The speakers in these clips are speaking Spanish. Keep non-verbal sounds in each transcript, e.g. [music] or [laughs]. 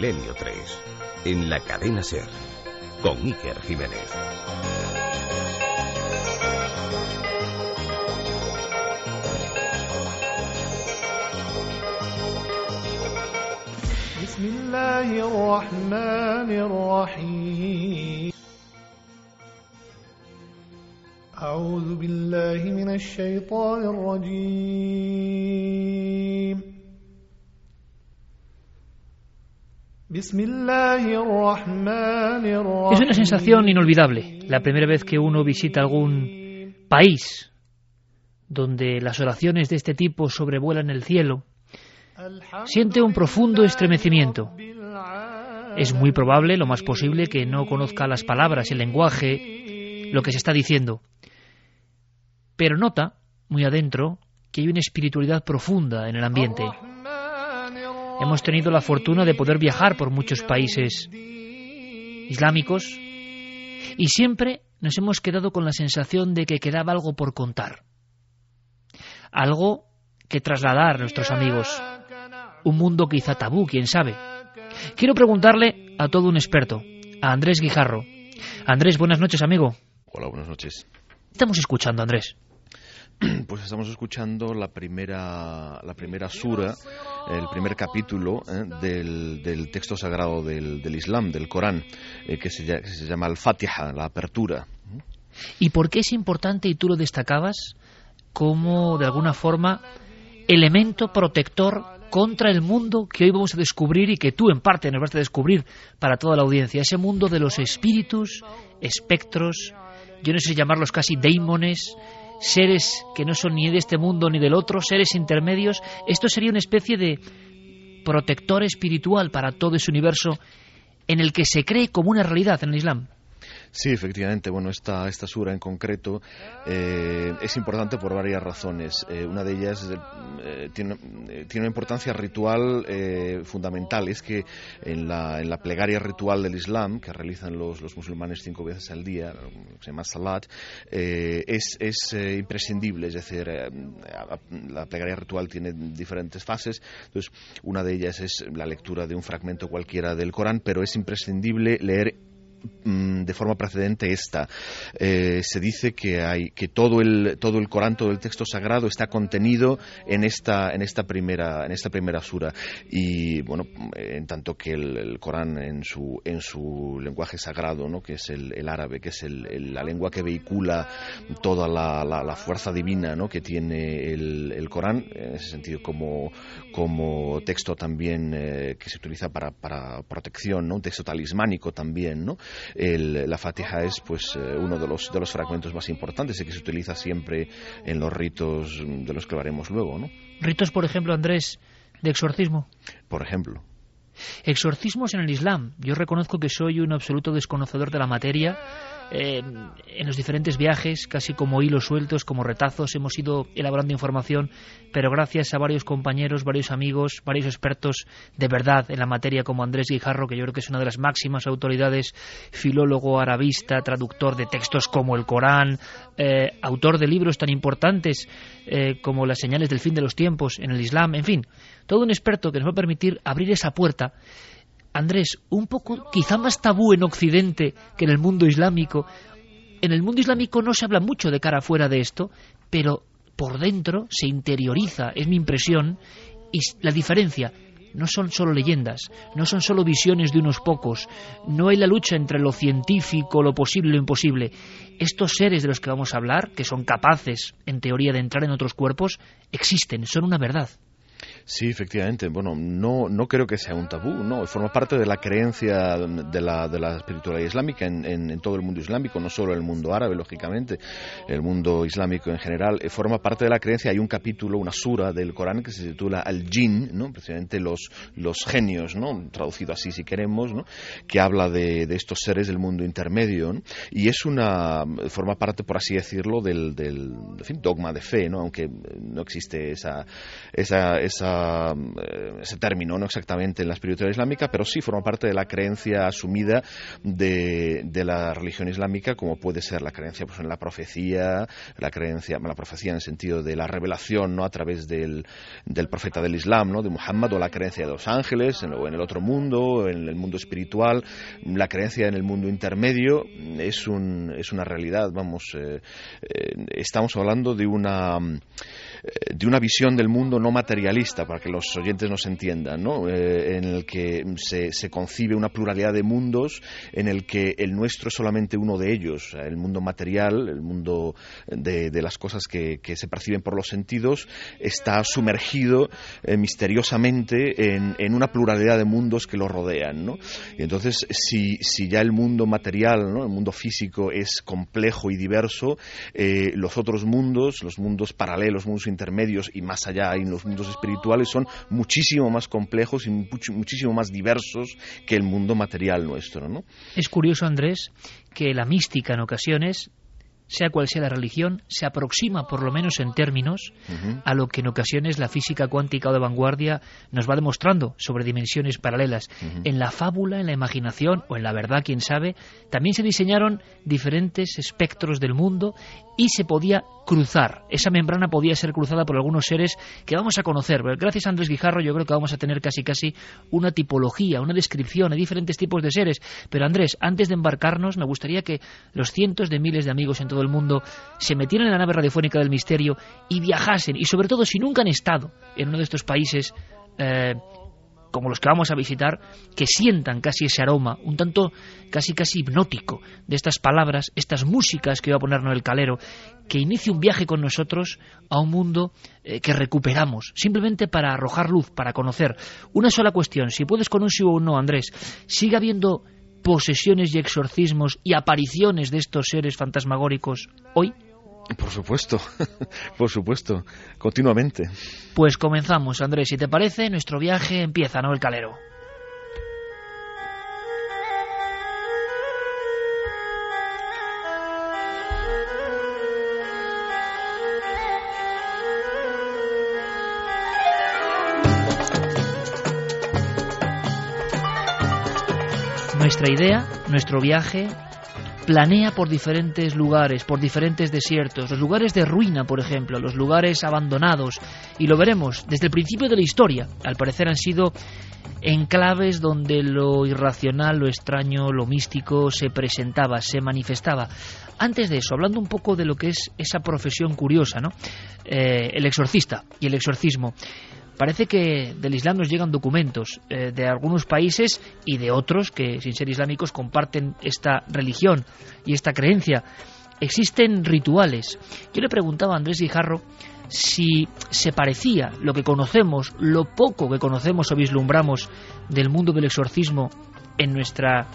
Milenio 3, en la cadena Ser, con Iker Jiménez. بسم الله الرحمن الرحيم أعوذ بالله من الشيطان الرجيم Es una sensación inolvidable la primera vez que uno visita algún país donde las oraciones de este tipo sobrevuelan el cielo. Siente un profundo estremecimiento. Es muy probable, lo más posible, que no conozca las palabras, el lenguaje, lo que se está diciendo. Pero nota, muy adentro, que hay una espiritualidad profunda en el ambiente. Hemos tenido la fortuna de poder viajar por muchos países islámicos y siempre nos hemos quedado con la sensación de que quedaba algo por contar. Algo que trasladar a nuestros amigos. Un mundo quizá tabú, quién sabe. Quiero preguntarle a todo un experto, a Andrés Guijarro. Andrés, buenas noches, amigo. Hola, buenas noches. Estamos escuchando, Andrés. [clears throat] Pues estamos escuchando la primera, la primera sura, el primer capítulo eh, del, del, texto sagrado del, del Islam, del Corán, eh, que, se, llama Al-Fatiha, la apertura. ¿Y por qué es importante, y tú lo destacabas, como de alguna forma elemento protector contra el mundo que hoy vamos a descubrir y que tú en parte nos vas a descubrir para toda la audiencia, ese mundo de los espíritus, espectros, yo no sé llamarlos casi daimones, seres que no son ni de este mundo ni del otro, seres intermedios, esto sería una especie de protector espiritual para todo ese universo en el que se cree como una realidad en el Islam. Sí, efectivamente. Bueno, esta, esta sura en concreto eh, es importante por varias razones. Eh, una de ellas eh, tiene, tiene, una importancia ritual fundamental. Es que en la, en la, plegaria ritual del Islam, que realizan los, los musulmanes cinco veces al día, se llama Salat, es, es imprescindible. Es decir, la plegaria ritual tiene diferentes fases. Entonces, una de ellas es la lectura de un fragmento cualquiera del Corán, pero es imprescindible leer de forma precedente esta. Eh, se dice que hay que todo el todo el Corán, todo el texto sagrado está contenido en esta en esta primera en esta primera sura y bueno, en tanto que el, Corán en su en su lenguaje sagrado, ¿no? que es el, el árabe, que es el, la lengua que vehicula toda la, la, la fuerza divina, ¿no? que tiene el, Corán en ese sentido como como texto también eh, que se utiliza para, para protección, ¿no? un texto talismánico también, ¿no? El, la Fatiha es pues eh, uno de los, de los fragmentos más importantes y que se utiliza siempre en los ritos de los que hablaremos luego, ¿no? Ritos, por ejemplo, Andrés, de exorcismo. Por ejemplo. Exorcismos en el Islam. Yo reconozco que soy un absoluto desconocedor de la materia. Eh, en los diferentes viajes, casi como hilos sueltos, como retazos, hemos ido elaborando información, pero gracias a varios compañeros, varios amigos, varios expertos de verdad en la materia, como Andrés Guijarro, que yo creo que es una de las máximas autoridades, filólogo arabista, traductor de textos como el Corán, eh, autor de libros tan importantes eh, como Las señales del fin de los tiempos en el Islam, en fin, todo un experto que nos va a permitir abrir esa puerta Andrés, un poco quizá más tabú en Occidente que en el mundo islámico. En el mundo islámico no se habla mucho de cara afuera de esto, pero por dentro se interioriza, es mi impresión, y la diferencia no son solo leyendas, no son solo visiones de unos pocos, no hay la lucha entre lo científico, lo posible lo imposible. Estos seres de los que vamos a hablar, que son capaces, en teoría, de entrar en otros cuerpos, existen, son una verdad. Sí, efectivamente. Bueno, no, no creo que sea un tabú, no. Forma parte de la creencia de la, de la espiritualidad islámica en, en, todo el mundo islámico, no solo el mundo árabe, lógicamente, el mundo islámico en general. Eh, forma parte de la creencia. Hay un capítulo, una sura del Corán que se titula Al-Jin, ¿no? Precisamente los, los genios, ¿no? Traducido así si queremos, ¿no? Que habla de, de estos seres del mundo intermedio. Y es una, forma parte, por así decirlo, del, del dogma de fe, ¿no? Aunque no existe esa, esa, esa esa, eh, ese término, no exactamente en la espiritualidad islámica, pero sí forma parte de la creencia asumida de, de la religión islámica, como puede ser la creencia pues, en la profecía, la creencia, la profecía en el sentido de la revelación ¿no? a través del, del profeta del Islam, ¿no? de Muhammad, o la creencia de los ángeles, en, en el otro mundo, en el mundo espiritual, la creencia en el mundo intermedio, es, un, es una realidad, vamos, eh, eh, estamos hablando de una de una visión del mundo no materialista, para que los oyentes nos entiendan, ¿no? Eh, en el que se, se, concibe una pluralidad de mundos, en el que el nuestro es solamente uno de ellos, el mundo material, el mundo de, de las cosas que, que, se perciben por los sentidos, está sumergido eh, misteriosamente en, en, una pluralidad de mundos que lo rodean. ¿no? Y entonces, si, si, ya el mundo material, ¿no? el mundo físico, es complejo y diverso, eh, los otros mundos, los mundos paralelos, mundos intermedios y más allá en los mundos espirituales son muchísimo más complejos y muchísimo más diversos que el mundo material nuestro. ¿no? Es curioso, Andrés, que la mística en ocasiones sea cual sea la religión, se aproxima, por lo menos en términos, uh -huh. a lo que en ocasiones la física cuántica o de vanguardia nos va demostrando sobre dimensiones paralelas. Uh -huh. En la fábula, en la imaginación o en la verdad, quién sabe, también se diseñaron diferentes espectros del mundo y se podía cruzar. Esa membrana podía ser cruzada por algunos seres que vamos a conocer. Gracias a Andrés Guijarro yo creo que vamos a tener casi casi una tipología, una descripción de diferentes tipos de seres. Pero Andrés, antes de embarcarnos, me gustaría que los cientos de miles de amigos en todo el mundo se metieran en la nave radiofónica del misterio y viajasen. Y sobre todo, si nunca han estado en uno de estos países... Eh, como los que vamos a visitar, que sientan casi ese aroma, un tanto casi casi hipnótico de estas palabras, estas músicas que va a ponernos el calero, que inicie un viaje con nosotros a un mundo eh, que recuperamos, simplemente para arrojar luz, para conocer. Una sola cuestión, si puedes con un sí o un no, Andrés, ¿sigue habiendo posesiones y exorcismos y apariciones de estos seres fantasmagóricos hoy? Por supuesto, [laughs] por supuesto, continuamente. Pues comenzamos, Andrés, si te parece, nuestro viaje empieza, ¿no? El calero. Nuestra idea, nuestro viaje, planea por diferentes lugares, por diferentes desiertos, los lugares de ruina, por ejemplo, los lugares abandonados, y lo veremos desde el principio de la historia. Al parecer han sido enclaves donde lo irracional, lo extraño, lo místico se presentaba, se manifestaba. Antes de eso, hablando un poco de lo que es esa profesión curiosa, ¿no? Eh, el exorcista y el exorcismo. Parece que del Islam nos llegan documentos eh, de algunos países y de otros que, sin ser islámicos, comparten esta religión y esta creencia. Existen rituales. Yo le preguntaba a Andrés Guijarro si se parecía lo que conocemos, lo poco que conocemos o vislumbramos del mundo del exorcismo en nuestra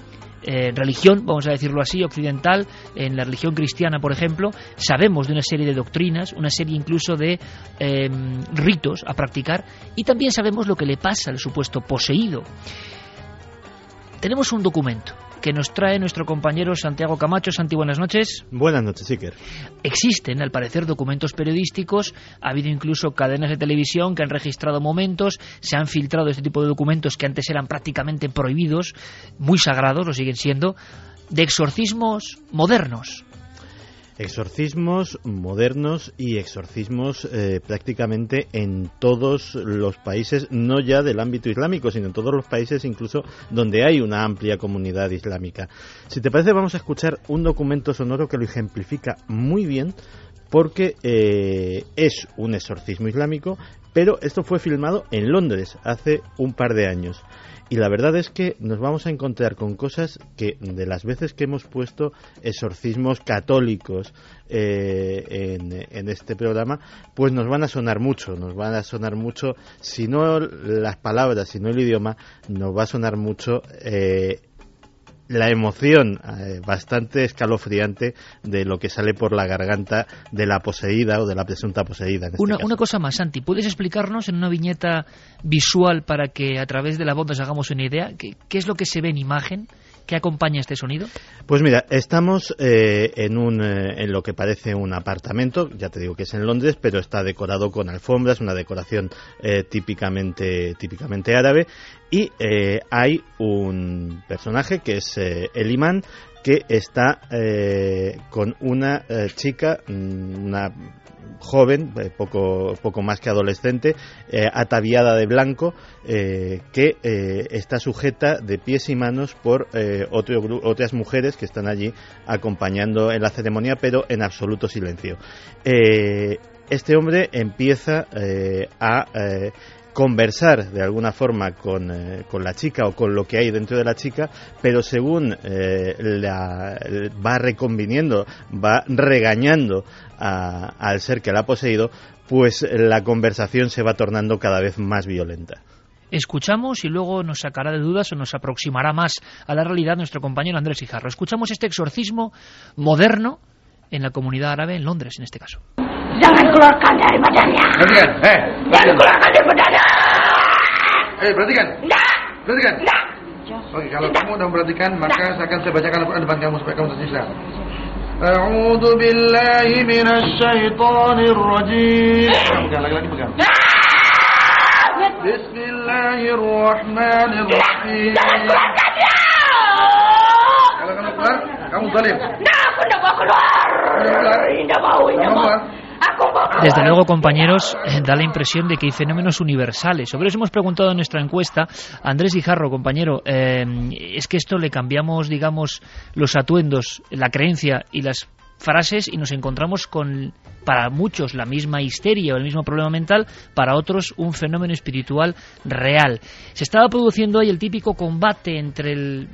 eh, religión, vamos a decirlo así, occidental, en la religión cristiana, por ejemplo, sabemos de una serie de doctrinas, una serie incluso de eh, ritos a practicar, y también sabemos lo que le pasa al supuesto poseído. Tenemos un documento que nos trae nuestro compañero Santiago Camacho. Santi, buenas noches. Buenas noches, Iker. Existen, al parecer, documentos periodísticos. Ha habido incluso cadenas de televisión que han registrado momentos. Se han filtrado este tipo de documentos que antes eran prácticamente prohibidos, muy sagrados, lo siguen siendo, de exorcismos modernos. Exorcismos modernos y exorcismos eh, prácticamente en todos los países, no ya del ámbito islámico, sino en todos los países incluso donde hay una amplia comunidad islámica. Si te parece, vamos a escuchar un documento sonoro que lo ejemplifica muy bien porque eh, es un exorcismo islámico, pero esto fue filmado en Londres hace un par de años. Y la verdad es que nos vamos a encontrar con cosas que de las veces que hemos puesto exorcismos católicos eh, en, este programa, pues nos van a sonar mucho, nos van a sonar mucho, si no las palabras, si no el idioma, nos va a sonar mucho eh, la emoción eh, bastante escalofriante de lo que sale por la garganta de la poseída o de la presunta poseída. Este una, caso. una, cosa más, Santi, ¿puedes explicarnos en una viñeta visual para que a través de la voz nos hagamos una idea? ¿Qué, qué es lo que se ve en imagen? ¿Qué acompaña este sonido? Pues mira, estamos eh, en, un, eh, en lo que parece un apartamento, ya te digo que es en Londres, pero está decorado con alfombras, una decoración eh, típicamente, típicamente árabe, y hay un personaje que es el imán, que está con una chica, mm, una joven, eh, poco, poco más que adolescente, eh, ataviada de blanco, eh, que está sujeta de pies y manos por otras mujeres que están allí acompañando en la ceremonia, pero en absoluto silencio. este hombre empieza a conversar de alguna forma con, eh, con, la chica o con lo que hay dentro de la chica, pero según eh, la, va reconviniendo, va regañando al ser que la ha poseído, pues la conversación se va tornando cada vez más violenta. Escuchamos y luego nos sacará de dudas o nos aproximará más a la realidad nuestro compañero Andrés Hijarro. Escuchamos este exorcismo moderno en la comunidad árabe, en Londres en este caso. Jangan keluarkan dari badannya. Perhatikan, eh. Jangan keluarkan dari badannya. Eh, perhatikan. Tidak. Perhatikan. Tidak. Oke, kalau kamu udah memperhatikan, maka saya akan saya bacakan Al-Quran depan kamu supaya kamu tersisa. أعوذ بالله من الشيطان الرجيم pegang lagi-lagi pegang بسم الله الرحمن الرحيم kalau kamu keluar kamu zalim Nah, aku tidak mau keluar. Tidak mau, tidak mau. Desde luego, compañeros, da la impresión de que hay fenómenos universales. Sobre eso hemos preguntado en nuestra encuesta. Andrés Guijarro, compañero, eh, es que esto le cambiamos, digamos, los atuendos, la creencia y las frases y nos encontramos con, para muchos, la misma histeria o el mismo problema mental, para otros un fenómeno espiritual real. Se estaba produciendo ahí el típico combate entre el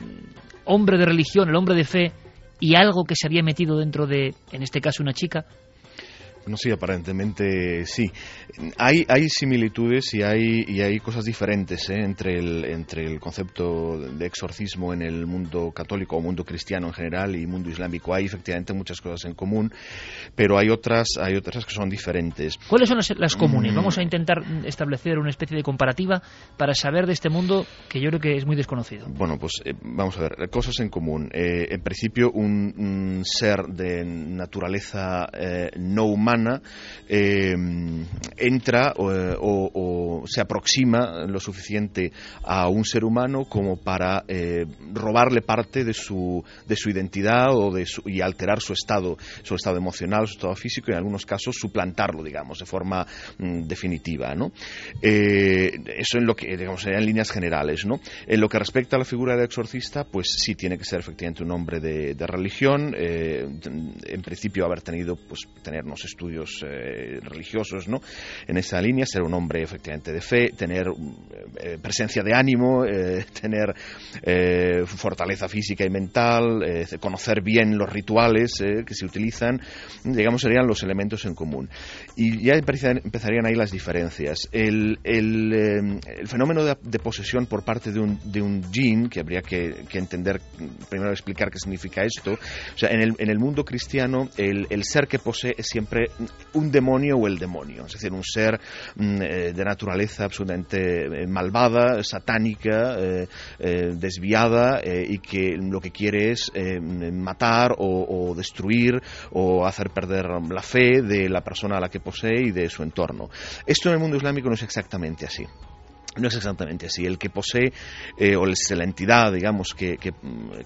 hombre de religión, el hombre de fe, y algo que se había metido dentro de, en este caso, una chica, no, sí, aparentemente sí. Hay, hay similitudes y hay, y hay cosas diferentes ¿eh? entre, el, entre el concepto de exorcismo en el mundo católico o mundo cristiano en general y mundo islámico. Hay efectivamente muchas cosas en común, pero hay otras, hay otras que son diferentes. ¿Cuáles son las, comunes? Mm. Vamos a intentar establecer una especie de comparativa para saber de este mundo que yo creo que es muy desconocido. Bueno, pues eh, vamos a ver, cosas en común. Eh, en principio, un, ser de naturaleza no humana eh, entra o, se aproxima lo suficiente a un ser humano como para eh, robarle parte de su, de su identidad o de y alterar su estado, su estado emocional, su estado físico y en algunos casos suplantarlo, digamos, de forma mm, definitiva. ¿no? Eh, eso en lo que, digamos, en líneas generales. ¿no? En lo que respecta a la figura del exorcista, pues sí tiene que ser efectivamente un hombre de, religión, en principio haber tenido, pues, tenernos estudios eh, religiosos, ¿no? En esa línea, ser un hombre efectivamente de fe, tener eh, presencia de ánimo, eh, [laughs] tener fortaleza física y mental, conocer bien los rituales que se utilizan, digamos, serían los elementos en común. Y ya empezarían ahí las diferencias. El, fenómeno de, posesión por parte de un, de un jinn, que habría que, entender, primero explicar qué significa esto, o sea, en el, en el mundo cristiano, el, el ser que posee es siempre un demonio o el demonio, es decir, un ser mm, eh, de naturaleza absolutamente eh, malvada, satánica, eh, desviada y que lo que quiere es matar o, destruir o hacer perder la fe de la persona a la que posee y de su entorno. Esto en el mundo islámico no es exactamente así. No es exactamente así. El que posee, eh, o la entidad, digamos, que, que,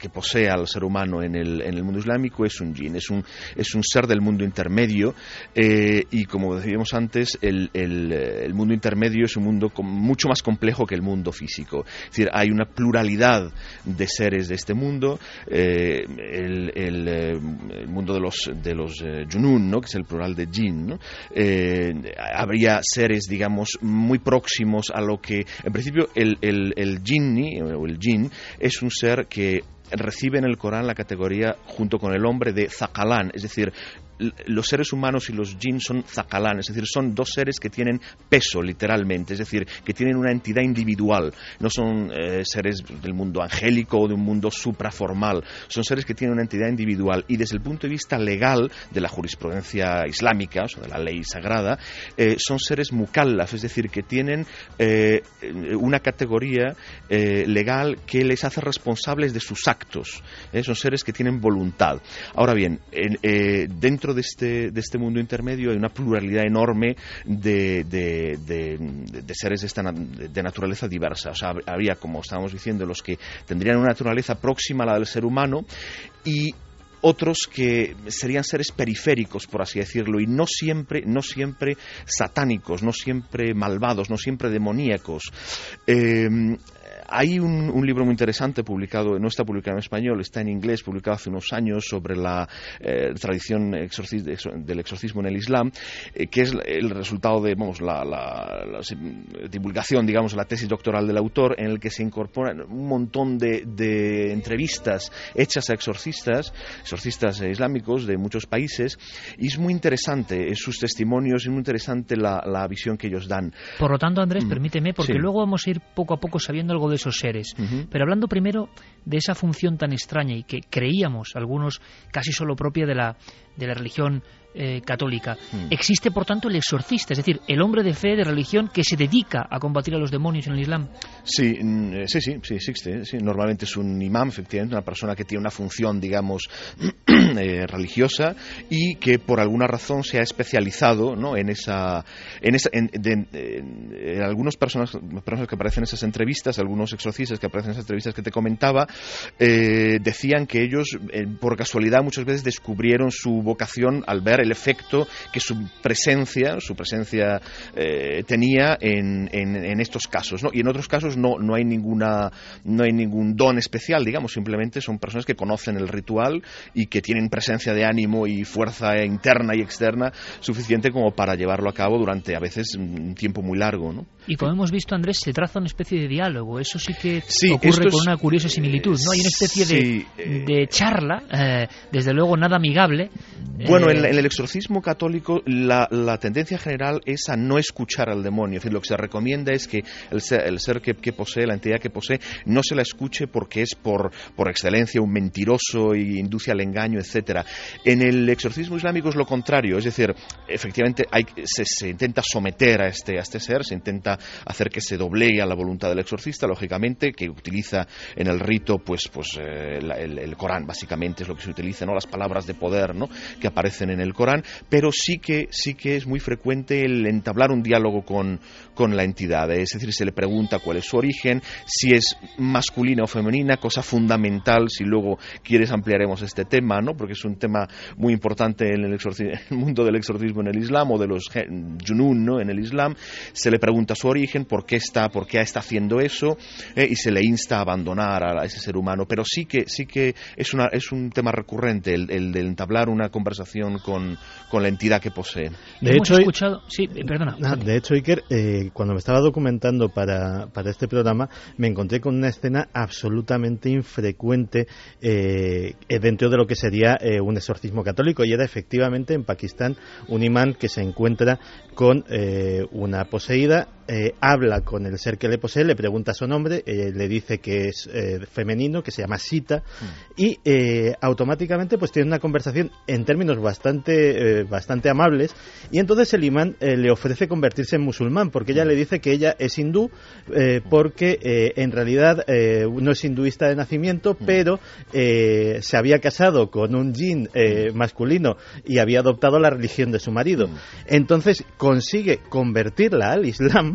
posee al ser humano en el, en el, mundo islámico es un jinn, es un, es un ser del mundo intermedio eh, y, como decíamos antes, el, el, mundo intermedio es un mundo mucho más complejo que el mundo físico. Es decir, hay una pluralidad de seres de este mundo. Eh, el, mundo de los, de los junun, ¿no? que es el plural de jinn, ¿no? habría seres, digamos, muy próximos a lo que en principio el, el, jinni, o el jin, es un ser que recibe en el Corán la categoría junto con el hombre de Zakalán, es decir, los seres humanos y los jinn son zacalán, es decir, son dos seres que tienen peso literalmente, es decir, que tienen una entidad individual, no son eh, seres del mundo angélico o de un mundo supraformal, son seres que tienen una entidad individual y desde el punto de vista legal de la jurisprudencia islámica, o de la ley sagrada, eh, son seres mukallaf, es decir, que tienen eh, una categoría legal que les hace responsables de sus actos, son seres que tienen voluntad. Ahora bien, dentro de este, de este mundo intermedio hay una pluralidad enorme de, de, seres de, esta, de naturaleza diversa. O sea, habría, como estábamos diciendo, los que tendrían una naturaleza próxima a la del ser humano y otros que serían seres periféricos, por así decirlo, y no siempre, no siempre satánicos, no siempre malvados, no siempre demoníacos. Eh, hay un, libro muy interesante publicado, no está publicado en español, está en inglés, publicado hace unos años sobre la eh, tradición del exorcismo en el Islam, eh, que es el resultado de la, divulgación, digamos, la tesis doctoral del autor, en el que se incorporan un montón de, entrevistas hechas a exorcistas, exorcistas islámicos de muchos países, y es muy interesante sus testimonios, es muy interesante la, visión que ellos dan. Por lo tanto, Andrés, mm. permíteme, porque luego vamos a ir poco a poco sabiendo algo de esos seres. Pero hablando primero de esa función tan extraña y que creíamos algunos casi solo propia de la, de la religión eh, católica. Hmm. Existe, por tanto, el exorcista, es decir, el hombre de fe, de religión, que se dedica a combatir a los demonios en el Islam. Sí, mm, eh, sí, sí, sí existe. Normalmente es un imán, efectivamente, una persona que tiene una función, digamos, [clears throat] eh, religiosa y que por alguna razón se ha especializado ¿no? en esa... En, esa, en, algunas personas, personas que aparecen en esas entrevistas, algunos exorcistas que aparecen en esas entrevistas que te comentaba, decían que ellos, por casualidad, muchas veces descubrieron su vocación al ver el efecto que su presencia, su presencia eh, tenía en, en, estos casos. ¿no? Y en otros casos no, no, hay ninguna, no hay ningún don especial, digamos, simplemente son personas que conocen el ritual y que tienen presencia de ánimo y fuerza interna y externa suficiente como para llevarlo a cabo durante a veces un tiempo muy largo. ¿no? Y como hemos visto, Andrés, se traza una especie de diálogo. Eso sí que ocurre con una curiosa similitud. ¿no? Hay una especie de, de, charla, eh, desde luego nada amigable. Bueno, en, el exorcismo católico la, tendencia general es a no escuchar al demonio. Es decir, lo que se recomienda es que el ser, que, posee, la entidad que posee, no se la escuche porque es por, por excelencia un mentiroso y induce al engaño, etcétera. En el exorcismo islámico es lo contrario. Es decir, efectivamente hay, se, intenta someter a este, a este ser, se intenta hacer que se doblegue a la voluntad del exorcista, lógicamente, que utiliza en el rito pues, pues eh, el, Corán, básicamente es lo que se utiliza, ¿no? las palabras de poder ¿no? que aparecen en el Corán, pero sí que, sí que es muy frecuente el entablar un diálogo con, con la entidad, es decir, se le pregunta cuál es su origen, si es masculina o femenina, cosa fundamental, si luego quieres ampliaremos este tema, ¿no? porque es un tema muy importante en el, mundo del exorcismo en el Islam o de los junun ¿no? en el Islam, se le pregunta su origen, por qué está, por qué está haciendo eso, eh, y se le insta a abandonar a, ese ser humano, pero sí que, sí que es, una, es un tema recurrente el, el de entablar una conversación con, con la entidad que posee. De hecho, escuchado... sí, perdona. de hecho, Iker, eh, cuando me estaba documentando para, para, este programa, me encontré con una escena absolutamente infrecuente eh, dentro de lo que sería eh, un exorcismo católico, y era efectivamente en Pakistán un imán que se encuentra con una poseída habla con el ser que le posee, le pregunta su nombre, le dice que es femenino, que se llama Sita, mm. y automáticamente pues tiene una conversación en términos bastante, bastante amables, y entonces el imán le ofrece convertirse en musulmán, porque ella le dice que ella es hindú, eh, porque eh, en realidad eh, no es hinduista de nacimiento, mm. pero se había casado con un jin masculino y había adoptado la religión de su marido. Mm. Entonces consigue convertirla al Islam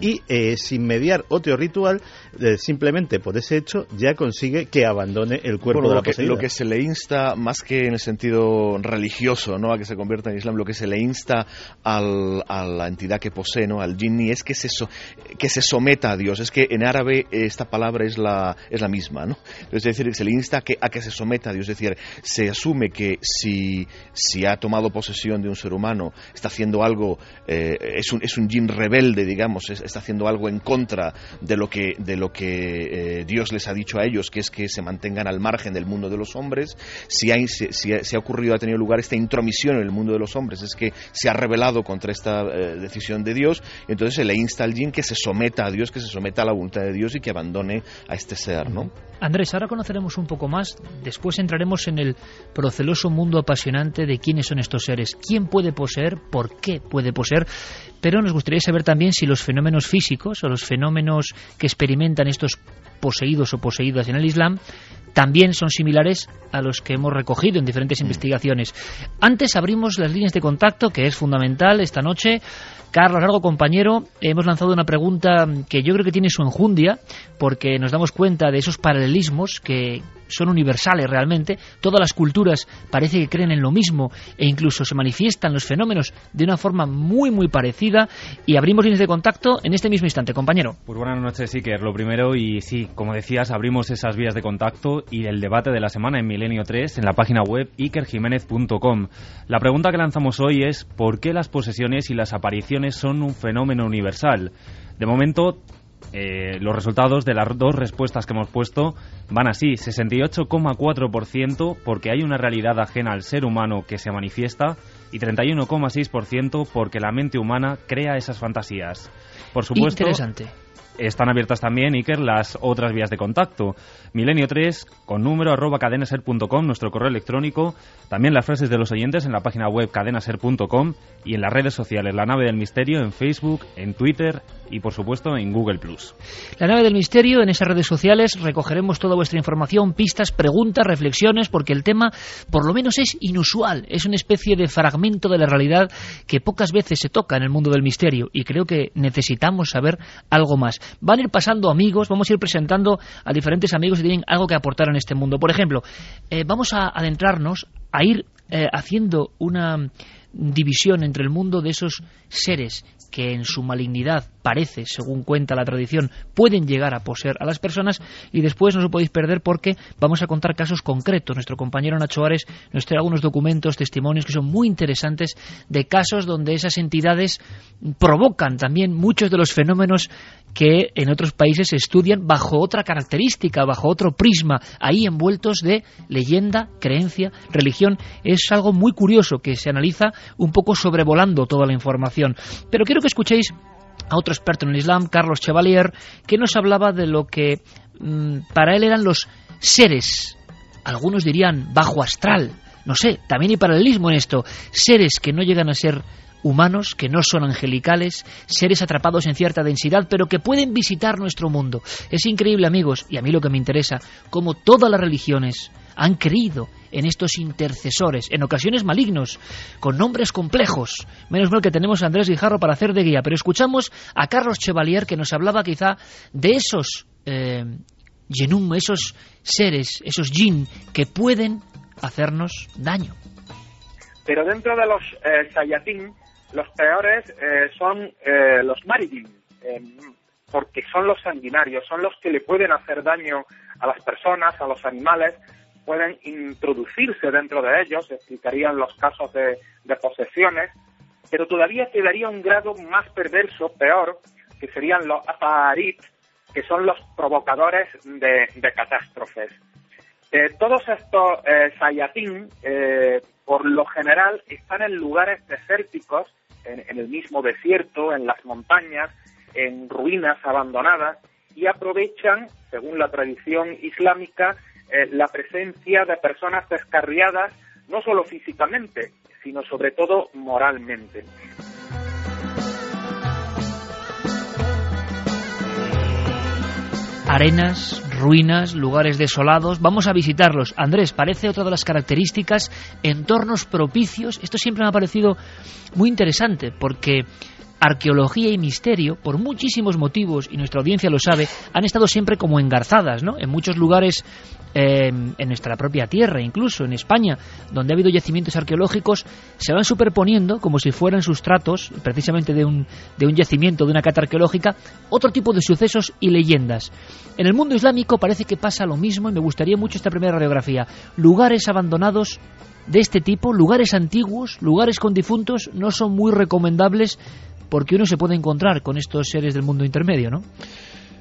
y eh, sin mediar otro ritual, eh, simplemente por ese hecho ya consigue que abandone el cuerpo de la lo lo que se le insta, más que en el sentido religioso, ¿no? a que se convierta en Islam, lo que se le insta al, a la entidad que posee, ¿no? al jinni, es que se, que se someta a Dios. Es que en árabe esta palabra es la, es la misma. ¿no? Es decir, se le insta a que, a que se someta a Dios. Es decir, se asume que si, si ha tomado posesión de un ser humano, está haciendo algo, eh, es, un, es un jin rebelde, digamos, está haciendo algo en contra de lo que, de lo que Dios les ha dicho a ellos, que es que se mantengan al margen del mundo de los hombres. Si, hay, si, ha ocurrido, ha tenido lugar esta intromisión en el mundo de los hombres, es que se ha rebelado contra esta decisión de Dios, y entonces se le insta al jin que se someta a Dios, que se someta a la voluntad de Dios y que abandone a este ser, ¿no? Andrés, ahora conoceremos un poco más, después entraremos en el proceloso mundo apasionante de quiénes son estos seres, quién puede poseer, por qué puede poseer, pero nos gustaría saber también si los fenómenos físicos o los fenómenos que experimentan estos poseídos o poseídas en el Islam también son similares a los que hemos recogido en diferentes mm. investigaciones. Antes abrimos las líneas de contacto, que es fundamental esta noche. Carlos Largo, compañero, hemos lanzado una pregunta que yo creo que tiene su enjundia, porque nos damos cuenta de esos paralelismos que son universales realmente. Todas las culturas parece que creen en lo mismo e incluso se manifiestan los fenómenos de una forma muy, muy parecida. Y abrimos líneas de contacto en este mismo instante, compañero. Pues buenas noches, Iker. Lo primero, y sí, como decías, abrimos esas vías de contacto y el debate de la semana en Milenio 3 en la página web ikerjiménez.com. La pregunta que lanzamos hoy es: ¿por qué las posesiones y las apariciones son un fenómeno universal? De momento, eh, los resultados de las dos respuestas que hemos puesto van así, 68,4% porque hay una realidad ajena al ser humano que se manifiesta y 31,6% porque la mente humana crea esas fantasías. Por supuesto, Interesante. Están abiertas también, Iker, las otras vías de contacto. Milenio 3, con número arroba cadenaser.com, nuestro correo electrónico. También las frases de los oyentes en la página web cadenaser.com y en las redes sociales, La Nave del Misterio, en Facebook, en Twitter y, por supuesto, en Google+. La Nave del Misterio, en esas redes sociales recogeremos toda vuestra información, pistas, preguntas, reflexiones, porque el tema, por lo menos, es inusual. Es una especie de fragmento de la realidad que pocas veces se toca en el mundo del misterio y creo que necesitamos saber algo más. Van a ir pasando amigos, vamos a ir presentando a diferentes amigos que tienen algo que aportar en este mundo. Por ejemplo, eh, vamos a adentrarnos, a ir eh, haciendo una división entre el mundo de esos seres que en su malignidad parece, según cuenta la tradición, pueden llegar a poseer a las personas y después no os podéis perder porque vamos a contar casos concretos. Nuestro compañero Nacho Ares nos trae algunos documentos, testimonios que son muy interesantes de casos donde esas entidades provocan también muchos de los fenómenos que en otros países se estudian bajo otra característica, bajo otro prisma, ahí envueltos de leyenda, creencia, religión. Es algo muy curioso que se analiza un poco sobrevolando toda la información. Pero quiero que escuchéis a otro experto en el Islam, Carlos Chevalier, que nos hablaba de lo que mm, para él eran los seres, algunos dirían bajo astral, no sé, también hay paralelismo en esto, seres que no llegan a ser humanos, que no son angelicales, seres atrapados en cierta densidad, pero que pueden visitar nuestro mundo. Es increíble, amigos, y a mí lo que me interesa, como todas las religiones han creído en estos intercesores, en ocasiones malignos, con nombres complejos. Menos mal que tenemos a Andrés Guijarro para hacer de guía, pero escuchamos a Carlos Chevalier que nos hablaba quizá de esos eh, esos seres, esos jin que pueden hacernos daño. Pero dentro de los eh, sayatín, los peores eh, son eh, los maridim, porque son los sanguinarios, son los que le pueden hacer daño a las personas, a los animales, pueden introducirse dentro de ellos, explicarían los casos de, posesiones, pero todavía quedaría un grado más perverso, peor, que serían los aparit, que son los provocadores de, catástrofes. Eh, todos estos eh, sayatín, eh, por lo general, están en lugares desérticos, en, el mismo desierto, en las montañas, en ruinas abandonadas, y aprovechan, según la tradición islámica, eh, la presencia de personas descarriadas, no solo físicamente, sino sobre todo moralmente. Arenas, ruinas, lugares desolados. Vamos a visitarlos. Andrés, parece otra de las características, entornos propicios. Esto siempre me ha parecido muy interesante porque arqueología y misterio, por muchísimos motivos, y nuestra audiencia lo sabe, han estado siempre como engarzadas, ¿no? En muchos lugares eh, en nuestra propia tierra, incluso en España, donde ha habido yacimientos arqueológicos, se van superponiendo como si fueran sustratos, precisamente de un, de un yacimiento, de una cata arqueológica, otro tipo de sucesos y leyendas. En el mundo islámico parece que pasa lo mismo y me gustaría mucho esta primera radiografía. Lugares abandonados de este tipo, lugares antiguos, lugares con difuntos, no son muy recomendables porque uno se puede encontrar con estos seres del mundo intermedio, ¿no?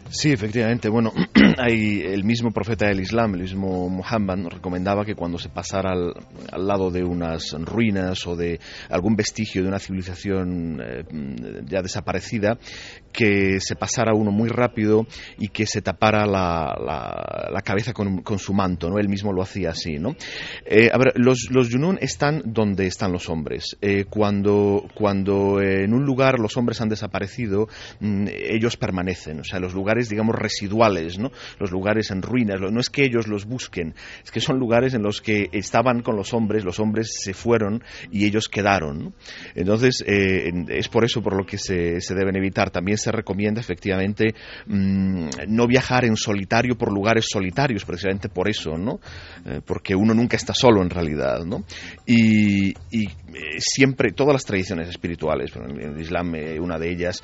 Sí, efectivamente. Bueno, [clears throat] hay el mismo profeta del Islam, el mismo Muhammad, nos recomendaba que cuando se pasara al, lado de unas ruinas o de algún vestigio de una civilización eh, ya desaparecida, que se pasara uno muy rápido y que se tapara la, la, cabeza con, con, su manto, ¿no? Él mismo lo hacía así, ¿no? Eh, a ver, los, los Yunun están donde están los hombres. Eh, cuando, cuando en un lugar los hombres han desaparecido, mm, ellos permanecen. O sea, los lugares digamos, residuales, ¿no? Los lugares en ruinas. No es que ellos los busquen, es que son lugares en los que estaban con los hombres, los hombres se fueron y ellos quedaron. Entonces, eh, es por eso por lo que se, deben evitar. También se recomienda, efectivamente, mm, no viajar en solitario por lugares solitarios, precisamente por eso, ¿no? Eh, porque uno nunca está solo en realidad, ¿no? Y, eh, siempre, todas las tradiciones espirituales, el Islam una de ellas,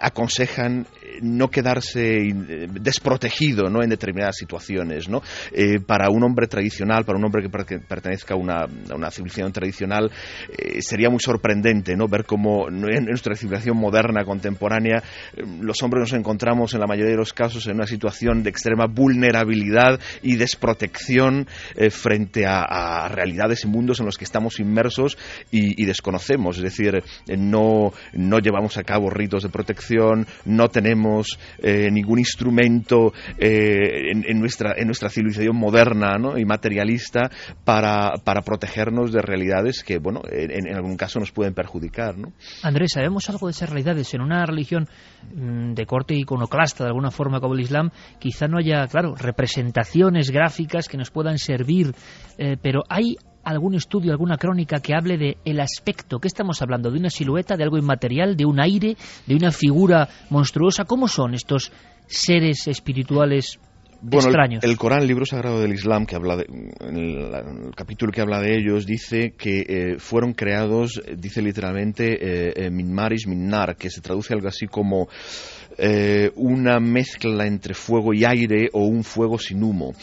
aconsejan no quedarse eh, desprotegido ¿no? en determinadas situaciones. ¿no? Eh, para un hombre tradicional, para un hombre que pertenezca a una, civilización tradicional, eh, sería muy sorprendente ¿no? ver cómo en nuestra civilización moderna, contemporánea, los hombres nos encontramos en la mayoría de los casos en una situación de extrema vulnerabilidad y desprotección frente a, realidades y mundos en los que estamos inmersos y, y desconocemos. Es decir, no, no llevamos a cabo ritos de protección, no tenemos eh, ningún instrumento eh, en, nuestra, en nuestra civilización moderna y materialista para, para, protegernos de realidades que, bueno, en, algún caso nos pueden perjudicar. ¿no? Andrés, ¿sabemos algo de esas realidades? En una religión mm, de corte iconoclasta, de alguna forma, como el Islam, quizá no haya, claro, representaciones gráficas que nos puedan servir, eh, pero hay algún estudio, alguna crónica que hable de el aspecto? ¿Qué estamos hablando? ¿De una silueta, de algo inmaterial, de un aire, de una figura monstruosa? ¿Cómo son estos seres espirituales extraños? El, Corán, el libro sagrado del Islam, que habla de, el, capítulo que habla de ellos, dice que eh, fueron creados, dice literalmente, eh, eh, min maris min nar, que se traduce algo así como eh, una mezcla entre fuego y aire o un fuego sin humo.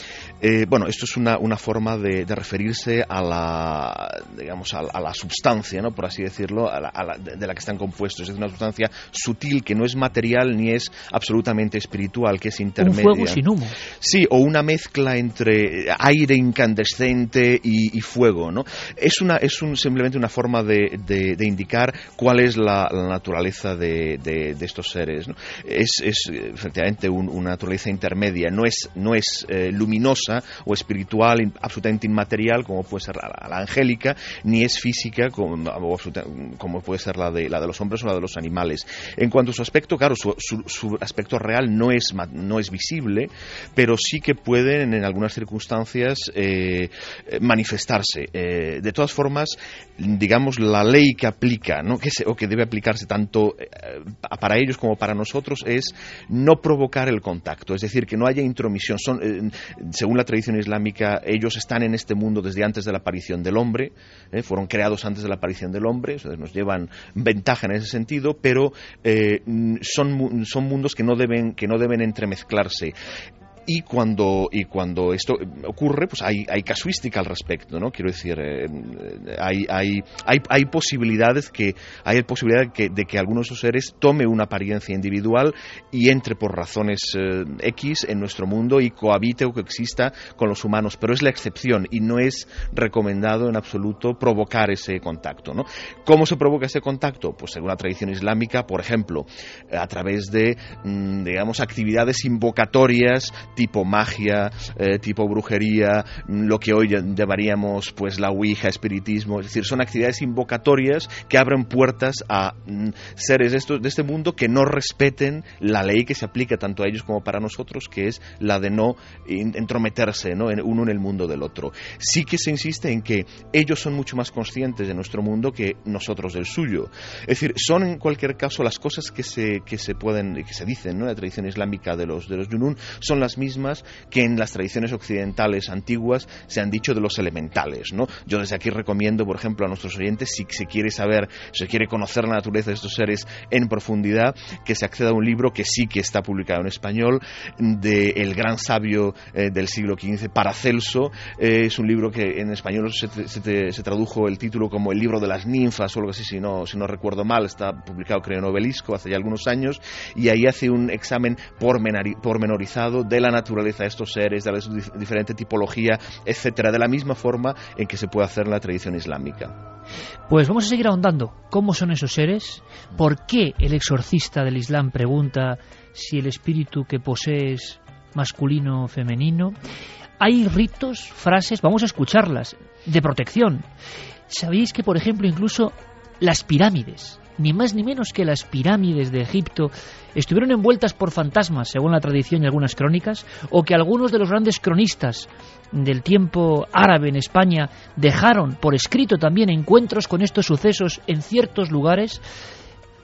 Eh, bueno, esto es una, una forma de, referirse a la, digamos, a, la sustancia, ¿no? por así decirlo, a la, de la que están compuestos. Es una sustancia sutil que no es material ni es absolutamente espiritual, que es intermedia. Un fuego sin humo. Sí, o una mezcla entre aire incandescente y, fuego. ¿no? Es, una, es un, simplemente una forma de, de, indicar cuál es la, naturaleza de, de, estos seres. ¿no? Es, efectivamente una naturaleza intermedia, no es, no es eh, luminosa o espiritual, absolutamente inmaterial como puede ser la, angélica, ni es física como, puede ser la de, la de los hombres o la de los animales. En cuanto a su aspecto, claro, su, su, aspecto real no es, no es visible, pero sí que pueden en algunas circunstancias eh, manifestarse. Eh, de todas formas, digamos, la ley que aplica, ¿no? que o que debe aplicarse tanto para ellos como para nosotros, es no provocar el contacto, es decir, que no haya intromisión. Eh, según la tradición islámica, ellos están en este mundo desde antes de la aparición del hombre, eh, fueron creados antes de la aparición del hombre, nos llevan ventaja en ese sentido, pero eh, son, son mundos que no deben, que no deben entremezclarse y cuando, y cuando esto ocurre, pues hay, casuística al respecto, ¿no? Quiero decir, eh, hay, hay, hay, hay, posibilidades que, hay posibilidad de que, de que alguno de esos seres tome una apariencia individual y entre por razones eh, X en nuestro mundo y cohabite o coexista con los humanos, pero es la excepción y no es recomendado en absoluto provocar ese contacto, ¿no? ¿Cómo se provoca ese contacto? Pues según la tradición islámica, por ejemplo, a través de, mm, digamos, actividades invocatorias tipo magia, eh, tipo brujería, mm, lo que hoy llamaríamos pues la ouija, espiritismo, es decir, son actividades invocatorias que abren puertas a mm, seres de, de este mundo que no respeten la ley que se aplica tanto a ellos como para nosotros, que es la de no entrometerse ¿no? Uno en el mundo del otro. Sí que se insiste en que ellos son mucho más conscientes de nuestro mundo que nosotros del suyo. Es decir, son en cualquier caso las cosas que se, que se pueden, que se dicen ¿no? la tradición islámica de los, de los Yunun, son las mismas que en las tradiciones occidentales antiguas se han dicho de los elementales. Yo desde aquí recomiendo, por ejemplo, a nuestros oyentes, si se quiere saber, si se quiere conocer la naturaleza de estos seres en profundidad, que se acceda a un libro que sí que está publicado en español, de el gran sabio eh, del siglo XV, Paracelso. Eh, es un libro que en español se, se, se, tradujo el título como El libro de las ninfas o algo así, si no, si no recuerdo mal. Está publicado, creo, en Obelisco hace ya algunos años. Y ahí hace un examen pormenorizado de la naturaleza de estos seres, de la diferente tipología, etcétera, de la misma forma en que se puede hacer en la tradición islámica. Pues vamos a seguir ahondando. ¿Cómo son esos seres? ¿Por qué el exorcista del Islam pregunta si el espíritu que posee es masculino o femenino? Hay ritos, frases, vamos a escucharlas, de protección. ¿Sabéis que, por ejemplo, incluso las pirámides, ni más ni menos que las pirámides de Egipto, estuvieron envueltas por fantasmas, según la tradición y algunas crónicas, o que algunos de los grandes cronistas del tiempo árabe en España dejaron por escrito también encuentros con estos sucesos en ciertos lugares,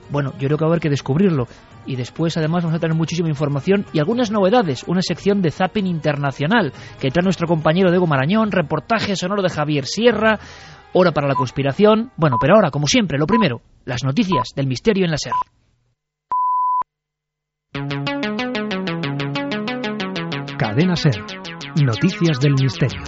bueno, yo creo que va a haber que descubrirlo. Y después, además, vamos a tener muchísima información y algunas novedades. Una sección de Zapping Internacional que trae nuestro compañero Diego Marañón, reportaje sonoro de Javier Sierra, hora para la conspiración. Bueno, pero ahora, como siempre, lo primero, las noticias del misterio en la SER. Cadena SER. Noticias del misterio.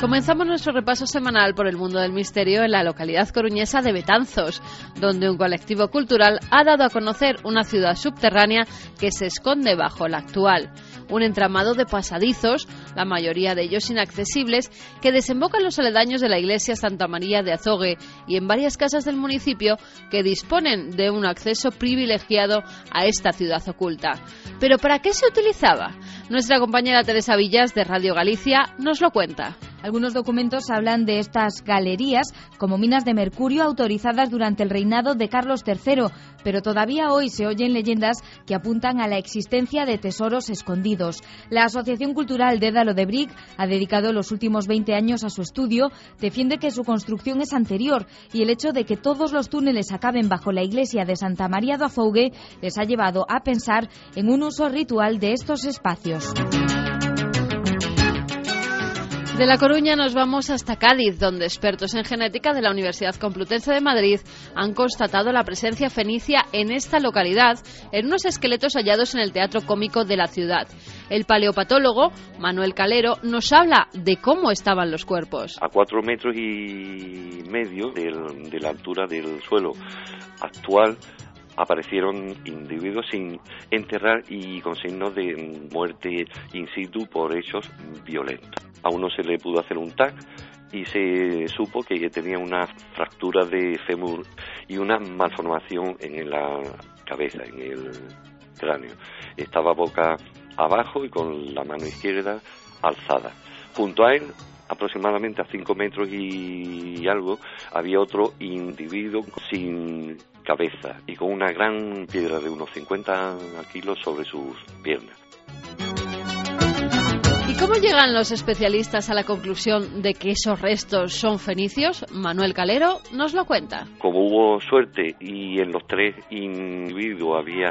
Comenzamos nuestro repaso semanal por el mundo del misterio en la localidad coruñesa de Betanzos, donde un colectivo cultural ha dado a conocer una ciudad subterránea que se esconde bajo la actual un entramado de pasadizos, la mayoría de ellos inaccesibles, que desembocan los aledaños de la iglesia Santa María de Azogue y en varias casas del municipio que disponen de un acceso privilegiado a esta ciudad oculta. Pero ¿para qué se utilizaba? Nuestra compañera Teresa Villas de Radio Galicia nos lo cuenta. Algunos documentos hablan de estas galerías como minas de mercurio autorizadas durante el reinado de Carlos III, pero todavía hoy se oyen leyendas que apuntan a la existencia de tesoros escondidos. La Asociación Cultural Dédalo de Brick ha dedicado los últimos 20 años a su estudio, defiende que su construcción es anterior y el hecho de que todos los túneles acaben bajo la iglesia de Santa María do Afougue les ha llevado a pensar en un uso ritual de estos espacios. De La Coruña nos vamos hasta Cádiz, donde expertos en genética de la Universidad Complutense de Madrid han constatado la presencia fenicia en esta localidad en unos esqueletos hallados en el Teatro Cómico de la ciudad. El paleopatólogo Manuel Calero nos habla de cómo estaban los cuerpos. A cuatro metros y medio de la altura del suelo actual aparecieron individuos sin enterrar y con signos de muerte in situ por hechos violentos. A uno se le pudo hacer un TAC y se supo que tenía una fractura de fémur y una malformación en la cabeza, en el cráneo. Estaba boca abajo y con la mano izquierda alzada. Junto a él aproximadamente a 5 metros y algo, había otro individuo sin cabeza y con una gran piedra de unos 50 kilos sobre sus piernas. ¿Y cómo llegan los especialistas a la conclusión de que esos restos son fenicios? Manuel Calero nos lo cuenta. Como hubo suerte y en los tres individuos había,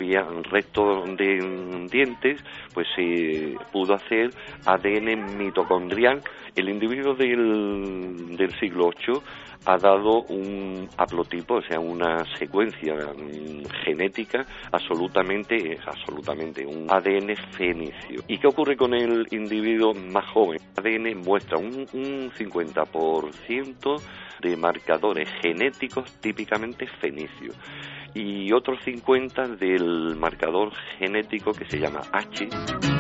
restos de dientes, pues se pudo hacer ADN mitocondrial. El individuo del, del siglo VIII ha dado un haplotipo, o sea, una secuencia genética absolutamente, absolutamente, un ADN fenicio. ¿Y qué ocurre con el individuo más joven? El ADN muestra un, un 50% de marcadores genéticos típicamente fenicios y otros 50 del marcador genético que se llama H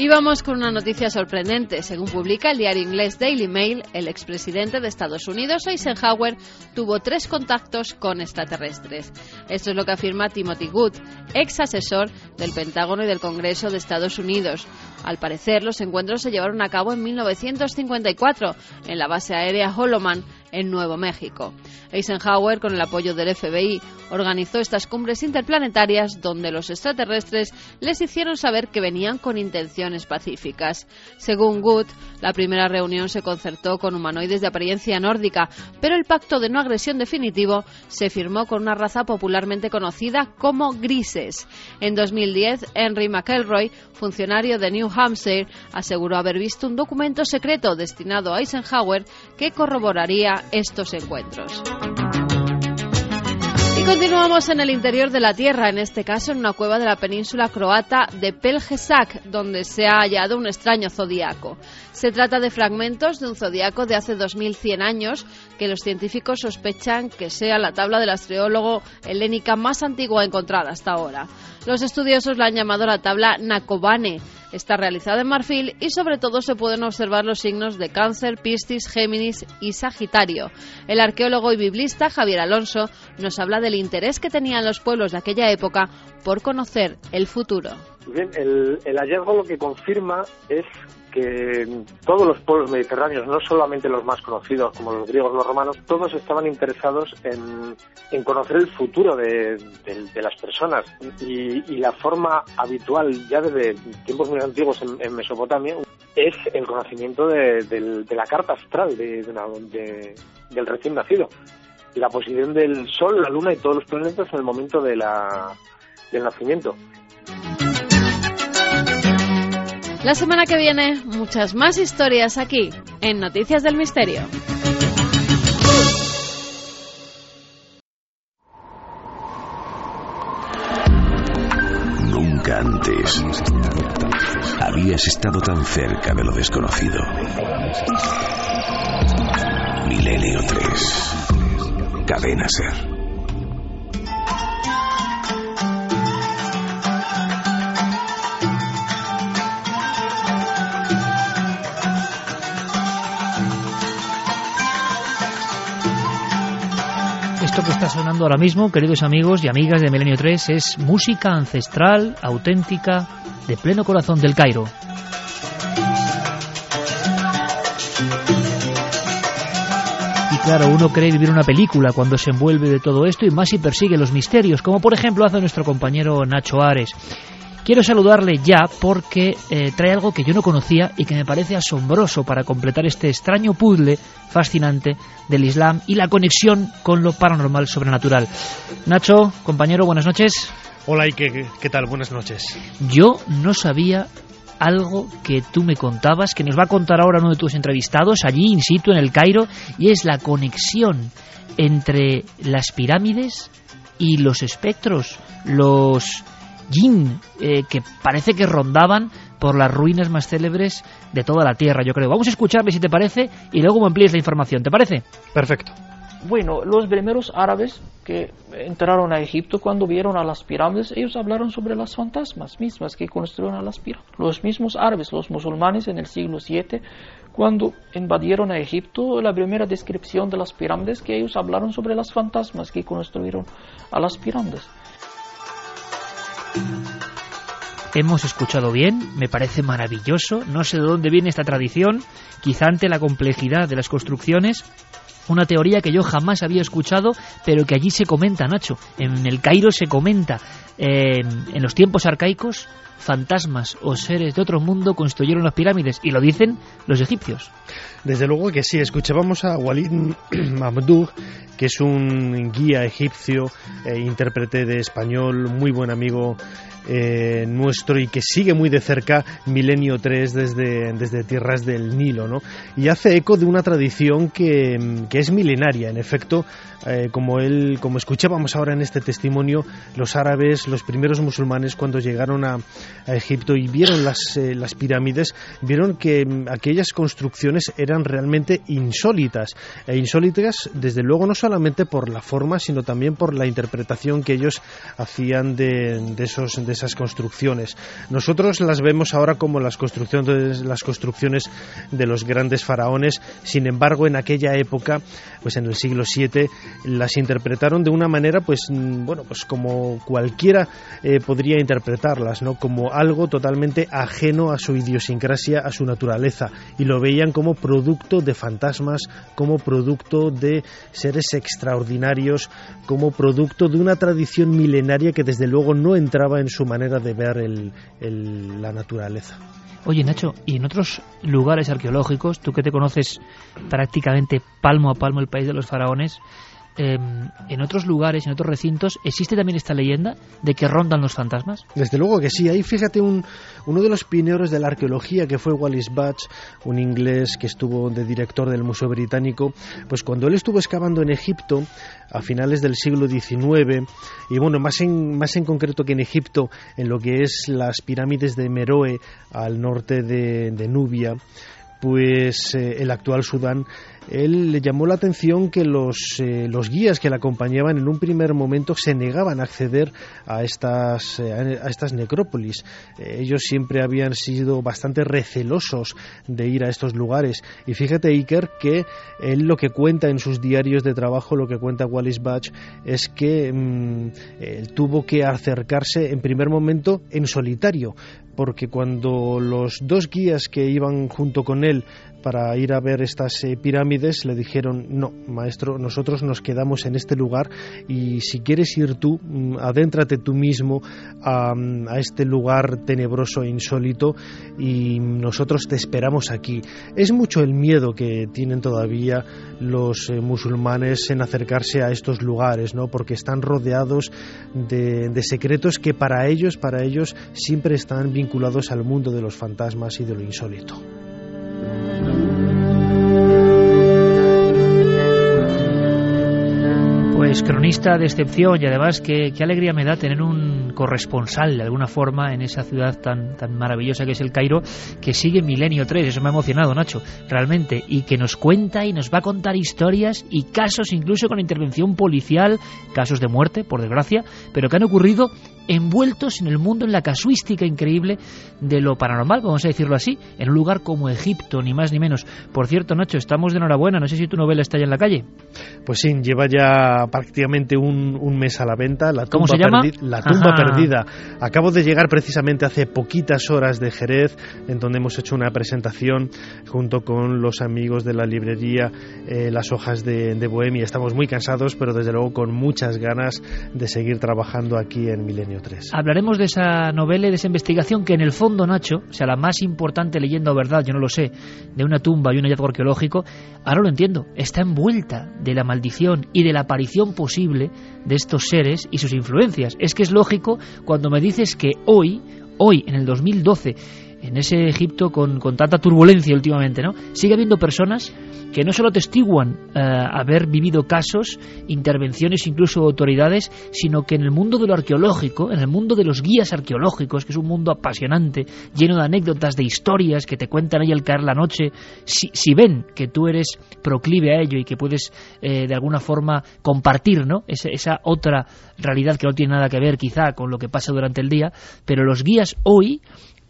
y vamos con una noticia sorprendente. Según publica el diario inglés Daily Mail, el expresidente de Estados Unidos, Eisenhower, tuvo tres contactos con extraterrestres. Esto es lo que afirma Timothy Good, ex asesor del Pentágono y del Congreso de Estados Unidos. Al parecer, los encuentros se llevaron a cabo en 1954 en la base aérea Holloman, en Nuevo México. Eisenhower, con el apoyo del FBI, organizó estas cumbres interplanetarias donde los extraterrestres les hicieron saber que venían con intenciones pacíficas. Según Good, la primera reunión se concertó con humanoides de apariencia nórdica, pero el pacto de no agresión definitivo se firmó con una raza popularmente conocida como grises. En 2010, Henry McElroy, funcionario de New Hampshire, aseguró haber visto un documento secreto destinado a Eisenhower que corroboraría estos encuentros. Y continuamos en el interior de la Tierra, en este caso en una cueva de la península croata de Pelgesak, donde se ha hallado un extraño zodiaco. Se trata de fragmentos de un zodiaco de hace 2100 años que los científicos sospechan que sea la tabla del astrólogo helénica más antigua encontrada hasta ahora. Los estudiosos la han llamado la tabla Nakobane Está realizada en marfil y sobre todo se pueden observar los signos de Cáncer, Piscis, Géminis y Sagitario. El arqueólogo y biblista Javier Alonso nos habla del interés que tenían los pueblos de aquella época por conocer el futuro. Bien, el, el hallazgo lo que confirma es que todos los pueblos mediterráneos, no solamente los más conocidos como los griegos los romanos, todos estaban interesados en, conocer el futuro de, las personas y, la forma habitual ya desde tiempos muy antiguos en, Mesopotamia es el conocimiento de, la carta astral del recién nacido, la posición del Sol, la Luna y todos los planetas en el momento de la, del nacimiento. La semana que viene, muchas más historias aquí, en Noticias del Misterio. Nunca antes habías estado tan cerca de lo desconocido. Milenio 3. Cadena Ser. Que está sonando ahora mismo, queridos amigos y amigas de Milenio 3, es música ancestral, auténtica, de pleno corazón del Cairo. Y claro, uno cree vivir una película cuando se envuelve de todo esto y más si persigue los misterios, como por ejemplo hace nuestro compañero Nacho Ares. Quiero saludarle ya porque eh, trae algo que yo no conocía y que me parece asombroso para completar este extraño puzzle fascinante del Islam y la conexión con lo paranormal sobrenatural. Nacho, compañero, buenas noches. Hola, ¿y qué, qué tal? Buenas noches. Yo no sabía algo que tú me contabas, que nos va a contar ahora uno de tus entrevistados allí, in situ, en el Cairo, y es la conexión entre las pirámides y los espectros, los Jin, eh, que parece que rondaban por las ruinas más célebres de toda la Tierra, yo creo. Vamos a escucharle si te parece y luego me amplíes la información, ¿te parece? Perfecto. Bueno, los primeros árabes que entraron a Egipto cuando vieron a las pirámides, ellos hablaron sobre las fantasmas mismas que construyeron a las pirámides. Los mismos árabes, los musulmanes en el siglo VII, cuando invadieron a Egipto, la primera descripción de las pirámides que ellos hablaron sobre las fantasmas que construyeron a las pirámides. Hemos escuchado bien, me parece maravilloso, no sé de dónde viene esta tradición, quizá ante la complejidad de las construcciones, una teoría que yo jamás había escuchado, pero que allí se comenta, Nacho. En el Cairo se comenta. en los tiempos arcaicos, fantasmas o seres de otro mundo construyeron las pirámides, y lo dicen los egipcios. Desde luego que sí, escuchábamos a Walid [clears throat] Mamdouh, que es un guía egipcio, eh, intérprete de español, muy buen amigo eh, nuestro y que sigue muy de cerca Milenio 3 desde, desde tierras del Nilo, ¿no? Y hace eco de una tradición que, que es milenaria, en efecto, eh, como él, como escuchábamos ahora en este testimonio, los árabes, los primeros musulmanes, cuando llegaron a, Egipto y vieron las, eh, las pirámides, vieron que mm, aquellas construcciones eran realmente insólitas, e insólitas desde luego no solamente por la forma, sino también por la interpretación que ellos hacían de, de esos de esas construcciones. Nosotros las vemos ahora como las construcciones, las construcciones de los grandes faraones, sin embargo, en aquella época, pues en el siglo VII, las interpretaron de una manera, pues, mm, bueno, pues como cualquiera eh, podría interpretarlas, ¿no? Como algo totalmente ajeno a su idiosincrasia, a su naturaleza, y lo veían como producto de fantasmas, como producto de seres extraordinarios, como producto de una tradición milenaria que desde luego no entraba en su manera de ver la naturaleza. Oye, Nacho, ¿y en otros lugares arqueológicos, tú que te conoces prácticamente palmo a palmo el país de los faraones, Em, en otros lugares, en otros recintos, ¿existe también esta leyenda de que rondan los fantasmas? Desde luego que sí. Ahí fíjate un, uno de los pioneros de la arqueología que fue Wallis Batch, un inglés que estuvo de director del Museo Británico, pues cuando él estuvo excavando en Egipto a finales del siglo XIX, y bueno, más en, más en concreto que en Egipto, en lo que es las pirámides de Meroe al norte de, Nubia, pues eh, el actual Sudán él le llamó la atención que los, eh, los guías que le acompañaban en un primer momento se negaban a acceder a estas, eh, a estas necrópolis. Eh, ellos siempre habían sido bastante recelosos de ir a estos lugares. Y fíjate, Iker, que él lo que cuenta en sus diarios de trabajo, lo que cuenta Wallis Batch, es que mm, él tuvo que acercarse en primer momento en solitario, porque cuando los dos guías que iban junto con él para ir a ver estas eh, pirámides le dijeron no maestro nosotros nos quedamos en este lugar y si quieres ir tú mm, adéntrate tú mismo a, este lugar tenebroso e insólito y nosotros te esperamos aquí. Es mucho el miedo que tienen todavía los eh, musulmanes en acercarse a estos lugares no porque están rodeados de, de secretos que para ellos para ellos siempre están vinculados al mundo de los fantasmas y de lo insólito pues cronista de excepción y además qué, qué alegría me da tener un corresponsal de alguna forma en esa ciudad tan, tan maravillosa que es el Cairo, que sigue Milenio 3, eso me ha emocionado Nacho, realmente, y que nos cuenta y nos va a contar historias y casos incluso con intervención policial, casos de muerte, por desgracia, pero que han ocurrido envueltos en el mundo, en la casuística increíble de lo paranormal, vamos a decirlo así, en un lugar como Egipto, ni más ni menos. Por cierto, Nacho, estamos de enhorabuena, no sé si tu novela está ya en la calle. Pues sí, lleva ya prácticamente un, mes a la venta, La tumba, ¿Cómo se llama? la tumba perdida. Acabo de llegar precisamente hace poquitas horas de Jerez, en donde hemos hecho una presentación junto con los amigos de la librería eh, Las Hojas de, de Bohemia. Estamos muy cansados, pero desde luego con muchas ganas de seguir trabajando aquí en Milenio Hablaremos de esa novela y de esa investigación que en el fondo, Nacho, sea, la más importante leyenda o verdad, yo no lo sé, de una tumba y un hallazgo arqueológico, ahora lo entiendo, está envuelta de la maldición y de la aparición posible de estos seres y sus influencias. Es que es lógico cuando me dices que hoy, hoy, en el 2012, en ese Egipto con, con tanta turbulencia últimamente, ¿no? Sigue habiendo personas que no solo testiguan eh, haber vivido casos, intervenciones incluso de autoridades, sino que en el mundo de lo arqueológico, en el mundo de los guías arqueológicos, que es un mundo apasionante, lleno de anécdotas, de historias que te cuentan ahí al caer la noche, si, ven que tú eres proclive a ello y que puedes eh, de alguna forma compartir ¿no? esa, esa otra realidad que no tiene nada que ver quizá con lo que pasa durante el día, pero los guías hoy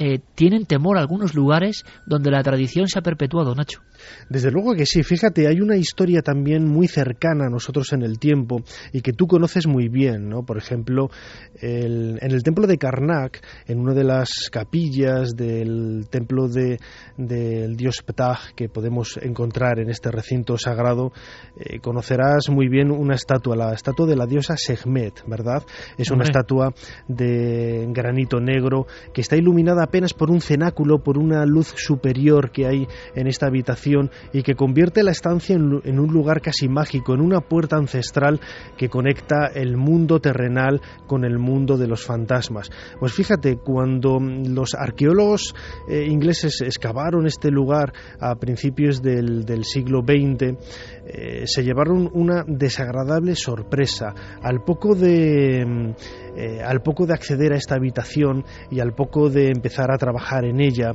eh, tienen temor a algunos lugares donde la tradición se ha perpetuado, Nacho. Desde luego que sí. Fíjate, hay una historia también muy cercana a nosotros en el tiempo y que tú conoces muy bien, ¿no? Por ejemplo, en el templo de Karnak, en una de las capillas del templo de, del dios Ptah que podemos encontrar en este recinto sagrado, eh, conocerás muy bien una estatua, la estatua de la diosa Sehmet, ¿verdad? Es una estatua de granito negro que está iluminada apenas por un cenáculo, por una luz superior que hay en esta habitación y que convierte la estancia en, un lugar casi mágico, en una puerta ancestral que conecta el mundo terrenal con el mundo de los fantasmas. Pues fíjate, cuando los arqueólogos eh, ingleses excavaron este lugar a principios del, siglo XX, eh, se llevaron una desagradable sorpresa. Al poco de eh, al poco de acceder a esta habitación y al poco de empezar a trabajar en ella,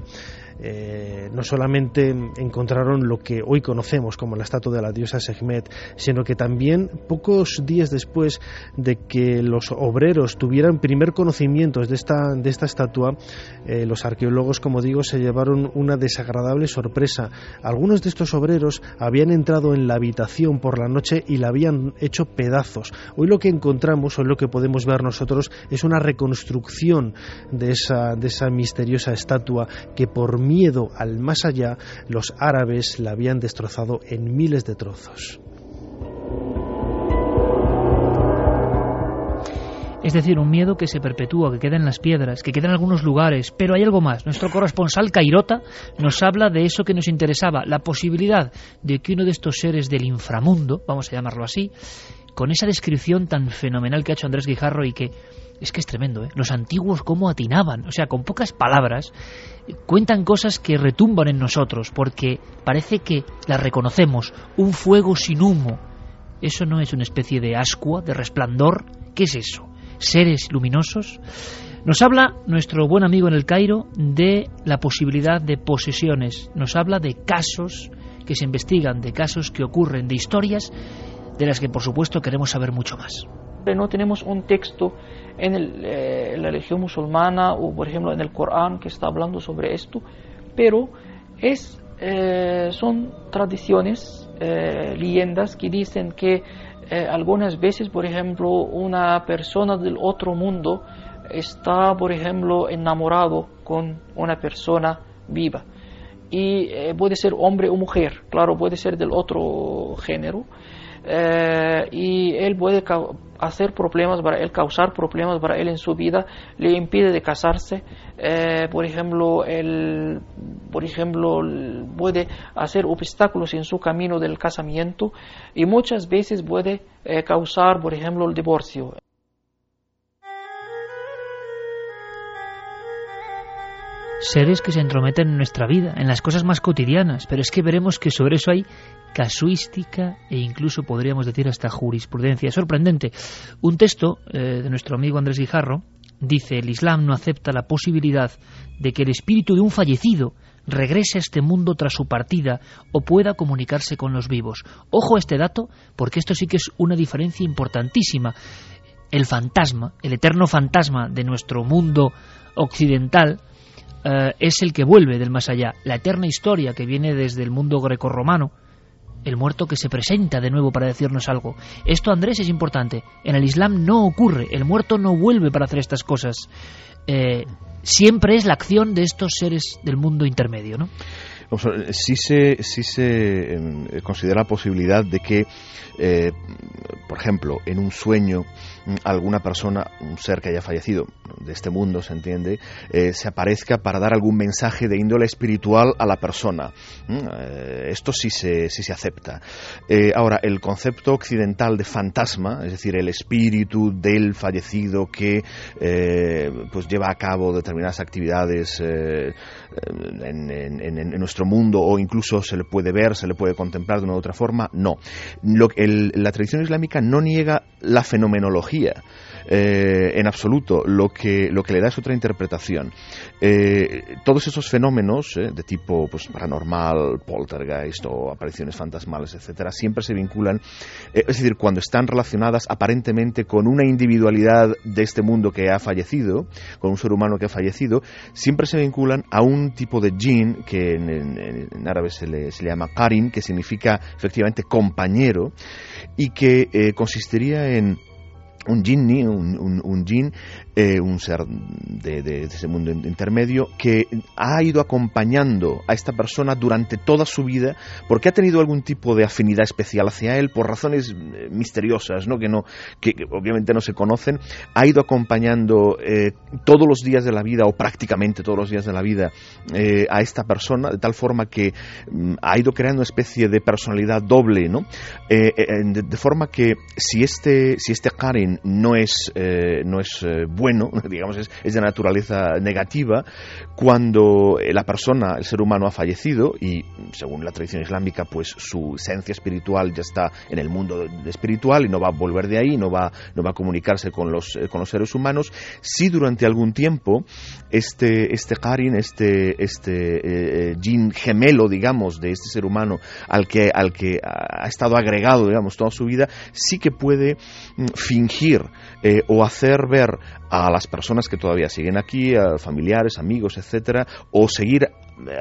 eh, no solamente encontraron lo que hoy conocemos como la estatua de la diosa Sekhmet, sino que también pocos días después de que los obreros tuvieran primer conocimientos de esta, de esta estatua, eh, los arqueólogos, como digo, se llevaron una desagradable sorpresa. Algunos de estos obreros habían entrado en la habitación por la noche y la habían hecho pedazos. Hoy lo que encontramos, hoy lo que podemos ver nosotros, es una reconstrucción de esa, de esa misteriosa estatua que por miedo al más allá los árabes la habían destrozado en miles de trozos. Es decir, un miedo que se perpetúa, que queda en las piedras, que queda en algunos lugares. Pero hay algo más. Nuestro corresponsal Cairota nos habla de eso que nos interesaba, la posibilidad de que uno de estos seres del inframundo, vamos a llamarlo así, con esa descripción tan fenomenal que ha hecho Andrés Guijarro y que es que es tremendo, ¿eh? Los antiguos cómo atinaban, o sea, con pocas palabras cuentan cosas que retumban en nosotros, porque parece que las reconocemos, un fuego sin humo. ¿Eso no es una especie de ascua, de resplandor? ¿Qué es eso? seres luminosos. Nos habla nuestro buen amigo en el Cairo de la posibilidad de posesiones, nos habla de casos que se investigan, de casos que ocurren, de historias de las que por supuesto queremos saber mucho más. No tenemos un texto en, eh, la religión musulmana o por ejemplo en el Corán que está hablando sobre esto, pero es, eh, son tradiciones, eh, leyendas que dicen que algunas veces, por ejemplo, una persona del otro mundo está, por ejemplo, enamorado con una persona viva. Y puede ser hombre o mujer, claro, puede ser del otro género. Eh, y él puede hacer problemas para él, causar problemas para él en su vida, le impide de casarse, eh, por ejemplo, él, por ejemplo, puede hacer obstáculos en su camino del casamiento y muchas veces puede eh, causar, por ejemplo, el divorcio. seres que se entrometen en nuestra vida, en las cosas más cotidianas, pero es que veremos que sobre eso hay casuística e incluso podríamos decir hasta jurisprudencia. Sorprendente. Un texto eh, de nuestro amigo Andrés Guijarro dice, el Islam no acepta la posibilidad de que el espíritu de un fallecido regrese a este mundo tras su partida o pueda comunicarse con los vivos. Ojo a este dato, porque esto sí que es una diferencia importantísima. El fantasma, el eterno fantasma de nuestro mundo occidental, eh, es el que vuelve del más allá. La eterna historia que viene desde el mundo grecorromano, el muerto que se presenta de nuevo para decirnos algo. Esto, Andrés, es importante. En el Islam no ocurre, el muerto no vuelve para hacer estas cosas. Eh, siempre es la acción de estos seres del mundo intermedio, ¿no? sí se, sí se em, considera la posibilidad de que, eh, por ejemplo, en un sueño alguna persona, un ser que haya fallecido de este mundo, se entiende, eh, se aparezca para dar algún mensaje de índole espiritual a la persona. Eh, esto sí se, sí se acepta. Eh, ahora, el concepto occidental de fantasma, es decir, el espíritu del fallecido que pues lleva a cabo determinadas actividades en, nuestro mundo o incluso se le puede ver, se le puede contemplar de una u otra forma, no. la tradición islámica no niega la fenomenología eh, en absoluto. Lo que, lo que le da es otra interpretación. Eh, todos esos fenómenos eh, de tipo pues, paranormal, poltergeist o apariciones fantasmales, etcétera, siempre se vinculan, es decir, cuando están relacionadas aparentemente con una individualidad de este mundo que ha fallecido, con un ser humano que ha fallecido, siempre se vinculan a un tipo de jinn que en, árabe se le, se le llama karin, que significa efectivamente compañero, y que consistiría en un jinni, un, un, un jin, eh, un ser de, ese mundo intermedio, que ha ido acompañando a esta persona durante toda su vida, porque ha tenido algún tipo de afinidad especial hacia él, por razones eh, misteriosas, ¿no? Que, no, que, obviamente no se conocen, ha ido acompañando eh, todos los días de la vida, o prácticamente todos los días de la vida, a esta persona, de tal forma que mm, ha ido creando una especie de personalidad doble, ¿no? De, de, forma que si este, si este Karen no es, eh, no es eh, bueno, [laughs] digamos, es, es, de naturaleza negativa, cuando la persona, el ser humano, ha fallecido y, según la tradición islámica, pues su esencia espiritual ya está en el mundo espiritual y no va a volver de ahí, no va, no va a comunicarse con los, con los seres humanos, si durante algún tiempo este, este Karin, este, este eh, jin gemelo, digamos, de este ser humano al que, al que ha estado agregado, digamos, toda su vida, sí que puede mm, fingir eh, o hacer ver a las personas que todavía siguen aquí, a familiares, amigos, etcétera, o seguir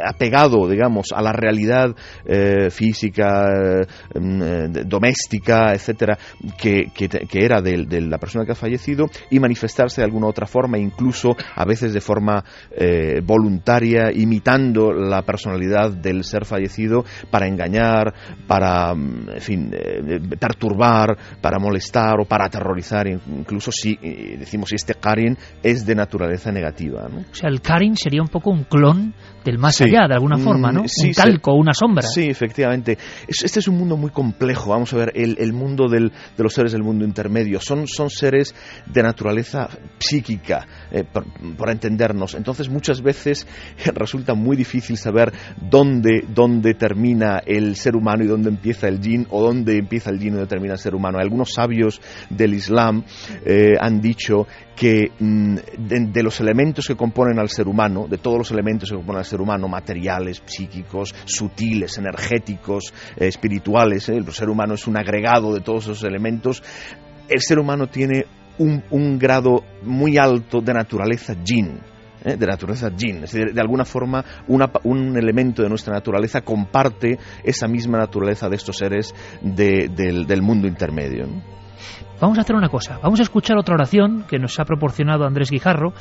apegado, digamos, a la realidad eh, física, eh, mm, eh, doméstica, etcétera, que, era de, de, la persona que ha fallecido y manifestarse de alguna otra forma, incluso a veces de forma eh, voluntaria, imitando la personalidad del ser fallecido para engañar, para, mm, en fin, eh, perturbar, para molestar o para aterrorizar, incluso si decimos este Karin es de naturaleza negativa. O sea, el Karin sería un poco un clon del más sí. allá, de alguna forma, ¿no? Sí, un talco, sí. una sombra. Sí, efectivamente. Este es un mundo muy complejo. Vamos a ver, el, el mundo del, de los seres del mundo intermedio son, son seres de naturaleza psíquica, eh, por, por, entendernos. Entonces, muchas veces [laughs] resulta muy difícil saber dónde, dónde termina el ser humano y dónde empieza el jin, o dónde empieza el jin y dónde termina el ser humano. Algunos sabios del Islam eh, han dicho que mm, de, los elementos que componen al ser humano, de todos los elementos que componen al ser humano, materiales, psíquicos, sutiles, energéticos, eh, espirituales, eh, el ser humano es un agregado de todos esos elementos, el ser humano tiene un, grado muy alto de naturaleza yin, ¿eh? de naturaleza yin. Es decir, de alguna forma una, un elemento de nuestra naturaleza comparte esa misma naturaleza de estos seres de, del, mundo intermedio. Vamos a hacer una cosa, vamos a escuchar otra oración que nos ha proporcionado Andrés Guijarro,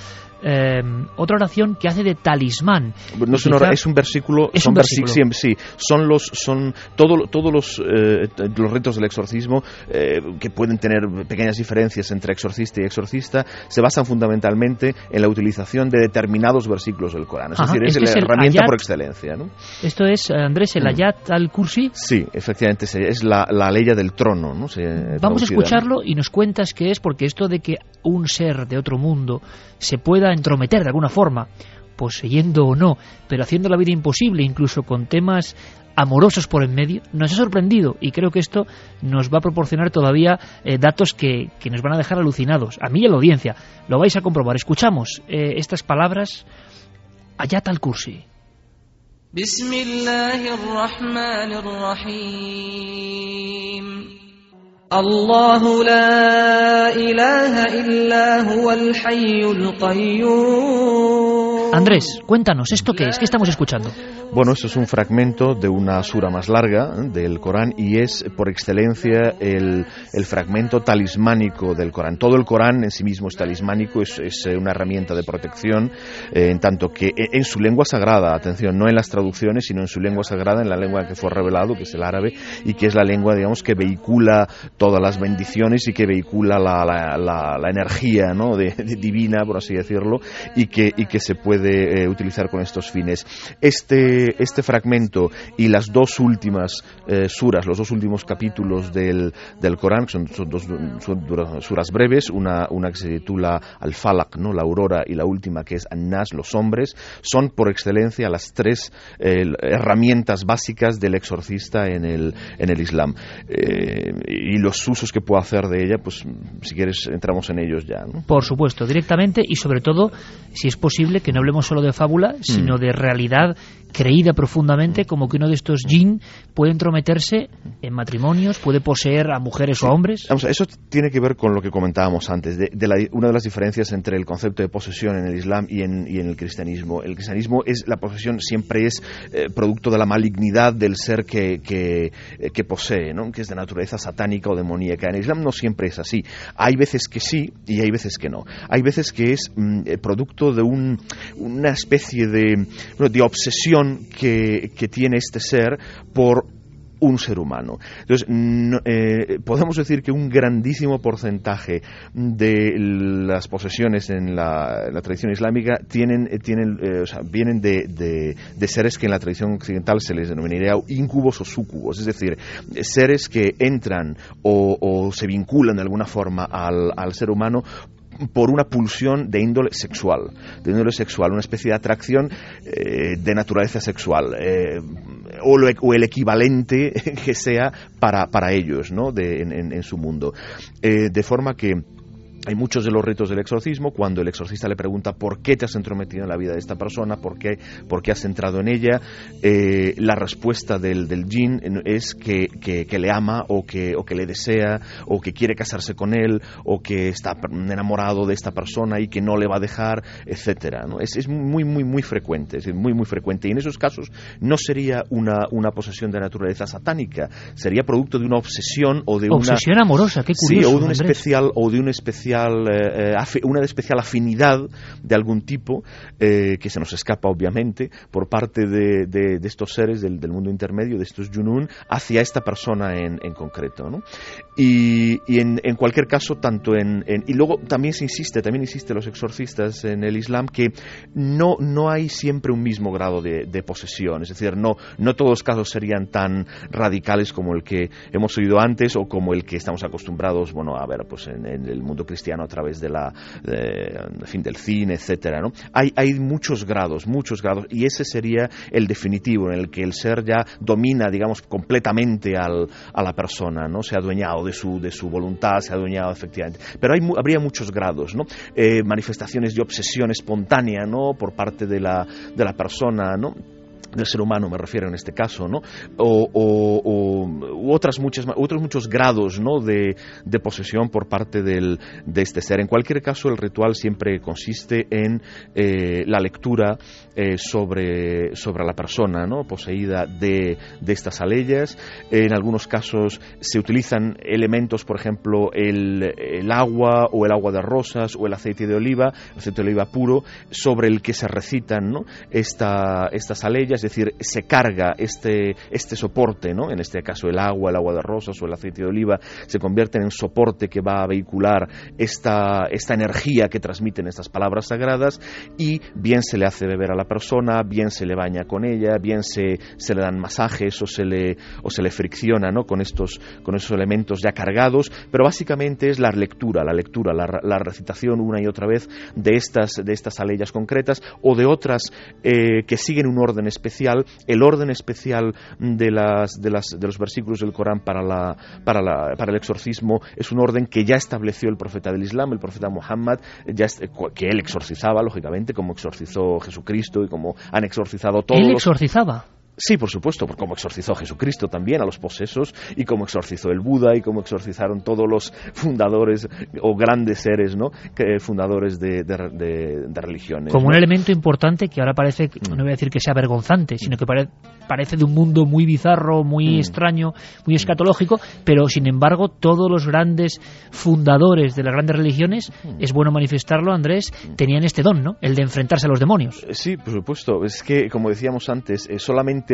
eh, otra oración que hace de talismán. No es, una, es un versículo, es son un versículo. sí, son los, son todo, todos los, eh, los ritos del exorcismo eh, que pueden tener pequeñas diferencias entre exorcista y exorcista, se basan fundamentalmente en la utilización de determinados versículos del Corán. Es Ajá, decir, es este la es el herramienta ayat, por excelencia. ¿no? Esto es, Andrés, el Mm. ayat al-Kursi. Sí, efectivamente, es la, la ley del trono. ¿no? Se, Vamos a escucharlo y y nos cuentas qué es, porque esto de que un ser de otro mundo se pueda entrometer de alguna forma, pues poseyendo o no, pero haciendo la vida imposible, incluso con temas amorosos por en medio, nos ha sorprendido y creo que esto nos va a proporcionar todavía eh, datos que, que, nos van a dejar alucinados, a mí y a la audiencia. Lo vais a comprobar. Escuchamos eh, estas palabras allá tal cursi. الله لا إله إلا هو الحي القيوم. Andrés, cuéntanos, ¿esto qué es? ¿Qué estamos escuchando? Bueno, esto es un fragmento de una sura más larga del Corán y es por excelencia el, fragmento talismánico del Corán. Todo el Corán en sí mismo es talismánico, es, es una herramienta de protección, eh, en tanto que en su lengua sagrada, atención, no en las traducciones, sino en su lengua sagrada, en la lengua que fue revelado, que es el árabe, y que es la lengua, digamos, que vehicula todas las bendiciones y que vehicula la, la, la, la energía ¿no? de, de divina, por así decirlo, y que, y que se puede eh, utilizar con estos fines. Este, este fragmento y las dos últimas eh, suras, los dos últimos capítulos del, del Corán, son, son dos son suras breves, una, una que se titula Al-Falaq, ¿no? la aurora, y la última que es An-Nas, los hombres, son por excelencia las tres eh, herramientas básicas del exorcista en el, en el Islam. y los usos que puedo hacer de ella, pues si quieres entramos en ellos ya. ¿no? Por supuesto, directamente y sobre todo, si es posible, que no hablemos solo de fábula, sino Mm. de realidad creída profundamente, como que uno de estos jinn puede entrometerse en matrimonios, puede poseer a mujeres o a hombres. Vamos, eso tiene que ver con lo que comentábamos antes, de, de la, una de las diferencias entre el concepto de posesión en el Islam y en, y en el cristianismo. El cristianismo es, la posesión siempre es eh, producto de la malignidad del ser que, que, eh, que posee, ¿no? que es de naturaleza satánica o demoníaca. En el Islam no siempre es así. Hay veces que sí y hay veces que no. Hay veces que es mm, producto de un, una especie de, de obsesión que, tiene este ser por un ser humano. Entonces, eh, podemos decir que un grandísimo porcentaje de las posesiones en la, tradición islámica tienen, tienen, vienen de, seres que en la tradición occidental se les denominaría incubos o sucubos, es decir, seres que entran o, se vinculan de alguna forma al ser humano por una pulsión de índole sexual, de índole sexual, una especie de atracción eh, de naturaleza sexual, eh, o, el equivalente [laughs] que sea para, para ellos ¿no? de, en, su mundo. Eh, de forma que hay muchos de los ritos del exorcismo cuando el exorcista le pregunta por qué te has entrometido en la vida de esta persona, por qué, por qué has entrado en ella, eh, la respuesta del, del jin es que, que, le ama o que, o que le desea o que quiere casarse con él o que está enamorado de esta persona y que no le va a dejar, etcétera. ¿no? Es, es, muy, muy, muy frecuente, es muy, muy frecuente. Y en esos casos no sería una, una posesión de naturaleza satánica, sería producto de una obsesión o de una... Obsesión amorosa, qué curioso. Sí, o de un especial, o de un especial eh, eh, una especial afinidad de algún tipo eh, que se nos escapa obviamente por parte de, estos seres del, mundo intermedio, de estos Yunun, hacia esta persona en, concreto. Y, en, cualquier caso, tanto en, Y luego también se insiste, también insiste los exorcistas en el Islam que no, no hay siempre un mismo grado de, posesión, es decir, no, no todos los casos serían tan radicales como el que hemos oído antes o como el que estamos acostumbrados bueno, a ver pues en el mundo cristiano a través de la, fin, del cine, etcétera, ¿no? Hay, hay muchos grados, muchos grados, y ese sería el definitivo, en el que el ser ya domina, digamos, completamente al, a la persona, ¿no? Se ha adueñado de su, de su voluntad, se ha adueñado efectivamente. Pero hay, habría muchos grados, ¿no? Eh, manifestaciones de obsesión espontánea, ¿no? Por parte de la, de la persona, ¿no? Del ser humano, me refiero en este caso, ¿no? O, otras muchas, otros muchos grados, ¿no? De, posesión por parte del, de este ser. En cualquier caso, el ritual siempre consiste en eh, la lectura eh, sobre, sobre la persona, ¿no? Poseída de, de estas aleyas. En algunos casos se utilizan elementos, por ejemplo, el, el agua o el agua de rosas o el aceite de oliva, aceite de oliva puro, sobre el que se recitan, ¿no? Esta, estas aleyas es decir, se carga este, este soporte, ¿no? en este caso el agua, el agua de rosas o el aceite de oliva, se convierten en soporte que va a vehicular esta, esta energía que transmiten estas palabras sagradas y bien se le hace beber a la persona, bien se le baña con ella, bien se, se le dan masajes o se le, o se le fricciona ¿no? con, estos, con esos elementos ya cargados, pero básicamente es la lectura, la lectura, la, recitación una y otra vez de estas, de estas aleyas concretas o de otras eh, que siguen un orden específico el orden especial de, las, de, las, de los versículos del Corán para, la, para, la, para el exorcismo es un orden que ya estableció el profeta del Islam, el profeta Muhammad, ya, que él exorcizaba, lógicamente, como exorcizó Jesucristo y como han exorcizado todos. ¿Él exorcizaba? Sí, por supuesto, por como exorcizó Jesucristo también a los posesos y como exorcizó el Buda y como exorcizaron todos los fundadores o grandes seres, ¿no? Que, fundadores de, religiones. Como un elemento importante que ahora parece, mm. no voy a decir que sea vergonzante, sino que parece de un mundo muy bizarro, muy mm. extraño, muy escatológico, pero sin embargo todos los grandes fundadores de las grandes religiones, mm. es bueno manifestarlo, Andrés, tenían este don, ¿no? El de enfrentarse a los demonios. Sí, por supuesto. Es que, como decíamos antes, eh,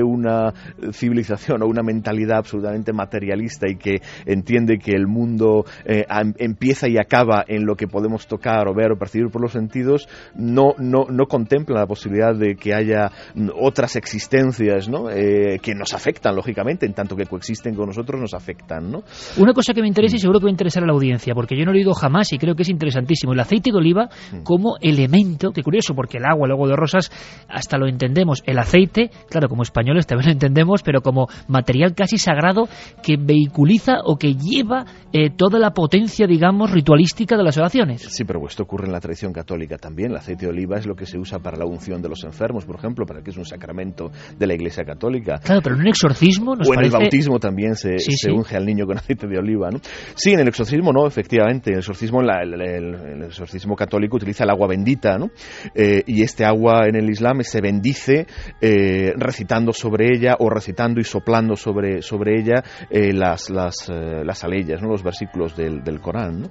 una civilización o una mentalidad absolutamente materialista y que entiende que el mundo eh, empieza y acaba en lo que podemos tocar o ver o percibir por los sentidos, no, no, no contempla la posibilidad de que haya otras existencias ¿no? Eh, que nos afectan, lógicamente, en tanto que coexisten con nosotros, nos afectan. ¿no? Una cosa que me interesa y seguro que va a interesar a la audiencia, porque yo no lo he oído jamás y creo que es interesantísimo, el aceite de oliva mm. como elemento, que curioso, porque el agua, el agua de rosas, hasta lo entendemos, el aceite, claro, como español españoles también lo entendemos, pero como material casi sagrado que vehiculiza o que lleva eh, toda la potencia, digamos, ritualística de las oraciones. Sí, pero esto ocurre en la tradición católica también. El aceite de oliva es lo que se usa para la unción de los enfermos, por ejemplo, para que es un sacramento de la Iglesia católica. Claro, pero en un exorcismo nos O en el bautismo también se, unge al niño con [laughs] aceite de oliva, ¿no? Sí, en el exorcismo no, efectivamente. En el exorcismo, el, exorcismo católico utiliza el agua bendita, ¿no? Eh, y este agua en el Islam se bendice eh, recitando sobre ella o recitando y soplando sobre, sobre ella eh, las, las, eh, las aleyas, ¿no? los versículos del, del Corán. ¿no?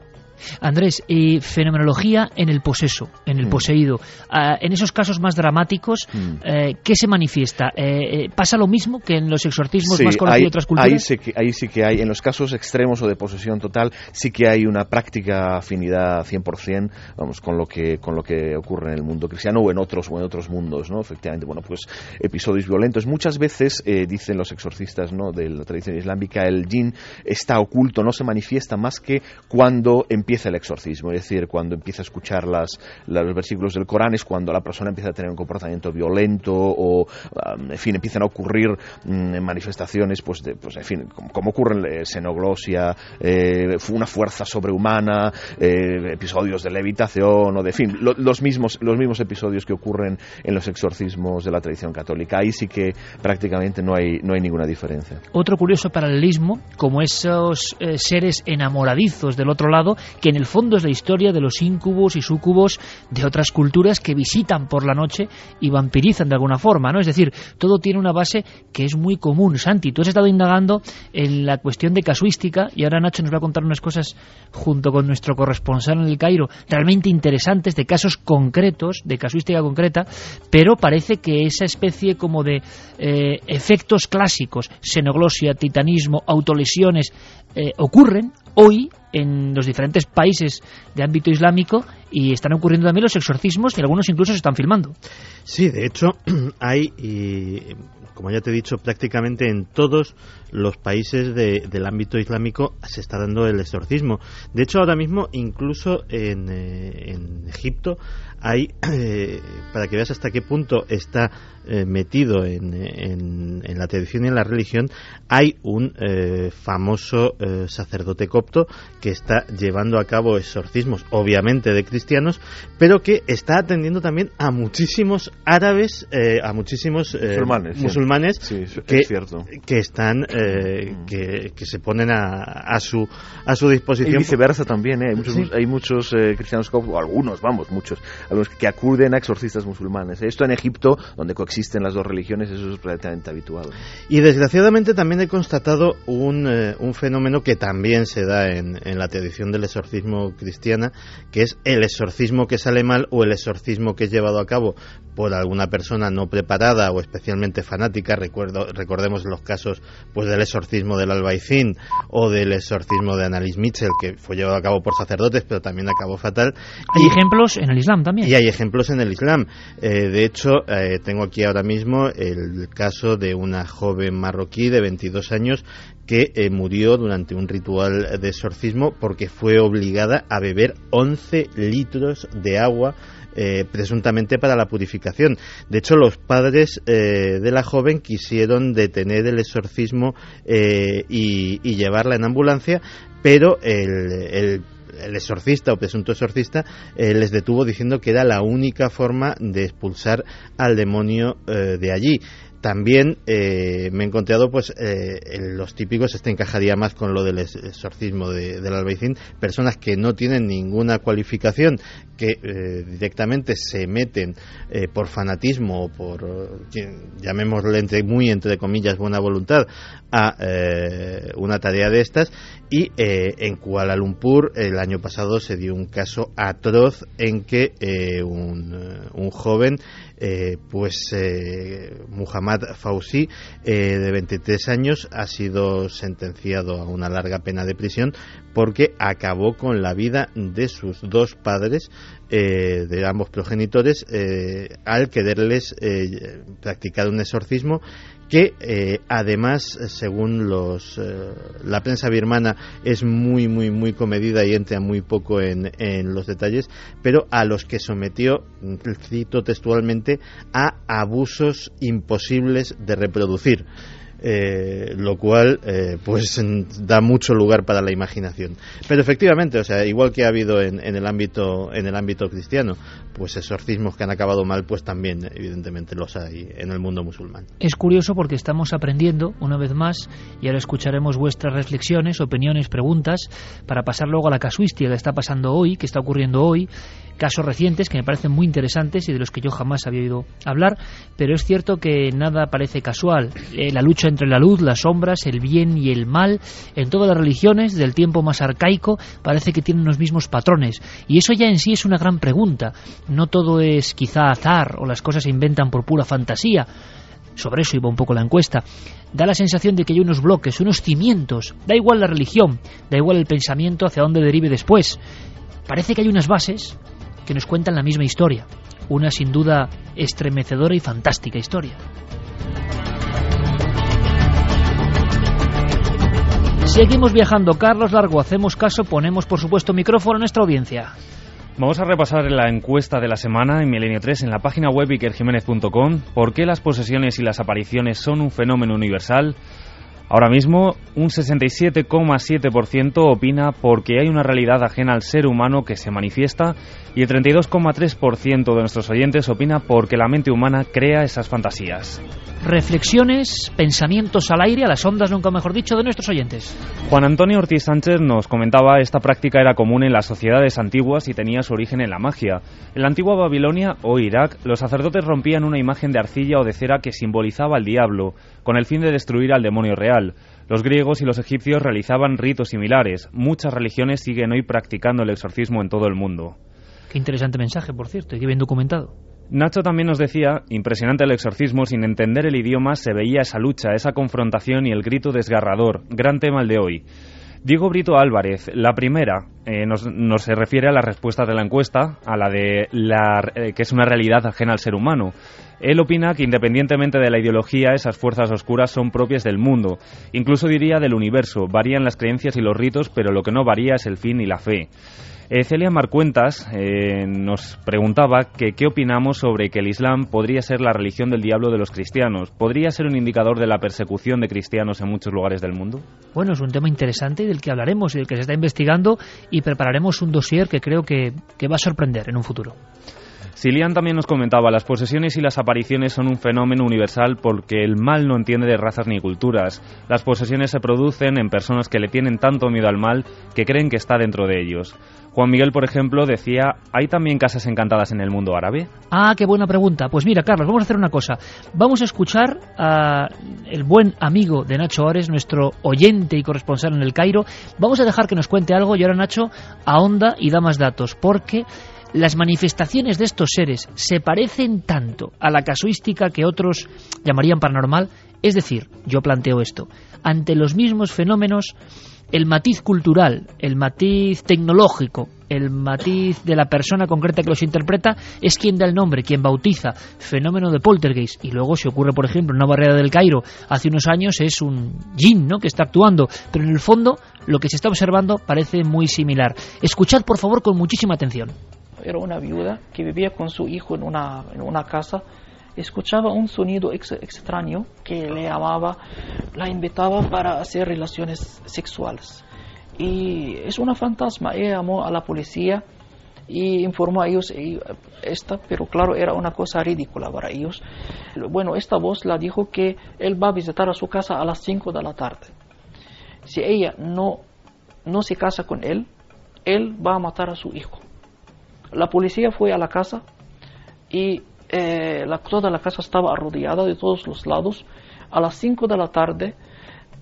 Andrés, y fenomenología en el poseso, en el Mm. poseído. Ah, en esos casos más dramáticos, Mm. eh, ¿qué se manifiesta? Eh, eh, ¿Pasa lo mismo que en los exorcismos Sí, más conocidos de otras culturas? Ahí sí, que, ahí sí que hay, en los casos extremos o de posesión total, sí que hay una práctica afinidad 100%, vamos, con lo que con lo que ocurre en el mundo cristiano o en otros o en otros mundos, ¿no? Efectivamente, bueno, pues episodios violentos. Muchas veces eh, dicen los exorcistas, ¿no? De la tradición islámica, el jin está oculto, no se manifiesta más que cuando empieza el exorcismo, es decir, cuando empieza a escuchar las, los versículos del Corán es cuando la persona empieza a tener un comportamiento violento o, um, en fin, empiezan a ocurrir mm, manifestaciones, pues, de, pues en fin, como, como ocurre en eh, xenoglosia, eh, una fuerza sobrehumana, eh, episodios de levitación o de, en fin, lo- los, mismos, los mismos episodios que ocurren en los exorcismos de la tradición católica. Ahí sí que prácticamente no hay, no hay ninguna diferencia. Otro curioso paralelismo, como esos eh, seres enamoradizos del otro lado, que en el fondo es la historia de los íncubos y súcubos de otras culturas que visitan por la noche y vampirizan de alguna forma, ¿no? Es decir, todo tiene una base que es muy común. Santi, tú has estado indagando en la cuestión de casuística y ahora Nacho nos va a contar unas cosas junto con nuestro corresponsal en el Cairo realmente interesantes de casos concretos, de casuística concreta, pero parece que esa especie como de eh, efectos clásicos, xenoglosia, titanismo, autolesiones, eh, ocurren hoy en los diferentes países de ámbito islámico y están ocurriendo también los exorcismos y algunos incluso se están filmando. Sí, de hecho [clears throat] hay, y, como ya te he dicho, prácticamente en todos los países de- del ámbito islámico se está dando el exorcismo. De hecho, ahora mismo, incluso en, eh, en Egipto, hay, eh, para que veas hasta qué punto está eh, metido en, en- en la tradición y en la religión, hay un eh, famoso eh, sacerdote copto que está llevando a cabo exorcismos, obviamente de cristianos, pero que está atendiendo también a muchísimos árabes, eh, a muchísimos eh, Musulmanes, sí. musulmanes Sí, es que, cierto. que están, eh, que, que se ponen a, a su a su Y disposición. viceversa también, ¿eh? hay muchos, Sí. hay muchos cristianos coptos, algunos, vamos, muchos, algunos que acuden a exorcistas musulmanes. Esto en Egipto, donde coexisten las dos religiones, eso es relativamente habitual. Y desgraciadamente también he constatado un, eh, un fenómeno que también se da en, en la tradición del exorcismo cristiana, que es el exorcismo que sale mal o el exorcismo que es llevado a cabo por alguna persona no preparada o especialmente fanática. Recuerdo, recordemos los casos pues del exorcismo del Albaicín o del exorcismo de Annalise Mitchell, que fue llevado a cabo por sacerdotes, pero también acabó fatal. Hay Y- ejemplos en el Islam también. Y hay ejemplos en el Islam. Eh, de hecho, eh, tengo aquí ahora mismo el caso de una joven marroquí de 22 años que eh, murió durante un ritual de exorcismo porque fue obligada a beber 11 litros de agua presuntamente para la purificación. De hecho, los padres de la joven quisieron detener el exorcismo y, llevarla en ambulancia, pero el el exorcista o presunto exorcista eh, les detuvo diciendo que era la única forma de expulsar al demonio eh, de allí. También eh, me he encontrado, pues, eh, en los típicos, este encajaría más con lo del ex- exorcismo de- del albaicín, personas que no tienen ninguna cualificación, que directamente se meten por fanatismo o por, llamémosle entre, muy entre comillas, buena voluntad, a una tarea de estas. Y eh, en Kuala Lumpur, el año pasado, se dio un caso atroz en que eh, un, eh, un joven eh, pues eh, Muhammad Fauzi, de 23 años, ha sido sentenciado a una larga pena de prisión porque acabó con la vida de sus dos padres, de ambos progenitores, al quererles practicar un exorcismo que eh, además, según los, eh, la prensa birmana, es muy, muy, muy comedida y entra muy poco en, en los detalles, pero a los que sometió, cito textualmente, a abusos imposibles de reproducir. Eh, lo cual pues da mucho lugar para la imaginación pero efectivamente o sea igual que ha habido en, en el ámbito en el ámbito cristiano pues exorcismos que han acabado mal pues también evidentemente los hay en el mundo musulmán Es curioso porque estamos aprendiendo una vez más y ahora escucharemos vuestras reflexiones, opiniones, preguntas para pasar luego a la casuística que está pasando hoy, que está ocurriendo hoy, casos recientes que me parecen muy interesantes y de los que yo jamás había oído hablar, pero es cierto que nada parece casual. Eh, la lucha entre la luz, las sombras, el bien y el mal. En todas las religiones del tiempo más arcaico parece que tienen los mismos patrones. Y eso ya en sí es una gran pregunta. No todo es quizá azar o las cosas se inventan por pura fantasía. Sobre eso iba un poco la encuesta. Da la sensación de que hay unos bloques, unos cimientos. Da igual la religión, da igual el pensamiento hacia dónde derive después. Parece que hay unas bases que nos cuentan la misma historia. Una sin duda estremecedora y fantástica historia. Seguimos viajando. Carlos Largo, hacemos caso, ponemos por supuesto micrófono a nuestra audiencia. Vamos a repasar la encuesta de la semana en Milenio 3 en la página web ikerjiménez.com. ¿Por qué las posesiones y las apariciones son un fenómeno universal? Ahora mismo, un 67,7% opina porque hay una realidad ajena al ser humano que se manifiesta y el 32,3% de nuestros oyentes opina porque la mente humana crea esas fantasías. Reflexiones, pensamientos al aire, a las ondas, nunca mejor dicho, de nuestros oyentes. Juan Antonio Ortiz Sánchez nos comentaba esta práctica era común en las sociedades antiguas y tenía su origen en la magia. En la antigua Babilonia o Irak, los sacerdotes rompían una imagen de arcilla o de cera que simbolizaba al diablo, con el fin de destruir al demonio real. Los griegos y los egipcios realizaban ritos similares. Muchas religiones siguen hoy practicando el exorcismo en todo el mundo. Qué interesante mensaje, por cierto, y qué bien documentado. Nacho también nos decía, impresionante el exorcismo, sin entender el idioma se veía esa lucha, esa confrontación y el grito desgarrador, gran tema el de hoy. Diego Brito Álvarez, la primera, eh, nos, nos, se refiere a la respuesta de la encuesta, a la de la, eh, que es una realidad ajena al ser humano. Él opina que independientemente de la ideología, esas fuerzas oscuras son propias del mundo, incluso diría del universo. Varían las creencias y los ritos, pero lo que no varía es el fin y la fe. Eh, Celia Marcuentas eh, nos preguntaba qué opinamos sobre que el Islam podría ser la religión del diablo de los cristianos. ¿Podría ser un indicador de la persecución de cristianos en muchos lugares del mundo? Bueno, es un tema interesante y del que hablaremos y del que se está investigando y prepararemos un dossier que creo que, que va a sorprender en un futuro. Silian también nos comentaba, las posesiones y las apariciones son un fenómeno universal porque el mal no entiende de razas ni culturas. Las posesiones se producen en personas que le tienen tanto miedo al mal que creen que está dentro de ellos. Juan Miguel, por ejemplo, decía, ¿hay también casas encantadas en el mundo árabe? Ah, qué buena pregunta. Pues mira, Carlos, vamos a hacer una cosa. Vamos a escuchar a el buen amigo de Nacho Ores, nuestro oyente y corresponsal en el Cairo. Vamos a dejar que nos cuente algo y ahora Nacho ahonda y da más datos, porque las manifestaciones de estos seres se parecen tanto a la casuística que otros llamarían paranormal, es decir, yo planteo esto, ante los mismos fenómenos, el matiz cultural, el matiz tecnológico, el matiz de la persona concreta que los interpreta es quien da el nombre, quien bautiza fenómeno de poltergeist. Y luego si ocurre, por ejemplo, en una barrera del Cairo hace unos años es un jinn ¿no? que está actuando, pero en el fondo lo que se está observando parece muy similar. Escuchad por favor con muchísima atención era una viuda que vivía con su hijo en una, en una casa, escuchaba un sonido ex, extraño que le amaba, la invitaba para hacer relaciones sexuales. Y es una fantasma, ella llamó a la policía y informó a ellos esta, pero claro, era una cosa ridícula para ellos. Bueno, esta voz la dijo que él va a visitar a su casa a las 5 de la tarde. Si ella no, no se casa con él, él va a matar a su hijo. La policía fue a la casa y eh, la, toda la casa estaba arrodillada de todos los lados. A las 5 de la tarde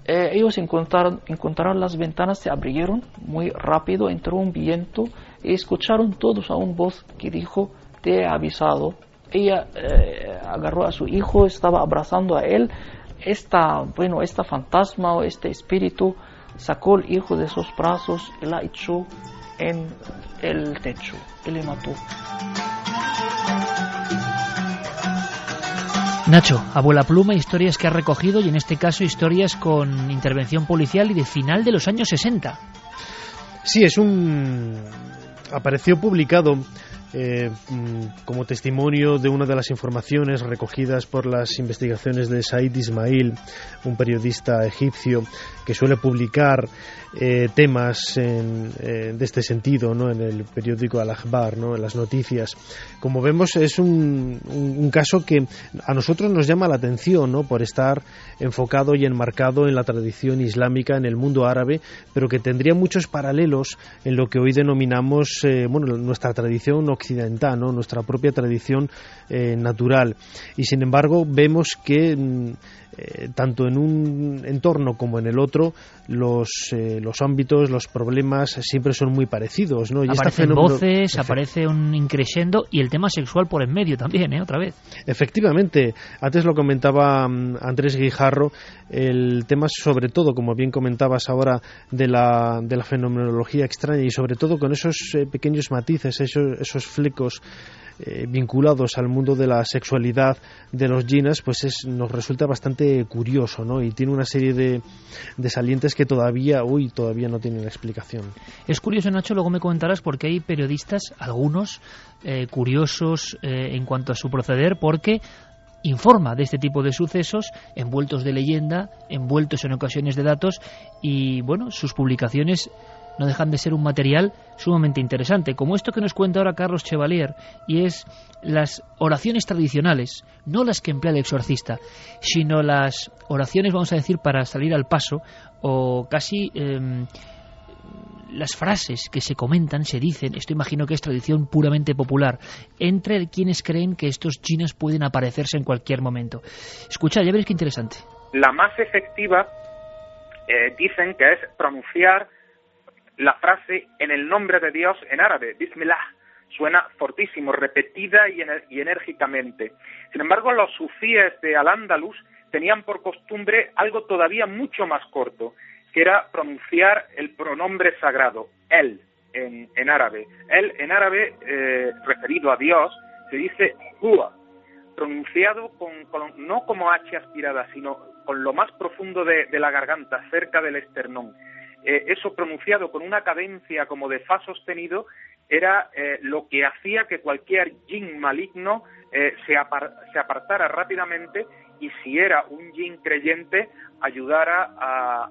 eh, ellos encontraron, encontraron las ventanas se abrieron muy rápido, entró un viento y escucharon todos a un voz que dijo, te he avisado. Ella eh, agarró a su hijo, estaba abrazando a él. Esta, bueno, esta fantasma o este espíritu sacó el hijo de sus brazos y la echó en el techo y le mató. Nacho, abuela pluma, historias que ha recogido y en este caso historias con intervención policial y de final de los años 60. Sí, es un... apareció publicado eh, mm, como testimonio de una de las informaciones recogidas por las investigaciones de Said Ismail, un periodista egipcio que suele publicar eh, temas en, eh, de este sentido ¿no? en el periódico Al-Akhbar, ¿no? en las noticias. Como vemos, es un, caso que a nosotros nos llama la atención ¿no? por estar enfocado y enmarcado en la tradición islámica, en el mundo árabe, pero que tendría muchos paralelos en lo que hoy denominamos eh, bueno, nuestra tradición occidental, ¿no? nuestra propia tradición eh, natural. Y sin embargo vemos que mm, eh, tanto en un entorno como en el otro los, eh, los ámbitos, los problemas siempre son muy parecidos. ¿no? Y Aparecen voces, aparece un increscendo y el tema sexual por en medio también, ¿eh? otra vez. Efectivamente, antes lo comentaba mm, Andrés Guijarro, el tema sobre todo, como bien comentabas ahora, de la, de la fenomenología extraña y sobre todo con esos eh, pequeños matices, esos, esos flecos eh, vinculados al mundo de la sexualidad de los jinas, pues nos resulta bastante curioso, ¿no? Y tiene una serie de, de salientes que todavía, uy, todavía no tienen explicación. Es curioso, Nacho, luego me comentarás porque hay periodistas, algunos, eh, curiosos eh, en cuanto a su proceder, porque informa de este tipo de sucesos, envueltos de leyenda, envueltos en ocasiones de datos, y bueno, sus publicaciones no dejan de ser un material sumamente interesante, como esto que nos cuenta ahora Carlos Chevalier, y es las oraciones tradicionales, no las que emplea el exorcista, sino las oraciones, vamos a decir, para salir al paso, o casi em, las frases que se comentan, se dicen, esto imagino que es tradición puramente popular, entre quienes creen que estos chinos pueden aparecerse en cualquier momento. Escucha, ya veréis qué interesante. La más efectiva eh, dicen que es pronunciar la frase en el nombre de Dios en árabe, Bismillah. Suena fortísimo, repetida y, enérgicamente. Sin embargo, los sufíes de Al-Ándalus tenían por costumbre algo todavía mucho más corto, que era pronunciar el pronombre sagrado, él, en, árabe. Él, en árabe, eh, referido a Dios, se dice hua, pronunciado con, no como H aspirada, sino con lo más profundo de la garganta, cerca del esternón. Eh, eso pronunciado con una cadencia como de fa sostenido era eh, lo que hacía que cualquier yin maligno eh, se, apartara rápidamente y si era un yin creyente ayudara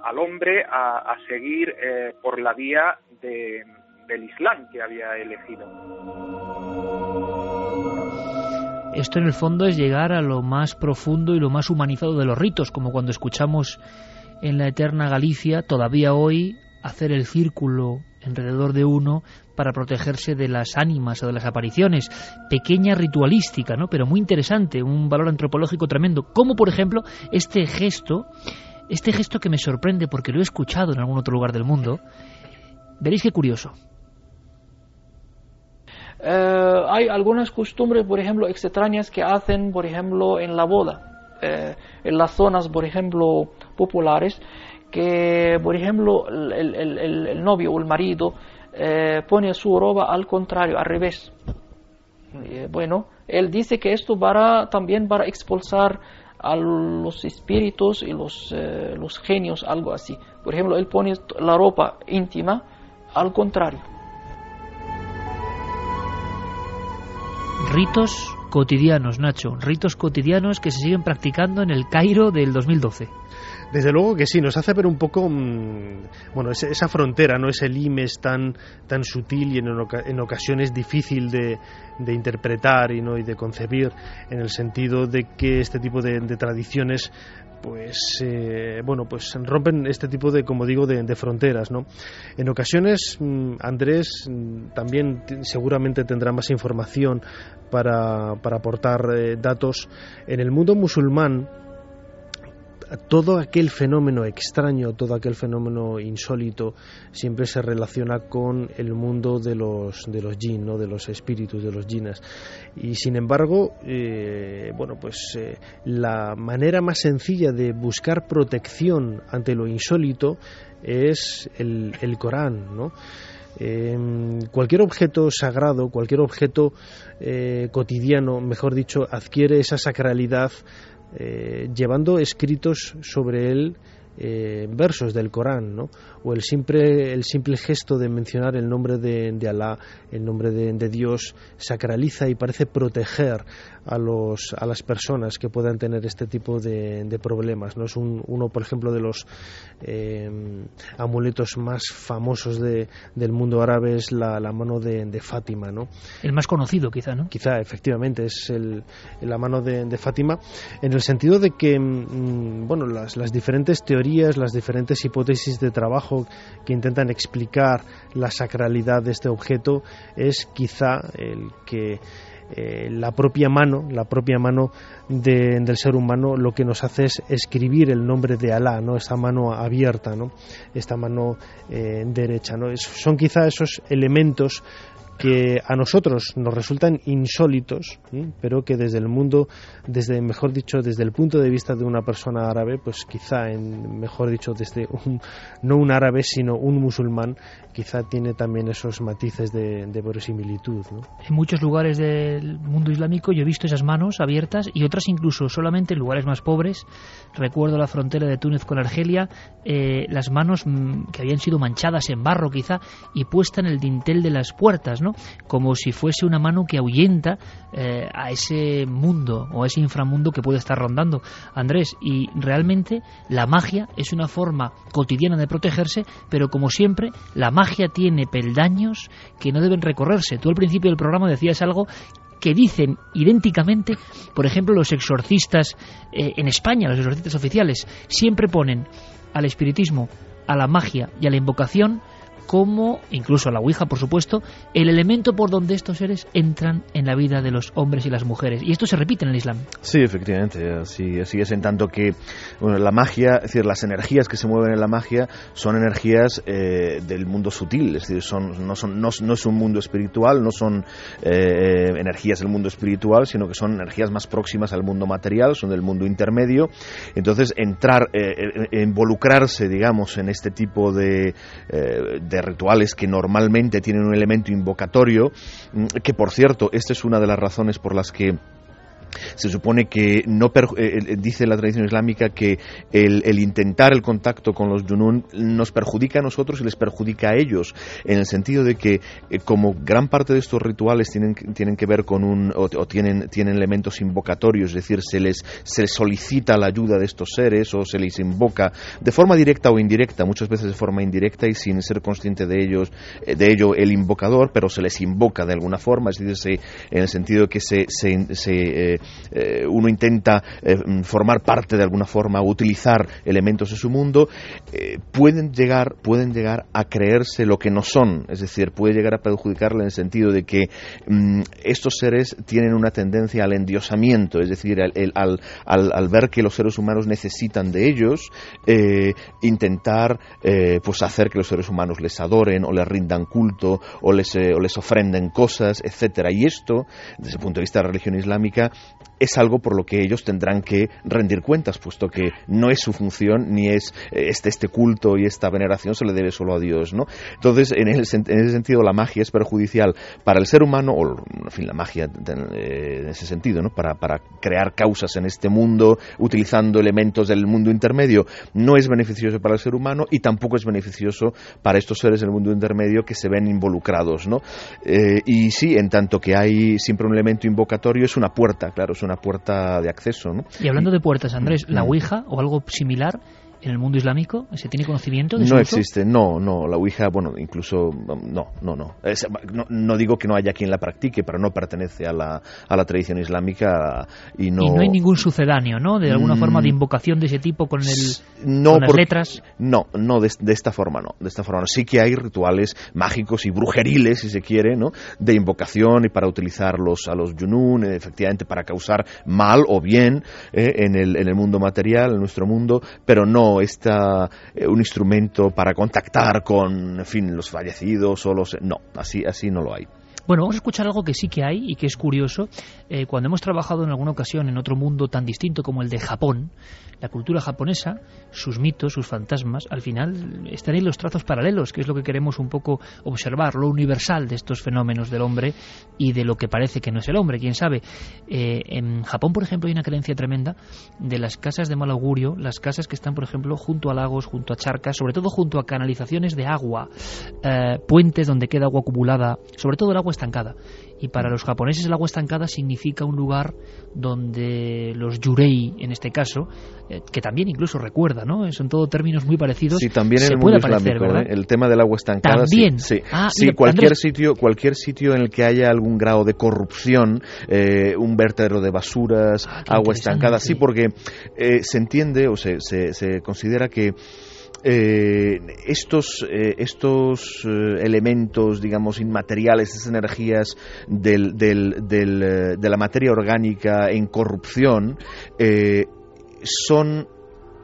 al hombre a, seguir por la vía del Islam que había elegido. Esto en el fondo es llegar a lo más profundo y lo más humanizado de los ritos, como cuando escuchamos en la eterna Galicia, todavía hoy, hacer el círculo alrededor de uno para protegerse de las ánimas o de las apariciones. Pequeña ritualística, ¿no? Pero muy interesante, un valor antropológico tremendo. Como, por ejemplo, este gesto, este gesto que me sorprende porque lo he escuchado en algún otro lugar del mundo. Veréis qué curioso. Eh, hay algunas costumbres, por ejemplo, extrañas que hacen, por ejemplo, en la boda. Eh, en las zonas, por ejemplo, populares, que, por ejemplo, el, novio o el marido eh, pone su ropa al contrario, al revés. Eh, bueno, él dice que esto para también para expulsar a los espíritus y los, los genios, algo así. Por ejemplo, él pone la ropa íntima al contrario. Ritos cotidianos, Nacho, ritos cotidianos que se siguen practicando en el Cairo del 2012. Desde luego que sí, nos hace ver un poco, mm, bueno, esa frontera, no ese limes tan, tan sutil y en, ocasiones difícil de, interpretar y, ¿no? y de concebir, en el sentido de que este tipo de, tradiciones pues eh, bueno pues rompen este tipo de como digo de, fronteras no en ocasiones mm, Andrés mm, también seguramente tendrá más información para, para aportar eh, datos. En el mundo musulmán todo aquel fenómeno extraño, todo aquel fenómeno insólito, siempre se relaciona con el mundo de los, de los ¿no? de los espíritus, de los jinnas. Y sin embargo, eh, bueno, pues eh, la manera más sencilla de buscar protección ante lo insólito es el, el Corán, ¿no? Em, cualquier objeto sagrado, cualquier objeto eh, cotidiano, mejor dicho, adquiere esa sacralidad eh, llevando escritos sobre él eh, versos del Corán, ¿no? o el simple, el simple gesto de mencionar el nombre de, de Alá, el nombre de, Dios, sacraliza y parece proteger a, los, a las personas que puedan tener este tipo de, problemas. ¿no? Es uno, por ejemplo, de los eh, amuletos más famosos de, del mundo árabe es la, mano de, Fátima. ¿no? El más conocido, quizá, ¿no? Quizá, efectivamente, es la mano de, Fátima, en el sentido de que mm, bueno, las, las diferentes teorías, las diferentes hipótesis de trabajo que intentan explicar la sacralidad de este objeto es quizá el que eh, la propia mano, la propia mano del ser humano lo que nos hace es escribir el nombre de Alá, ¿no? esta mano abierta, ¿no? esta mano eh, derecha. ¿no? son quizá esos elementos que a nosotros nos resultan insólitos, pero que desde el mundo, desde mejor dicho, desde el punto de vista de una persona árabe, pues quizá, en, mejor dicho, desde un, no un árabe, sino un musulmán, quizá tiene también esos matices de, de verosimilitud. En muchos lugares del mundo islámico yo he visto esas manos abiertas y otras incluso solamente en lugares más pobres. Recuerdo la frontera de Túnez con Argelia, eh, las manos mm, que habían sido manchadas en barro quizá y puesta en el dintel de las puertas, Como si fuese una mano que ahuyenta eh, a ese mundo o a ese inframundo que puede estar rondando. Andrés, y realmente la magia es una forma cotidiana de protegerse, pero como siempre, la magia tiene peldaños que no deben recorrerse. Tú al principio del programa decías algo que dicen idénticamente, por ejemplo, los exorcistas eh, en España, los exorcistas oficiales, siempre ponen al espiritismo, a la magia y a la invocación como, incluso la Ouija, por supuesto, el elemento por donde estos seres entran en la vida de los hombres y las mujeres. Y esto se repite en el Islam. Sí, efectivamente, así, es en tanto que bueno, la magia, es decir, las energías que se mueven en la magia son energías eh, del mundo sutil, es decir, son, no, son, no, es un mundo espiritual, no son eh, energías del mundo espiritual, sino que son energías más próximas al mundo material, son del mundo intermedio. Entonces, entrar, eh, involucrarse, digamos, en este tipo de rituales que normalmente tienen un elemento invocatorio, mm, que por cierto, esta es una de las razones por las que se supone que no eh, eh, dice la tradición islámica que el, intentar el contacto con los yunun nos perjudica a nosotros y les perjudica a ellos, en el sentido de que eh, como gran parte de estos rituales tienen, tienen que ver con un o, tienen, tienen elementos invocatorios, es decir, se les, se solicita la ayuda de estos seres o se les invoca de forma directa o indirecta, muchas veces de forma indirecta y sin ser consciente de ellos, de ello el invocador, pero se les invoca de alguna forma, es decir, en el sentido de que se, se, eh, uno intenta eh, formar parte de alguna forma, utilizar elementos de su mundo, eh, pueden, llegar, pueden llegar a creerse lo que no son, es decir, puede llegar a perjudicarle en el sentido de que mm, estos seres tienen una tendencia al endiosamiento, es decir, al, al, ver que los seres humanos necesitan de ellos, intentar pues hacer que los seres humanos les adoren o les rindan culto o les, o les ofrenden cosas, etcétera. Y esto, desde el punto de vista de la religión islámica, es algo por lo que ellos tendrán que rendir cuentas, puesto que no es su función ni es eh, este, este culto y esta veneración se le debe solo a Dios, ¿no? Entonces, en, ese sentido, la magia es perjudicial para el ser humano, o en fin, la magia eh, en ese sentido, ¿no? Para, para crear causas en este mundo, utilizando elementos del mundo intermedio, no es beneficioso para el ser humano y tampoco es beneficioso para estos seres del mundo intermedio que se ven involucrados, ¿no? Eh, y sí, en tanto que hay siempre un elemento invocatorio, es una puerta, claro, es una puerta de acceso. ¿no? Y hablando de puertas, Andrés, ¿la Ouija o algo similar en el mundo islámico? ¿Se tiene conocimiento de No existe, no, no. La Ouija, bueno, incluso, no, no, no. no. digo que no haya quien la practique, pero no pertenece a la, a la tradición islámica y no... Y no hay ningún sucedáneo, ¿no? De alguna forma de mm. invocación de ese tipo con, el, no, las letras. No, no, de, esta forma no. De esta forma Sí que hay rituales mágicos y brujeriles, si se quiere, ¿no? De invocación y para utilizarlos a los yunun, efectivamente para causar mal o bien eh, en, el, en el mundo material, en nuestro mundo, pero no está eh, un instrumento para contactar con, fin, los fallecidos o los... No, así, así no lo hay. Bueno, vamos a escuchar algo que sí que hay y que es curioso. Eh, cuando hemos trabajado en alguna ocasión en otro mundo tan distinto como el de Japón, la cultura japonesa, sus mitos, sus fantasmas, al final están en los trazos paralelos, que es lo que queremos un poco observar, lo universal de estos fenómenos del hombre y de lo que parece que no es el hombre, quién sabe. Eh, en Japón, por ejemplo, hay una creencia tremenda de las casas de mal augurio, las casas que están, por ejemplo, junto a lagos, junto a charcas, sobre todo junto a canalizaciones de agua, eh, puentes donde queda agua acumulada, sobre todo el agua estancada. Y para los japoneses el agua estancada significa un lugar donde los yurei, en este caso, eh, que también incluso recuerda, ¿no? Son todo términos muy parecidos. Sí, también en el mundo aparecer, islámico, ¿verdad? ¿eh? el tema del agua estancada. También. Sí, Ah, Sí, mira, cualquier Andrés- sitio, cualquier sitio en el que haya algún grado de corrupción, eh, un vertedero de basuras, Ah, agua estancada, sí, porque eh, se entiende o se, se, se considera que eh, estos eh, estos eh, elementos digamos inmateriales esas energías del, del- del, eh, de la materia orgánica en corrupción son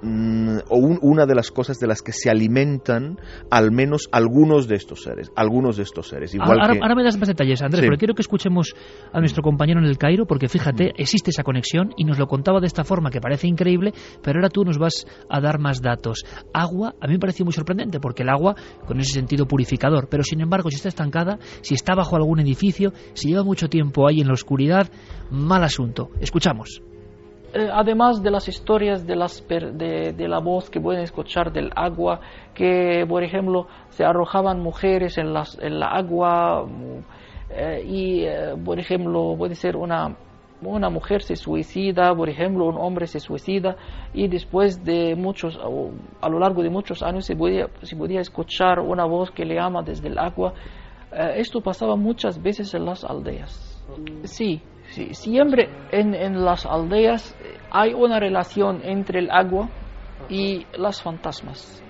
mm, o un- una de las cosas de las que se alimentan al menos algunos de estos seres algunos de estos seres igual Ahora, ahora- que ahora me das más detalles, Andrés, Sí. pero quiero que escuchemos a nuestro compañero en el Cairo, porque fíjate, existe esa conexión y nos lo contaba de esta forma que parece increíble, pero ahora tú nos vas a dar más datos. Agua, a mí me pareció muy sorprendente, porque el agua, con ese sentido purificador, pero sin embargo, si está estancada, si está bajo algún edificio, si lleva mucho tiempo ahí en la oscuridad, mal asunto. Escuchamos. Eh, además de las historias de, las per- de, de la voz que pueden escuchar del agua, que por ejemplo se arrojaban mujeres en, las, en la agua eh, y eh, por ejemplo puede ser una, una mujer se suicida, por ejemplo un hombre se suicida y después de muchos, a lo largo de muchos años se podía, se podía escuchar una voz que le llama desde el agua. Esto pasaba muchas veces en las aldeas. Sí, siempre en, en las aldeas eh, hay una relación entre el agua y las fantasmas.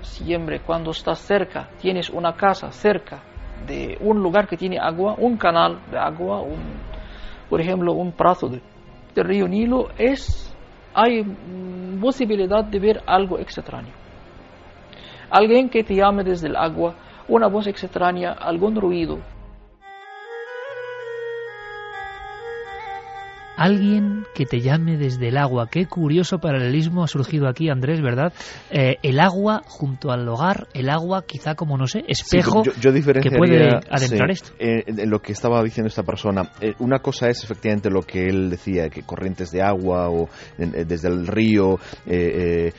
Siempre cuando estás cerca, tienes una casa cerca de un lugar que tiene agua, un canal de agua, por ejemplo, un brazo de, río Nilo, es, hay posibilidad de ver algo extraño. Alguien que te llame desde el agua, una voz extraña, algún ruido, Alguien que te llame desde el agua. Qué curioso paralelismo ha surgido aquí, Andrés, ¿verdad? Eh, el agua junto al hogar, el agua quizá como, no sé, espejo Sí, yo, yo que puede adentrar sí, esto. eh, en lo que estaba diciendo esta persona. Eh, una cosa es efectivamente lo que él decía, que corrientes de agua o eh, desde el río eh, eh,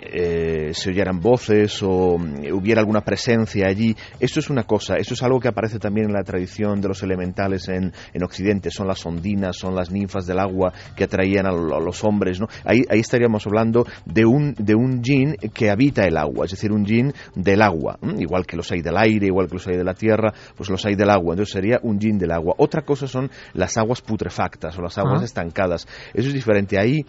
eh, se oyeran voces o mm, hubiera alguna presencia allí. Esto es una cosa, esto es algo que aparece también en la tradición de los elementales en, en Occidente. Son las ondinas, son las ninfas del agua que atraían a, lo- a los hombres. ¿no? Ahí, ahí estaríamos hablando de un, de un yin que habita el agua, es decir, un yin del agua. Igual que los hay del aire, igual que los hay de la tierra, pues los hay del agua. Entonces sería un yin del agua. Otra cosa son las aguas putrefactas o las aguas Ah. estancadas. Eso es diferente. Ahí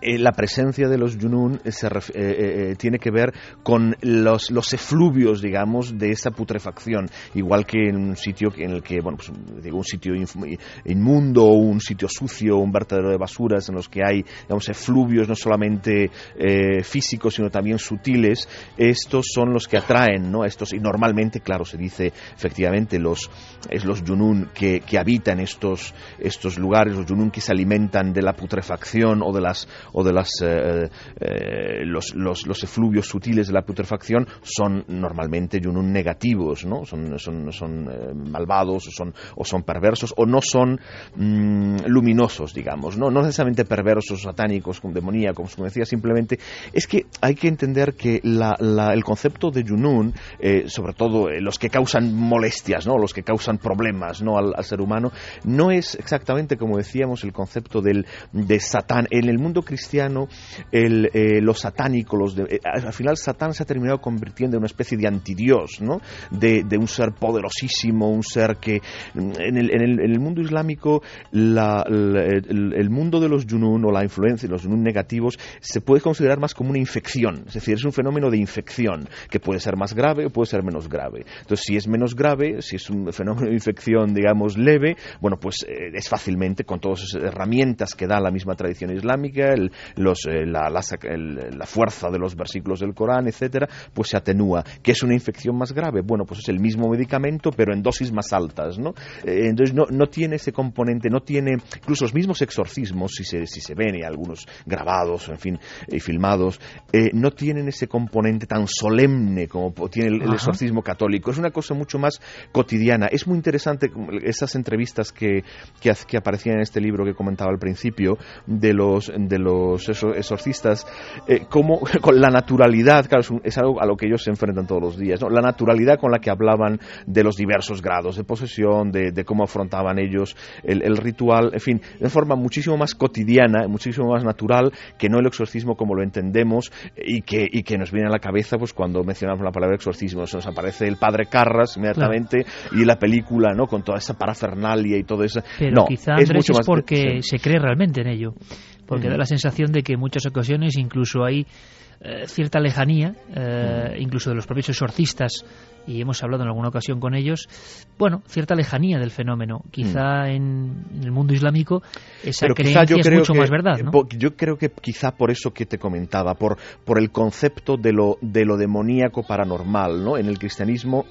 eh, la presencia de los yunun se ref- eh, eh, tiene que ver con los, los efluvios, digamos, de esa putrefacción. Igual que en un sitio en el que, bueno, pues digo, un sitio inmundo, un sitio sucio, un vertedero de basuras en los que hay, digamos, efluvios no solamente eh, físicos, sino también sutiles, estos son los que atraen, ¿no? Estos, y normalmente, claro, se dice efectivamente los, es los yunun que, que habitan estos, estos lugares, los yunun que se alimentan de la putrefacción o de las o de las eh, eh, los, los, los efluvios sutiles de la putrefacción son normalmente yunun negativos, ¿no? Son, son, son eh, malvados o son, o son perversos o no son mm, luminosos, digamos, ¿no? No necesariamente perversos, satánicos, demoníacos, como decía, simplemente es que hay que entender que la- la- el concepto de yunun, sobre todo los que causan molestias, ¿no? Los que causan problemas, ¿no? Al, al ser humano, no es exactamente como decíamos el concepto del, de Satán. En el mundo cristiano, el, eh, lo satánico, los de- eh, al final Satán se ha terminado convirtiendo en una especie de antidios, ¿no? De, un ser poderosísimo, un ser que mm, en el, mundo islámico la- el mundo de los yunun o la influencia de los yunun negativos se puede considerar más como una infección, es decir, es un fenómeno de infección que puede ser más grave o puede ser menos grave. Entonces, si es menos grave, si es un fenómeno de infección, digamos, leve, bueno, pues eh, es fácilmente con todas esas herramientas que da la misma tradición islámica, el- los, eh, la, la el- la fuerza de los versículos del Corán, etcétera, pues se atenúa. ¿Qué es una infección más grave? Bueno, pues es el mismo medicamento, pero en dosis más altas, ¿no? Eh, entonces no, no tiene ese componente, no tiene, incluso los mismos exorcismos, si se, si se ven, y algunos grabados, en fin, y filmados, eh, no tienen ese componente tan solemne como tiene el, exorcismo católico. Es una cosa mucho más cotidiana. Es muy interesante esas entrevistas que, que, que aparecían en este libro que comentaba al principio de los, de los los exorcistas, eh, como [laughs] con la naturalidad, claro, es, algo a lo que ellos se enfrentan todos los días, ¿no? la naturalidad con la que hablaban de los diversos grados de posesión, de, cómo afrontaban ellos el, ritual, en fin, de forma muchísimo más cotidiana, muchísimo más natural que no el exorcismo como lo entendemos y que, y que nos viene a la cabeza pues cuando mencionamos la palabra exorcismo, se nos aparece el padre Carras inmediatamente y la película, ¿no? Con toda esa parafernalia y todo eso. Pero no, quizá es, mucho más, porque se cree realmente en ello, porque da la sensación de que en muchas ocasiones incluso hay eh, cierta lejanía, eh, incluso de los propios exorcistas, y hemos hablado en alguna ocasión con ellos, bueno, cierta lejanía del fenómeno. Quizá mm. en el mundo islámico esa creencia es mucho más verdad, ¿no? Yo creo que quizá por eso que te comentaba, por, por el concepto de lo, de lo demoníaco paranormal, ¿no? En el cristianismo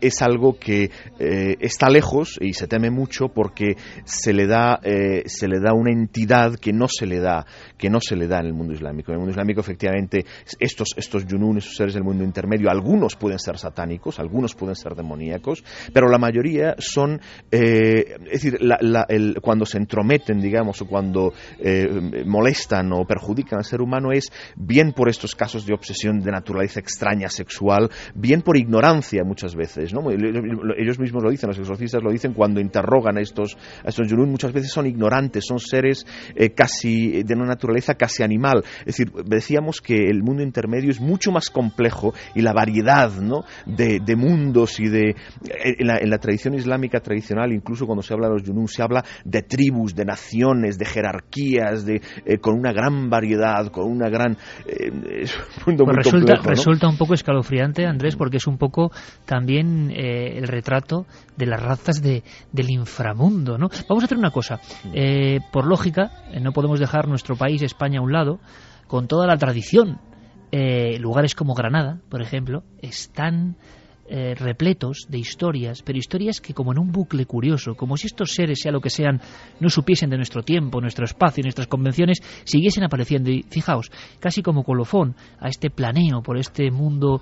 es algo que eh, está lejos y se teme mucho porque se le da se le da una entidad que no se le da que no se le da en el mundo islámico. En el mundo islámico efectivamente estos, estos yunun, esos seres del mundo intermedio, algunos pueden ser satánicos, algunos pueden ser demoníacos, pero la mayoría son, eh, es decir, cuando se entrometen, digamos, o cuando eh, molestan o perjudican al ser humano es bien por estos casos de obsesión de naturaleza extraña sexual, bien por ignorancia muchas veces. Ellos mismos lo dicen, los exorcistas lo dicen cuando interrogan a estos, a estos yunun, muchas veces son ignorantes, son seres eh, casi de una naturaleza casi animal. Es decir, decíamos que el mundo intermedio es mucho más complejo y la variedad ¿no? de, mundos y de... En la, tradición islámica tradicional, incluso cuando se habla de los yunus, se habla de tribus, de naciones, de jerarquías, de, eh, con una gran variedad, con una gran... Eh, pues resulta, resulta un poco escalofriante, Andrés, porque es un poco también eh, el retrato de las razas de, del inframundo. ¿no? Vamos a hacer una cosa. Por lógica, no podemos dejar nuestro país, España, a un lado, con toda la tradición. Eh, lugares como Granada, por ejemplo, están eh, repletos de historias, pero historias que como en un bucle curioso, como si estos seres, sea lo que sean, no supiesen de nuestro tiempo, nuestro espacio, nuestras convenciones, siguiesen apareciendo. Y fijaos, casi como colofón a este planeo por este mundo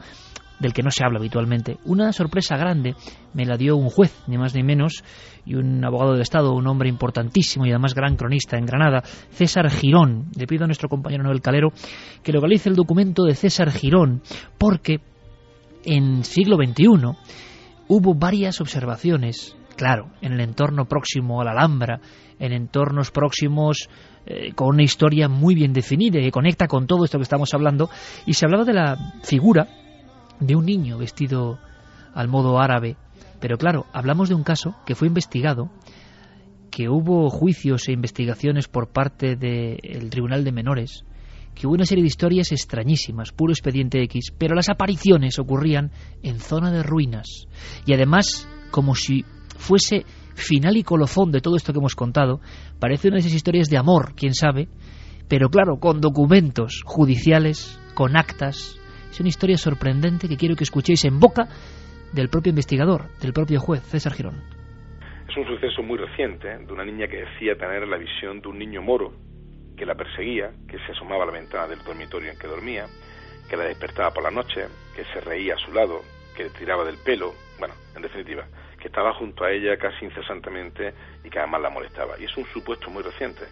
del que no se habla habitualmente. Una sorpresa grande me la dio un juez, ni más ni menos, y un abogado de Estado, un hombre importantísimo y además gran cronista en Granada, César Girón. Le pido a nuestro compañero Noel Calero que localice el documento de César Girón, porque en siglo XXI hubo varias observaciones, claro, en el entorno próximo a la Alhambra, en entornos próximos eh, con una historia muy bien definida que conecta con todo esto que estamos hablando, y se hablaba de la figura de un niño vestido al modo árabe. Pero claro, hablamos de un caso que fue investigado, que hubo juicios e investigaciones por parte del Tribunal de Menores, que hubo una serie de historias extrañísimas, puro expediente X, pero las apariciones ocurrían en zona de ruinas. Y además, como si fuese final y colofón de todo esto que hemos contado, parece una de esas historias de amor, quién sabe, pero claro, con documentos judiciales, con actas, es una historia sorprendente que quiero que escuchéis en boca del propio investigador, del propio juez, César Girón. Es un suceso muy reciente de una niña que decía tener la visión de un niño moro que la perseguía, que se asomaba a la ventana del dormitorio en que dormía, que la despertaba por la noche, que se reía a su lado, que le tiraba del pelo, bueno, en definitiva, que estaba junto a ella casi incesantemente y que además la molestaba. Y es un supuesto muy reciente,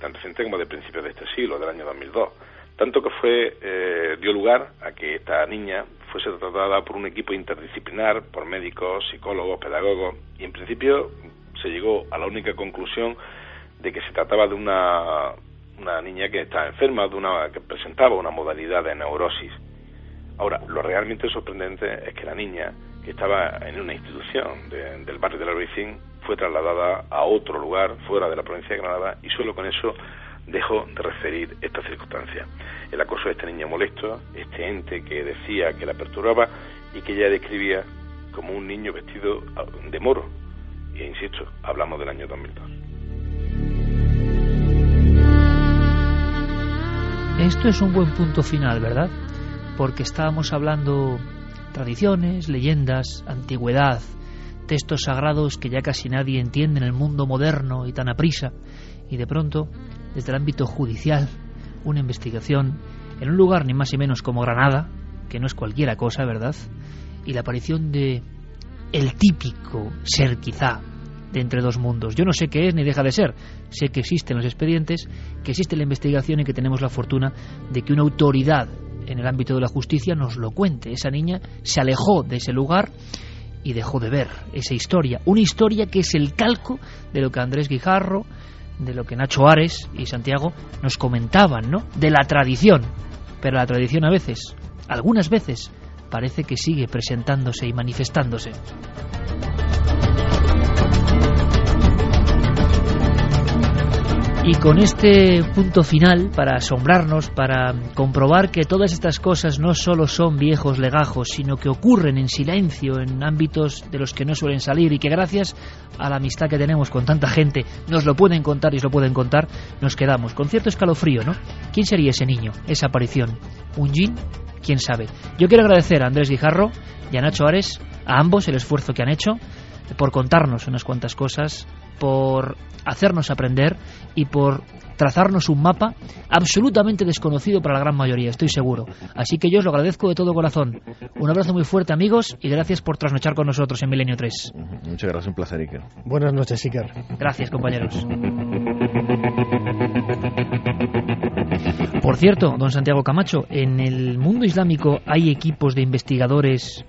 tan reciente como de principios de este siglo, del año 2002 tanto que fue eh, dio lugar a que esta niña fuese tratada por un equipo interdisciplinar, por médicos, psicólogos, pedagogos, y en principio se llegó a la única conclusión de que se trataba de una, una niña que estaba enferma, de una que presentaba una modalidad de neurosis. Ahora, lo realmente sorprendente es que la niña, que estaba en una institución del barrio de la Vicín, fue trasladada a otro lugar fuera de la provincia de Granada y solo con eso dejó de referir esta circunstancia. El acoso de este niño molesto, este ente que decía que la perturbaba y que ella describía como un niño vestido de moro. Y insisto, hablamos del año 2002. Esto es un buen punto final, ¿verdad? Porque estábamos hablando tradiciones, leyendas, antigüedad, textos sagrados que ya casi nadie entiende en el mundo moderno y tan aprisa, y de pronto desde el ámbito judicial una investigación en un lugar ni más ni menos como Granada, que no es cualquiera cosa, ¿verdad? Y la aparición de el típico ser quizá de entre dos mundos. Yo no sé qué es ni deja de ser. Sé que existen los expedientes, que existe la investigación y que tenemos la fortuna de que una autoridad en el ámbito de la justicia nos lo cuente. Esa niña se alejó de ese lugar y dejó de ver esa historia. Una historia que es el calco de lo que Andrés Guijarro, de lo que Nacho Ares y Santiago nos comentaban, ¿no? De la tradición. Pero la tradición a veces, algunas veces, parece que sigue presentándose y manifestándose. Y con este punto final, para asombrarnos, para comprobar que todas estas cosas no solo son viejos legajos, sino que ocurren en silencio, en ámbitos de los que no suelen salir, y que gracias a la amistad que tenemos con tanta gente nos lo pueden contar y se lo pueden contar, nos quedamos con cierto escalofrío, ¿no? ¿Quién sería ese niño, esa aparición? ¿Un jin? ¿Quién sabe? Yo quiero agradecer a Andrés Guijarro y a Nacho Ares, a ambos el esfuerzo que han hecho por contarnos unas cuantas cosas, por hacernos aprender y por trazarnos un mapa absolutamente desconocido para la gran mayoría, estoy seguro. Así que yo os lo agradezco de todo corazón. Un abrazo muy fuerte, amigos, y gracias por trasnochar con nosotros en Milenio 3. Muchas gracias, un placer, Iker. Buenas noches, Iker. Gracias, compañeros. Por cierto, don Santiago Camacho, en el mundo islámico hay equipos de investigadores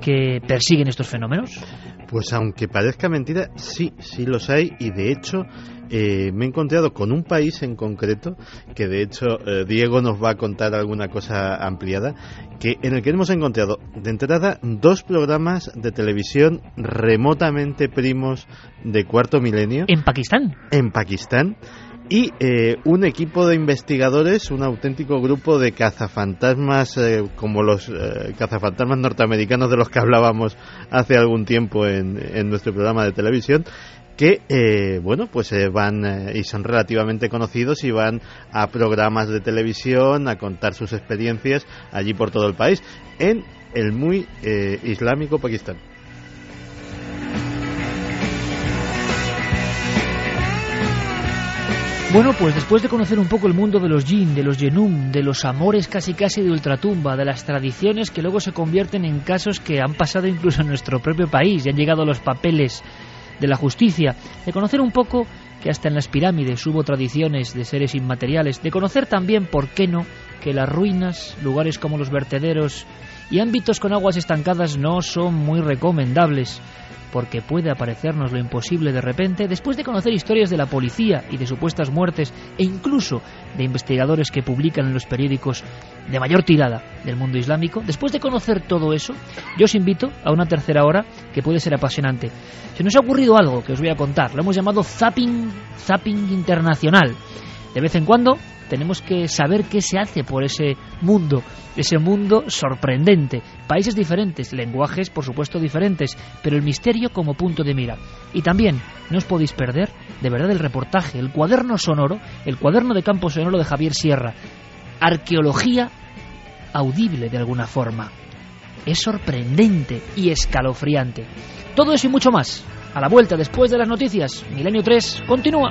que persiguen estos fenómenos? Pues aunque parezca mentira, sí, sí los hay y de hecho eh, me he encontrado con un país en concreto que de hecho eh, Diego nos va a contar alguna cosa ampliada que en el que hemos encontrado de entrada dos programas de televisión remotamente primos de cuarto milenio. En Pakistán en Pakistán y eh, un equipo de investigadores, un auténtico grupo de cazafantasmas eh, como los eh, cazafantasmas norteamericanos de los que hablábamos hace algún tiempo en, en nuestro programa de televisión que eh, bueno pues eh, van eh, y son relativamente conocidos y van a programas de televisión a contar sus experiencias allí por todo el país en el muy islámico Pakistán. Bueno, pues después de conocer un poco el mundo de los jinn, de los yenum, de los amores casi casi de ultratumba, de las tradiciones que luego se convierten en casos que han pasado incluso en nuestro propio país y han llegado a los papeles de la justicia, de conocer un poco que hasta en las pirámides hubo tradiciones de seres inmateriales, de conocer también, ¿por qué no?, que las ruinas, lugares como los vertederos y ámbitos con aguas estancadas no son muy recomendables, porque puede aparecernos lo imposible de repente, después de conocer historias de la policía y de supuestas muertes, e incluso de investigadores que publican en los periódicos de mayor tirada del mundo islámico, después de conocer todo eso, yo os invito a una tercera hora que puede ser apasionante. Se nos ha ocurrido algo que os voy a contar, lo hemos llamado zapping, zapping internacional. De vez en cuando tenemos que saber qué se hace por ese mundo, ese mundo sorprendente. Países diferentes, lenguajes por supuesto diferentes, pero el misterio como punto de mira. Y también no os podéis perder de verdad el reportaje, el cuaderno sonoro, el cuaderno de campo sonoro de Javier Sierra. Arqueología audible de alguna forma. Es sorprendente y escalofriante. Todo eso y mucho más. A la vuelta después de las noticias, Milenio 3 continúa.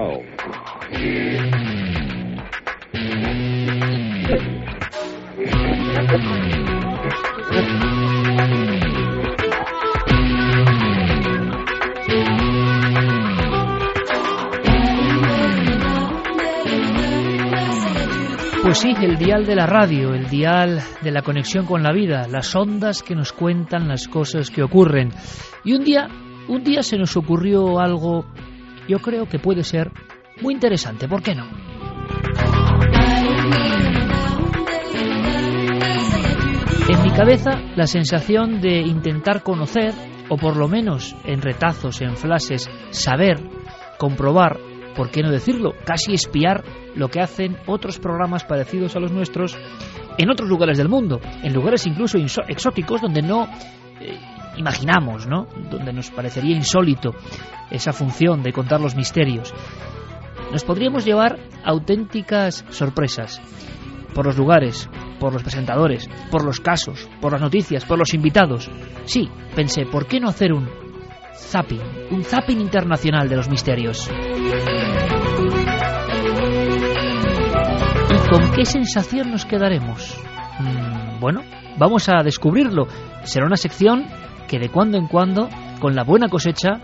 Sí, el dial de la radio, el dial de la conexión con la vida, las ondas que nos cuentan las cosas que ocurren. Y un día, un día se nos ocurrió algo, yo creo que puede ser muy interesante, ¿por qué no? En mi cabeza, la sensación de intentar conocer, o por lo menos en retazos, en flashes, saber, comprobar ¿por qué no decirlo? Casi espiar lo que hacen otros programas parecidos a los nuestros en otros lugares del mundo, en lugares incluso exóticos donde no eh, imaginamos, ¿no? Donde nos parecería insólito esa función de contar los misterios. Nos podríamos llevar auténticas sorpresas por los lugares, por los presentadores, por los casos, por las noticias, por los invitados. Sí, pensé, ¿por qué no hacer un zapping, un zapping internacional de los misterios? ¿Y con qué sensación nos quedaremos? Mm, bueno, vamos a descubrirlo. Será una sección que de cuando en cuando, con la buena cosecha,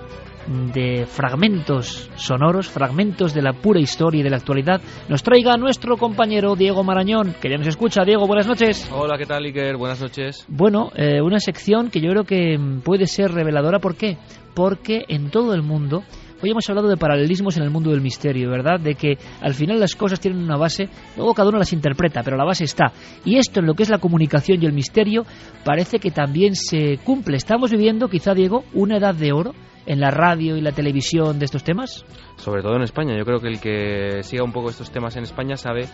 de fragmentos sonoros, fragmentos de la pura historia y de la actualidad, nos traiga nuestro compañero Diego Marañón, que ya nos escucha. Diego, buenas noches. Hola, ¿qué tal, Iker? Buenas noches. Bueno, eh, una sección que yo creo que puede ser reveladora. ¿Por qué? Porque en todo el mundo Hoy hemos hablado de paralelismos en el mundo del misterio, ¿verdad? De que al final las cosas tienen una base, luego cada uno las interpreta, pero la base está. Y esto en lo que es la comunicación y el misterio parece que también se cumple. Estamos viviendo, quizá Diego, una edad de oro en la radio y la televisión de estos temas? Sobre todo en España. Yo creo que el que siga un poco estos temas en España sabe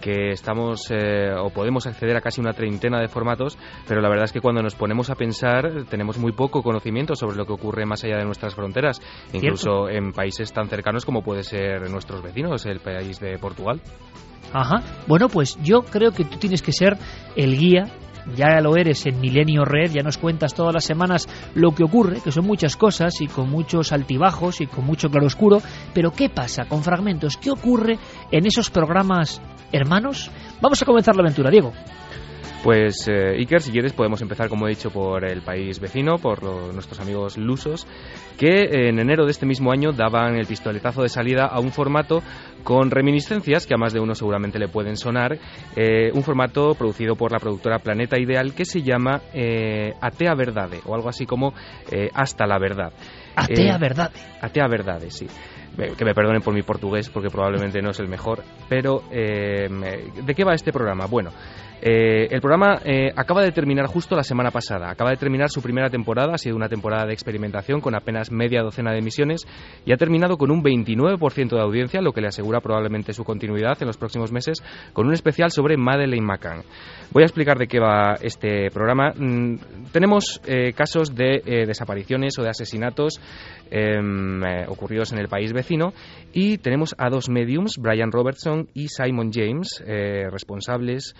que estamos eh, o podemos acceder a casi una treintena de formatos, pero la verdad es que cuando nos ponemos a pensar tenemos muy poco conocimiento sobre lo que ocurre más allá de nuestras fronteras, incluso en países tan cercanos como puede ser nuestros vecinos, el país de Portugal. Ajá. Bueno, pues yo creo que tú tienes que ser el guía ya lo eres en Milenio Red, ya nos cuentas todas las semanas lo que ocurre, que son muchas cosas y con muchos altibajos y con mucho claroscuro, pero ¿qué pasa con fragmentos? ¿Qué ocurre en esos programas hermanos? Vamos a comenzar la aventura, Diego. Pues eh, Iker, si quieres podemos empezar, como he dicho, por el país vecino, por nuestros amigos lusos, que en enero de este mismo año daban el pistoletazo de salida a un formato con reminiscencias que a más de uno seguramente le pueden sonar, eh, un formato producido por la productora Planeta Ideal que se llama eh, Atea Verdade, o algo así como Hasta la Verdad. Atea Verdade. Atea Verdade, sí que me perdonen por mi portugués porque probablemente no es el mejor, pero ¿de qué va este programa? Bueno, eh, el programa eh, acaba de terminar justo la semana pasada, acaba de terminar su primera temporada, ha sido una temporada de experimentación con apenas media docena de emisiones y ha terminado con un 29% de audiencia, lo que le asegura probablemente su continuidad en los próximos meses, con un especial sobre Madeleine McCann. Voy a explicar de qué va este programa. Mm, tenemos eh, casos de desapariciones o de asesinatos em, ocurridos en el país vecino y tenemos a dos mediums, Brian Robertson y Simon James, responsables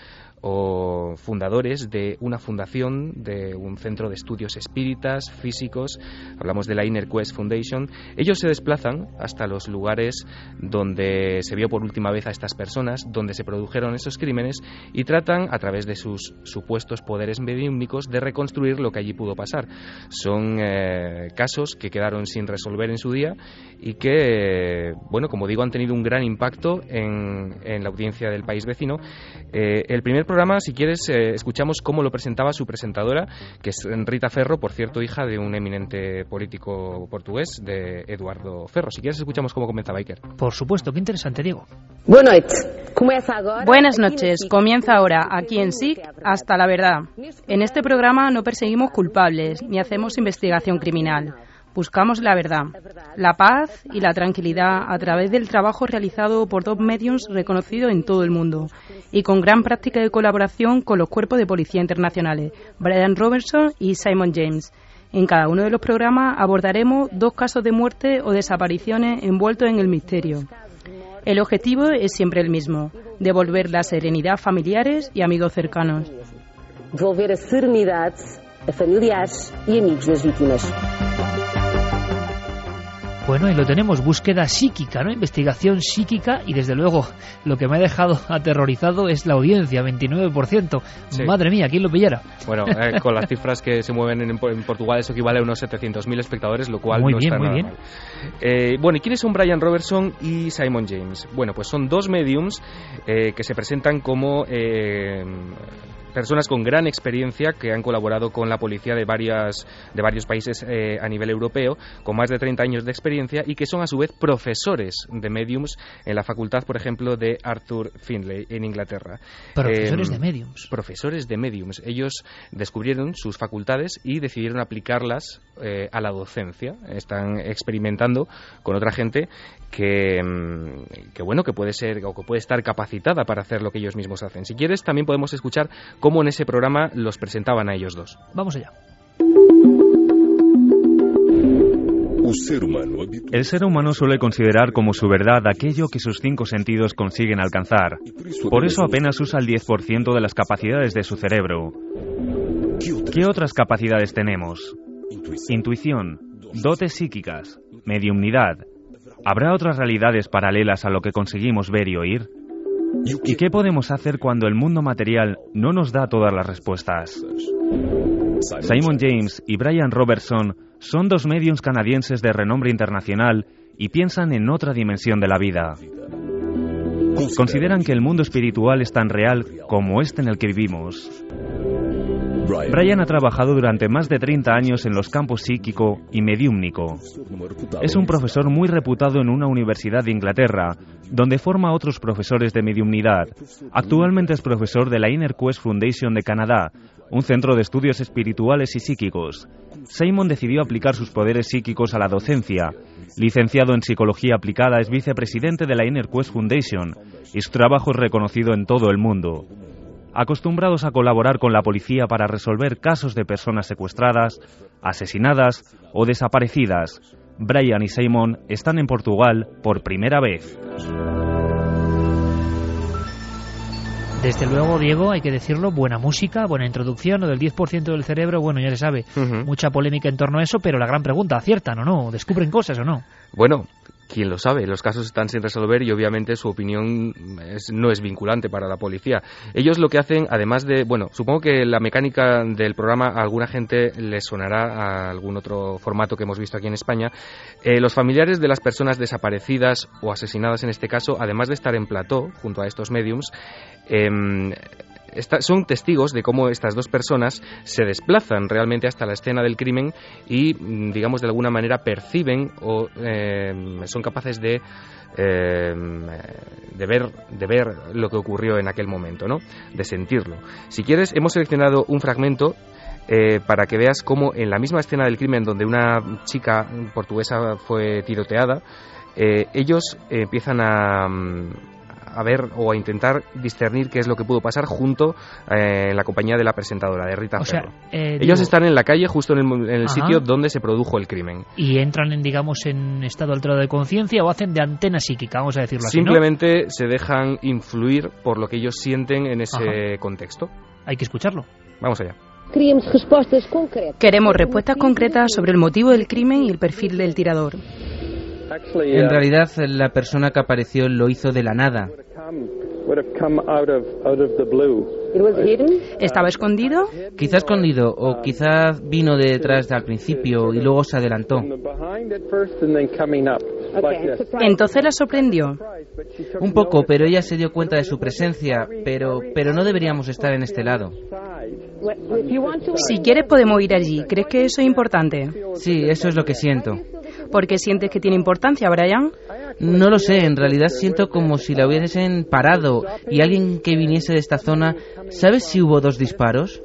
o fundadores de una fundación, de un centro de estudios espíritas, físicos, hablamos de la Inner Quest Foundation, ellos se desplazan hasta los lugares donde se vio por última vez a estas personas, donde se produjeron esos crímenes y tratan, a través de sus supuestos poderes mediúmnicos, de reconstruir lo que allí pudo pasar. Son eh, casos que quedaron sin resolver en su día y que, bueno, como digo, han tenido un gran impacto en, la audiencia del país vecino. Eh, el primer programa, si quieres, eh, escuchamos cómo lo presentaba su presentadora, que es Rita Ferro, por cierto, hija de un eminente político portugués, de Eduardo Ferro. Si quieres, escuchamos cómo comenzaba Iker. Por supuesto, qué interesante, Diego. Buenas noches. Comienza ahora, aquí en SIC, hasta la verdad. En este programa no perseguimos culpables ni hacemos investigación criminal. Buscamos la verdad, la paz y la tranquilidad a través del trabajo realizado por dos medios reconocidos en todo el mundo y con gran práctica de colaboración con los cuerpos de policía internacionales, Brian Robertson y Simon James. En cada uno de los programas abordaremos dos casos de muerte o desapariciones envueltos en el misterio. El objetivo es siempre el mismo, devolver la serenidad a familiares y amigos cercanos. Devolver a serenidad a familiares y amigos de las víctimas. Bueno, y lo tenemos, búsqueda psíquica, ¿no? Investigación psíquica y desde luego lo que me ha dejado [laughs] aterrorizado es la audiencia, 29%. Madre mía, ¿quién lo pillara? Bueno, eh, [laughs] con las cifras que se mueven en, Portugal eso equivale a unos 700.000 espectadores, lo cual muy no bien, está muy nada bien. mal. Eh, bueno, ¿y quiénes son Brian Robertson y Simon James? Bueno, pues son dos mediums eh, que se presentan como personas con gran experiencia que han colaborado con la policía de, varias, de varios países eh, a nivel europeo, con más de 30 años de experiencia y que son a su vez profesores de mediums en la facultad, por ejemplo, de Arthur Findlay en Inglaterra. Profesores Eh, de mediums. Profesores de mediums. Ellos descubrieron sus facultades y decidieron aplicarlas eh, a la docencia. Están experimentando con otra gente que, mm, que bueno que puede ser o que puede estar capacitada para hacer lo que ellos mismos hacen. Si quieres, también podemos escuchar cómo en ese programa los presentaban a ellos dos. Vamos allá. El ser humano suele considerar como su verdad aquello que sus cinco sentidos consiguen alcanzar. Por eso apenas usa el 10% de las capacidades de su cerebro. ¿Qué otras capacidades tenemos? Intuición, dotes psíquicas, mediumnidad. ¿Habrá otras realidades paralelas a lo que conseguimos ver y oír? ¿Y qué podemos hacer cuando el mundo material no nos da todas las respuestas? Simon James y Brian Robertson son dos mediums canadienses de renombre internacional y piensan en otra dimensión de la vida. Consideran que el mundo espiritual es tan real como este en el que vivimos. Brian ha trabajado durante más de 30 años en los campos psíquico y mediúmnico. Es un profesor muy reputado en una universidad de Inglaterra, donde forma a otros profesores de mediumnidad. Actualmente es profesor de la Inner Quest Foundation de Canadá, un centro de estudios espirituales y psíquicos. Simon decidió aplicar sus poderes psíquicos a la docencia. Licenciado en Psicología Aplicada, es vicepresidente de la Inner Quest Foundation y su trabajo es reconocido en todo el mundo. Acostumbrados a colaborar con la policía para resolver casos de personas secuestradas, asesinadas o desaparecidas, Brian y Simon están en Portugal por primera vez. Desde luego, Diego, hay que decirlo, buena música, buena introducción, lo del 10% del cerebro, bueno, ya se sabe, mucha polémica en torno a eso, pero la gran pregunta, ¿aciertan o no? ¿Descubren cosas o no? Bueno, quién lo sabe, los casos están sin resolver y obviamente su opinión es- no es vinculante para la policía. Ellos lo que hacen, además de, bueno, supongo que la mecánica del programa a alguna gente le sonará a algún otro formato que hemos visto aquí en España. Eh, los familiares de las personas desaparecidas o asesinadas en este caso, además de estar en plató junto a estos mediums, em, esta- son testigos de cómo estas dos personas se desplazan realmente hasta la escena del crimen y, mm, digamos, de alguna manera perciben o em, son capaces de, em, de, ver, de ver lo que ocurrió en aquel momento, ¿no? de sentirlo. Si quieres, hemos seleccionado un fragmento eh, para que veas cómo en la misma escena del crimen donde una chica portuguesa fue tiroteada, eh, ellos eh, empiezan a, mm, a ver o a intentar discernir qué es lo que pudo pasar junto eh, en la compañía de la presentadora, de Rita O sea, Ferro. eh, Ellos digo- están en la calle, justo en el, en el Ajá. sitio donde se produjo el crimen. Y entran, en, digamos, en estado alterado de conciencia o hacen de antena psíquica, vamos a decirlo así, ¿no? Simplemente se dejan influir por lo que ellos sienten en ese contexto. Hay que escucharlo. Vamos allá. Queremos respuestas concretas sobre el motivo del crimen y el perfil del tirador. En realidad, la persona que apareció lo hizo de la nada. ¿Estaba escondido? Quizá escondido o quizá vino de detrás al principio y luego se adelantó. Entonces la sorprendió. Un poco, pero ella se dio cuenta de su presencia, pero, pero no deberíamos estar en este lado. Si quieres podemos ir allí. ¿Crees que eso es importante? Sí, eso es lo que siento. ¿Por qué sientes que tiene importancia, Brian? No lo sé, en realidad siento como si la hubiesen parado y alguien que viniese de esta zona. ¿Sabes si hubo dos disparos?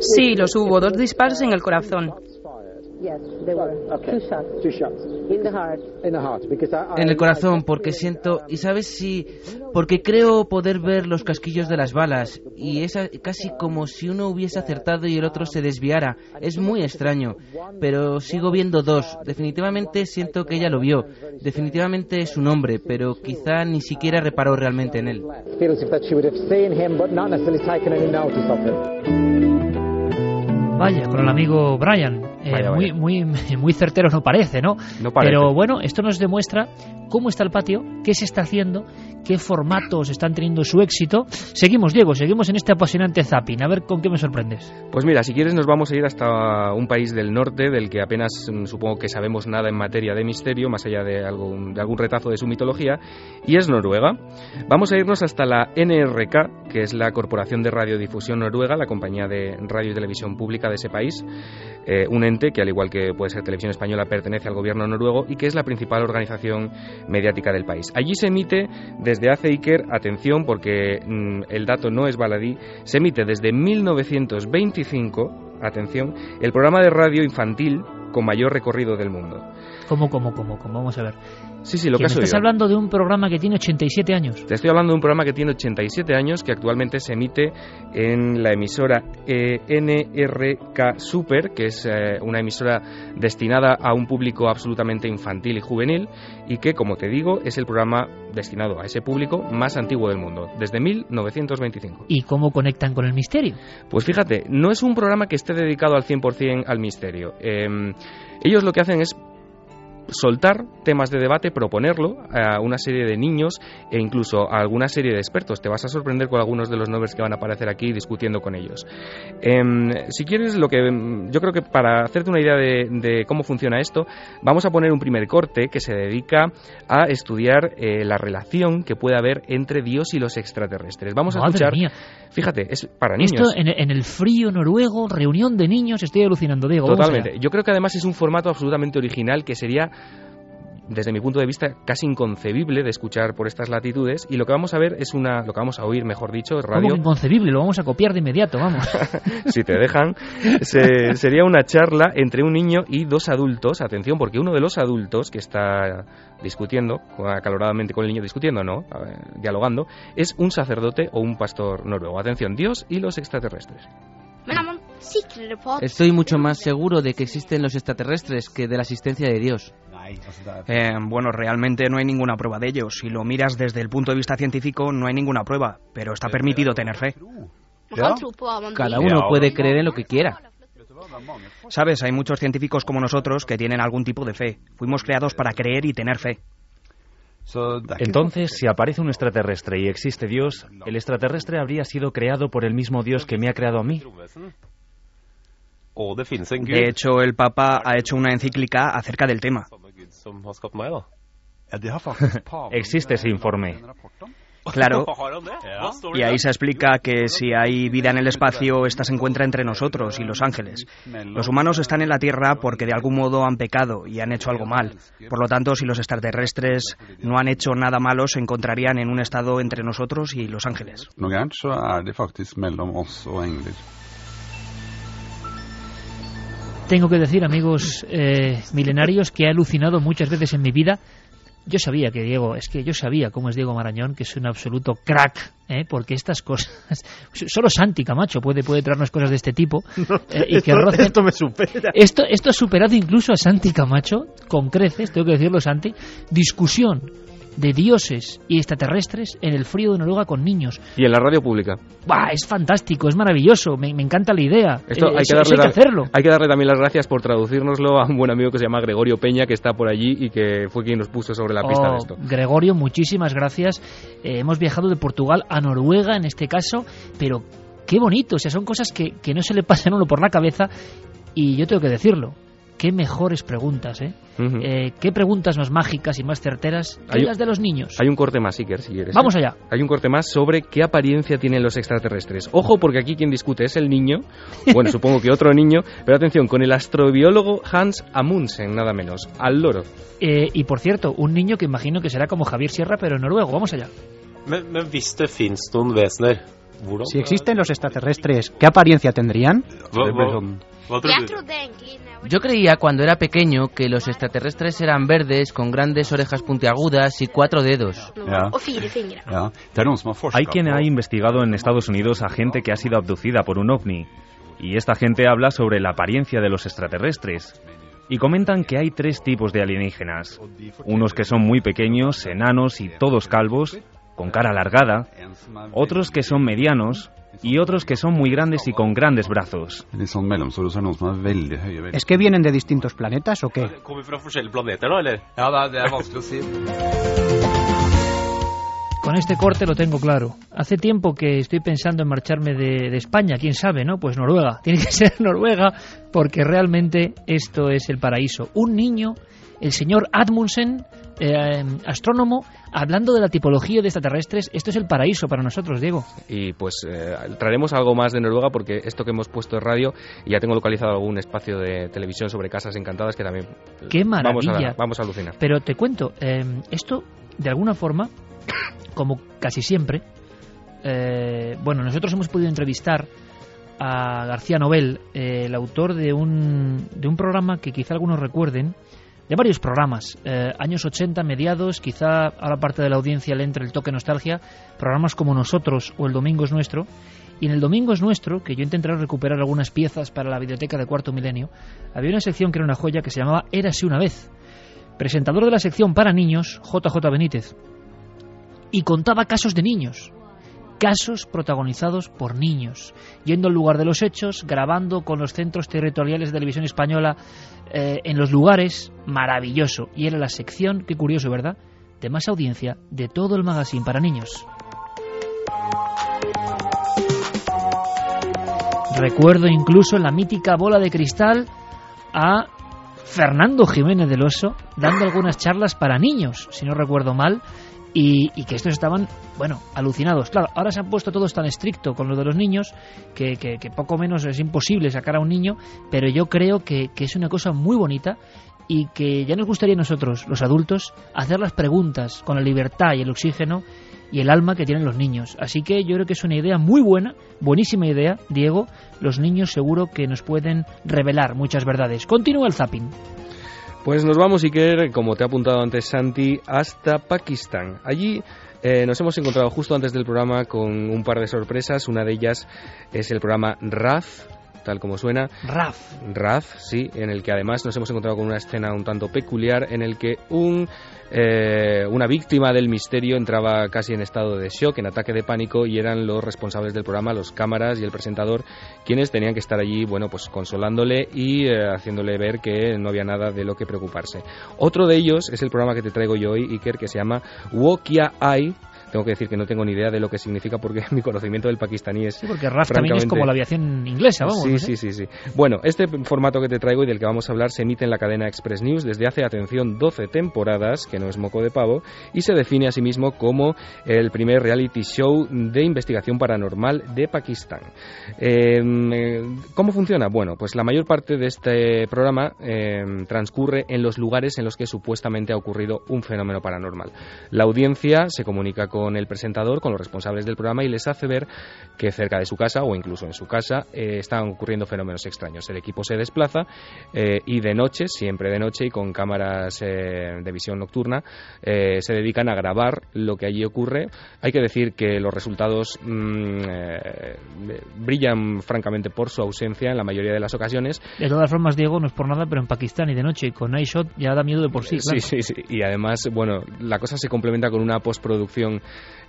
Sí, los hubo. Dos disparos en el corazón. En el corazón, porque siento. ¿Y sabes si.? Porque creo poder ver los casquillos de las balas. Y es casi como si uno hubiese acertado y el otro se desviara. Es muy extraño. Pero sigo viendo dos. Definitivamente siento que ella lo vio. Definitivamente es un hombre, pero quizá ni siquiera reparó realmente en él. Vaya, con el amigo Brian. Eh, Vaya, muy, vaya. muy, [laughs] muy certero no parece, ¿no? No parece. Pero bueno, esto nos demuestra cómo está el patio, qué se está haciendo, qué formatos están teniendo su éxito. Seguimos, Diego, seguimos en este apasionante zapping. A ver con qué me sorprendes. Pues mira, si quieres nos vamos a ir hasta un país del norte del que apenas mm, supongo que sabemos nada en materia de misterio, más allá de algún, de algún retazo de su mitología, y es Noruega. Vamos a irnos hasta la NRK, que es la Corporación de Radiodifusión Noruega, la compañía de radio y televisión pública de ese país, eh, un ente que al igual que puede ser Televisión Española pertenece al gobierno noruego y que es la principal organización mediática del país. Allí se emite desde hace Iker, atención porque mm, el dato no es baladí, se emite desde 1925, atención, el programa de radio infantil con mayor recorrido del mundo. ¿Cómo, cómo, cómo, cómo? Vamos a ver. Sí, sí, lo Que que me estás hablando de un programa que tiene 87 años. Te estoy hablando de un programa que tiene 87 años, que actualmente se emite en la emisora eh, NRK Super, que es eh, una emisora destinada a un público absolutamente infantil y juvenil, y que, como te digo, es el programa destinado a ese público más antiguo del mundo, desde 1925. ¿Y cómo conectan con el misterio? Pues fíjate, no es un programa que esté dedicado al 100% al misterio. Eh, ellos lo que hacen es soltar temas de debate, proponerlo a una serie de niños e incluso a alguna serie de expertos. Te vas a sorprender con algunos de los nombres que van a aparecer aquí discutiendo con ellos. Em, si quieres, lo que em, yo creo que para hacerte una idea de, de cómo funciona esto, vamos a poner un primer corte que se dedica a estudiar eh, la relación que puede haber entre Dios y los extraterrestres. Vamos a escuchar. mía. Fíjate, es para niños. Esto en, en el frío noruego, reunión de niños, estoy alucinando, Diego. Totalmente. Yo creo que además es un formato absolutamente original que sería desde mi punto de vista casi inconcebible de escuchar por estas latitudes y lo que vamos a ver es una lo que vamos a oír mejor dicho es ¿Cómo radio. inconcebible? Lo vamos a copiar de inmediato, vamos. [laughs] si te dejan se- sería una charla entre un niño y dos adultos. Atención porque uno de los adultos que está discutiendo acaloradamente con el niño discutiendo no ver, dialogando es un sacerdote o un pastor noruego. Atención Dios y los extraterrestres. Estoy mucho más seguro de que existen los extraterrestres que de la existencia de Dios. Eh, bueno, realmente no hay ninguna prueba de ello. Si lo miras desde el punto de vista científico, no hay ninguna prueba, pero está permitido tener fe. Cada uno puede creer en lo que quiera. Sabes, hay muchos científicos como nosotros que tienen algún tipo de fe. Fuimos creados para creer y tener fe. Entonces, si aparece un extraterrestre y existe Dios, el extraterrestre habría sido creado por el mismo Dios que me ha creado a mí. De hecho, el Papa ha hecho una encíclica acerca del tema. [laughs] Existe ese informe. Claro. [laughs] Y ahí se explica que si hay vida en el espacio, esta se encuentra entre nosotros y los ángeles. Los humanos están en la Tierra porque de algún modo han pecado y han hecho algo mal. Por lo tanto, si los extraterrestres no han hecho nada malo, se encontrarían en un estado entre nosotros y los ángeles. Tengo que decir, amigos eh, milenarios, que he alucinado muchas veces en mi vida. Yo sabía que Diego, es que yo sabía cómo es Diego Marañón, que es un absoluto crack, ¿eh? porque estas cosas. [laughs] Solo Santi Camacho puede, puede traernos cosas de este tipo. [laughs] eh, y que esto, rocen- esto me supera. Esto, esto ha superado incluso a Santi Camacho, con creces, tengo que decirlo, Santi. Discusión de dioses y extraterrestres en el frío de Noruega con niños. y en la radio pública ¡Buah! Es fantástico, es maravilloso, me, me encanta la idea. Esto Eh, hay, eso- que darle, hay que hacerlo. hay que darle también las gracias por traducírnoslo a un buen amigo que se llama Gregorio Peña, que está por allí y que fue quien nos puso sobre la pista Oh, de esto. Gregorio, muchísimas gracias. Eh, hemos viajado de Portugal a Noruega en este caso, pero qué bonito, o sea, son cosas que, que no se le pasan a uno por la cabeza y yo tengo que decirlo. Qué mejores preguntas, ¿eh? Eh, qué preguntas más mágicas y más certeras que Hay- las de los niños. Hay un corte más, Iker, si quieres. Vamos ¿eh? allá. Hay un corte más sobre qué apariencia tienen los extraterrestres. Ojo, porque aquí quien discute es el niño, bueno, [laughs] supongo que otro niño, pero atención, con el astrobiólogo Hans Amundsen, nada menos, al loro. Eh, y por cierto, un niño que imagino que será como Javier Sierra, pero en noruego. Vamos allá. Men, men hvis det fins noen vesener, hvordan Si existen los extraterrestres, ¿qué apariencia tendrían? Yo creía cuando era pequeño que los extraterrestres eran verdes, con grandes orejas puntiagudas y cuatro dedos. Hay quien ha investigado en Estados Unidos a gente que ha sido abducida por un ovni. Y esta gente habla sobre la apariencia de los extraterrestres. Y comentan que hay tres tipos de alienígenas. Unos que son muy pequeños, enanos y todos calvos, con cara alargada. Otros que son medianos, y otros que son muy grandes y con grandes brazos. ¿Es que vienen de distintos planetas o qué? Con este corte lo tengo claro. Hace tiempo que estoy pensando en marcharme de, de, España, quién sabe, ¿no? Pues Noruega. [laughs] Tiene que ser Noruega porque realmente esto es el paraíso. Un niño, el señor Admundsen, eh, astrónomo, hablando de la tipología de extraterrestres, esto es el paraíso para nosotros, Diego. Y pues eh, traeremos algo más de Noruega porque esto que hemos puesto en radio, y ya tengo localizado algún espacio de televisión sobre casas encantadas que también ¡Qué maravilla! Vamos a, vamos a alucinar. Pero te cuento, eh, esto de alguna forma, [coughs] como casi siempre, eh, bueno, nosotros hemos podido entrevistar a García Nobel, eh, el autor de un, de un programa que quizá algunos recuerden, de varios programas, eh, años 80, mediados, quizá ahora parte de la audiencia le entre el toque nostalgia, programas como Nosotros o El Domingo es Nuestro, y en El Domingo es Nuestro, que yo intentaré recuperar algunas piezas para la biblioteca de Cuarto Milenio, había una sección que era una joya que se llamaba Érase una vez. Presentador de la sección para niños, JJ Benítez, y contaba casos de niños, casos protagonizados por niños, yendo al lugar de los hechos, grabando con los centros territoriales de televisión española eh, en los lugares, maravilloso. Y era la sección, qué curioso, ¿verdad?, de más audiencia de todo el magazine para niños. Recuerdo incluso la mítica bola de cristal a Fernando Jiménez del Oso dando algunas charlas para niños, si no recuerdo mal, y, y, que estos estaban, bueno, alucinados. Claro, ahora se han puesto todos tan estricto con lo de los niños que, que, que poco menos es imposible sacar a un niño, pero yo creo que, que, es una cosa muy bonita y que ya nos gustaría a nosotros, los adultos, hacer las preguntas con la libertad y el oxígeno y el alma que tienen los niños. Así que yo creo que es una idea muy buena, buenísima idea, Diego. Los niños seguro que nos pueden revelar muchas verdades. Continúa el zapping. Pues nos vamos, Iker, como te ha apuntado antes Santi, hasta Pakistán. Allí eh, nos hemos encontrado justo antes del programa con un par de sorpresas. Una de ellas es el programa RAF, tal como suena. RAF. RAF, sí, en el que además nos hemos encontrado con una escena un tanto peculiar en el que un eh, una víctima del misterio entraba casi en estado de shock, en ataque de pánico, y eran los responsables del programa, los cámaras y el presentador, quienes tenían que estar allí, bueno, pues consolándole y eh, haciéndole ver que no había nada de lo que preocuparse. Otro de ellos es el programa que te traigo yo hoy, Iker, que se llama Wokia Eye tengo que decir que no tengo ni idea de lo que significa porque [laughs] mi conocimiento del pakistaní es. Sí, porque RAF también es como la aviación inglesa, vamos. Sí, ¿no sí, sí, sí. Bueno, este formato que te traigo y del que vamos a hablar se emite en la cadena Express News desde hace, atención, 12 temporadas, que no es moco de pavo, y se define a sí mismo como el primer reality show de investigación paranormal de Pakistán. Eh, ¿Cómo funciona? Bueno, pues la mayor parte de este programa eh, transcurre en los lugares en los que supuestamente ha ocurrido un fenómeno paranormal. La audiencia se comunica con con el presentador, con los responsables del programa y les hace ver que cerca de su casa o incluso en su casa eh, están ocurriendo fenómenos extraños. El equipo se desplaza eh, y de noche, siempre de noche y con cámaras eh, de visión nocturna, se dedican a grabar lo que allí ocurre. Hay que decir que los resultados mmm, brillan francamente por su ausencia en la mayoría de las ocasiones. De todas formas, Diego, no es por nada, pero en Pakistán y de noche con iShot ya da miedo de por sí. Claro. Sí, sí, sí. Y además, bueno, la cosa se complementa con una postproducción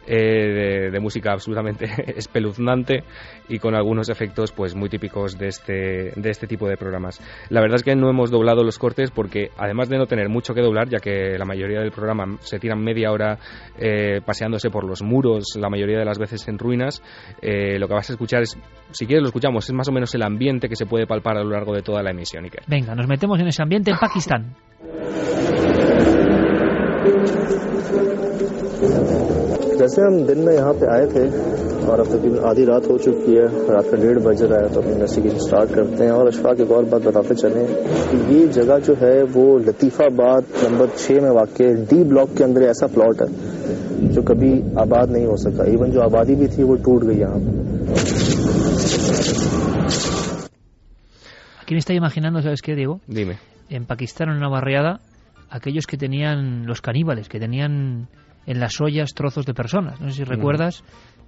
eh, de, de, música absolutamente [laughs] espeluznante y con algunos efectos pues muy típicos de este, de este tipo de programas. La verdad es que no hemos doblado los cortes porque además de no tener mucho que doblar, ya que la mayoría del programa se tiran media hora eh, paseándose por los muros, la mayoría de las veces en ruinas, eh, lo que vas a escuchar es, si quieres lo escuchamos, es más o menos el ambiente que se puede palpar a lo largo de toda la emisión. Iker. Venga, nos metemos en ese ambiente en Pakistán. [laughs] जैसे हम दिन में यहाँ पे आए थे और अब तक आधी रात हो चुकी है रात का डेढ़ बज रहा है तो अपनी इन्वेस्टिगेशन स्टार्ट करते हैं और अशफाक एक और बात बताते चले कि ये जगह जो है वो लतीफ़ाबाद नंबर छः में वाक़ डी ब्लॉक के अंदर ऐसा प्लॉट है जो कभी आबाद नहीं हो सका इवन जो आबादी भी थी वो टूट गई यहाँ me está imaginando, ¿sabes qué, Diego? Dime. En Pakistán, en una barriada, aquellos que tenían los caníbales, que tenían en las ollas trozos de personas. No sé si recuerdas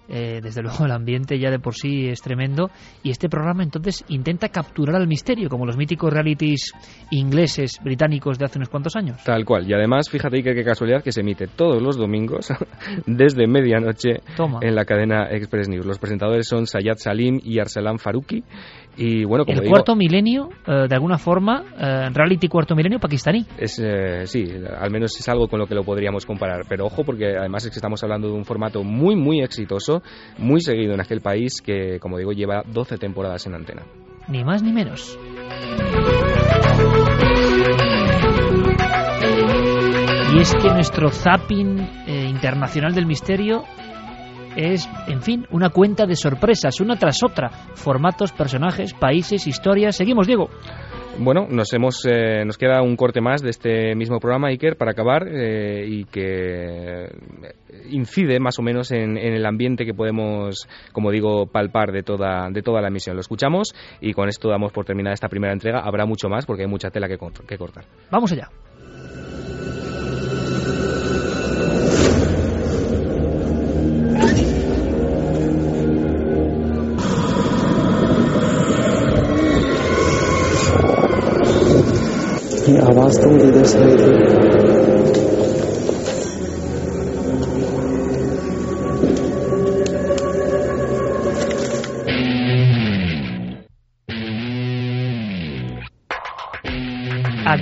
Eh, desde [laughs] luego el ambiente ya de por sí es tremendo y este programa entonces intenta capturar al misterio como los míticos realities ingleses, británicos de hace unos cuantos años. Tal cual. Y además, fíjate que qué casualidad que se emite todos los domingos [laughs] desde medianoche en la cadena Express News. Los presentadores son Sayad Salim y Arsalan Faruqi y bueno, como el cuarto milenio, eh, de alguna forma, eh, reality cuarto milenio pakistaní. Es, eh, sí, al menos es algo con lo que lo podríamos comparar. Pero ojo, porque además es que estamos hablando de un formato muy, muy exitoso, muy seguido en aquel país que, como digo, lleva 12 temporadas en antena. Ni más ni menos. Y es que nuestro zapping internacional del misterio es, en fin, una cuenta de sorpresas, una tras otra. Formatos, personajes, países, historias. Seguimos, Diego. Bueno, nos hemos eh, nos queda un corte más de este mismo programa Iker para acabar eh, y que incide más o menos en, el ambiente que podemos, como digo, palpar de toda de toda la emisión. Lo escuchamos y con esto damos por terminada esta primera entrega. Habrá mucho más porque hay mucha tela que, que cortar. Vamos allá. las tendidas a.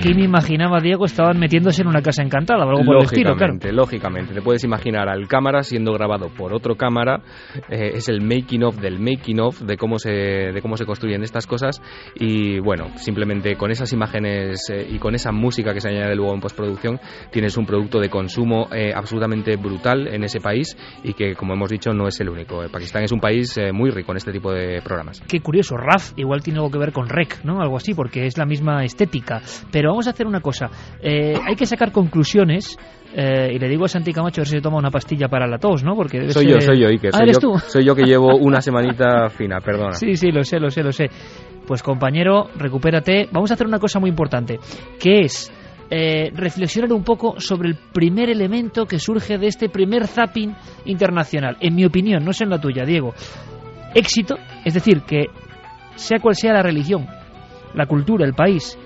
Aquí me imaginaba, Diego, estaban metiéndose en una casa encantada, algo por el estilo, claro. Lógicamente, te puedes imaginar al cámara siendo grabado por otro cámara, eh, es el making of del making of de cómo se de cómo se construyen estas cosas y bueno, simplemente con esas imágenes eh, y con esa música que se añade luego en postproducción, tienes un producto de consumo eh, absolutamente brutal en ese país y que como hemos dicho no es el único. Pakistán es un país muy rico en este tipo de programas. Qué curioso, RAF igual tiene algo que ver con REC, ¿no? Algo así, porque es la misma estética. Pero vamos a hacer una cosa. Eh, hay que sacar conclusiones. Eh, y le digo a Santi Camacho a ver si se toma una pastilla para la tos, ¿no? Porque soy yo, soy yo, Iker. Ah, soy, yo, soy yo que llevo [laughs] una semanita fina, perdona. Sí, sí, lo sé, lo sé, lo sé. Pues compañero, recupérate. Vamos a hacer una cosa muy importante, que es eh, reflexionar un poco sobre el primer elemento que surge de este primer zapping internacional. En mi opinión, no sé en la tuya, Diego. Éxito, es decir, que sea cual sea la religión, la cultura, el país,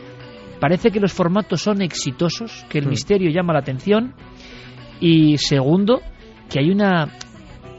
Parece que los formatos son exitosos, que el hmm. misterio llama la atención. Y segundo, que hay una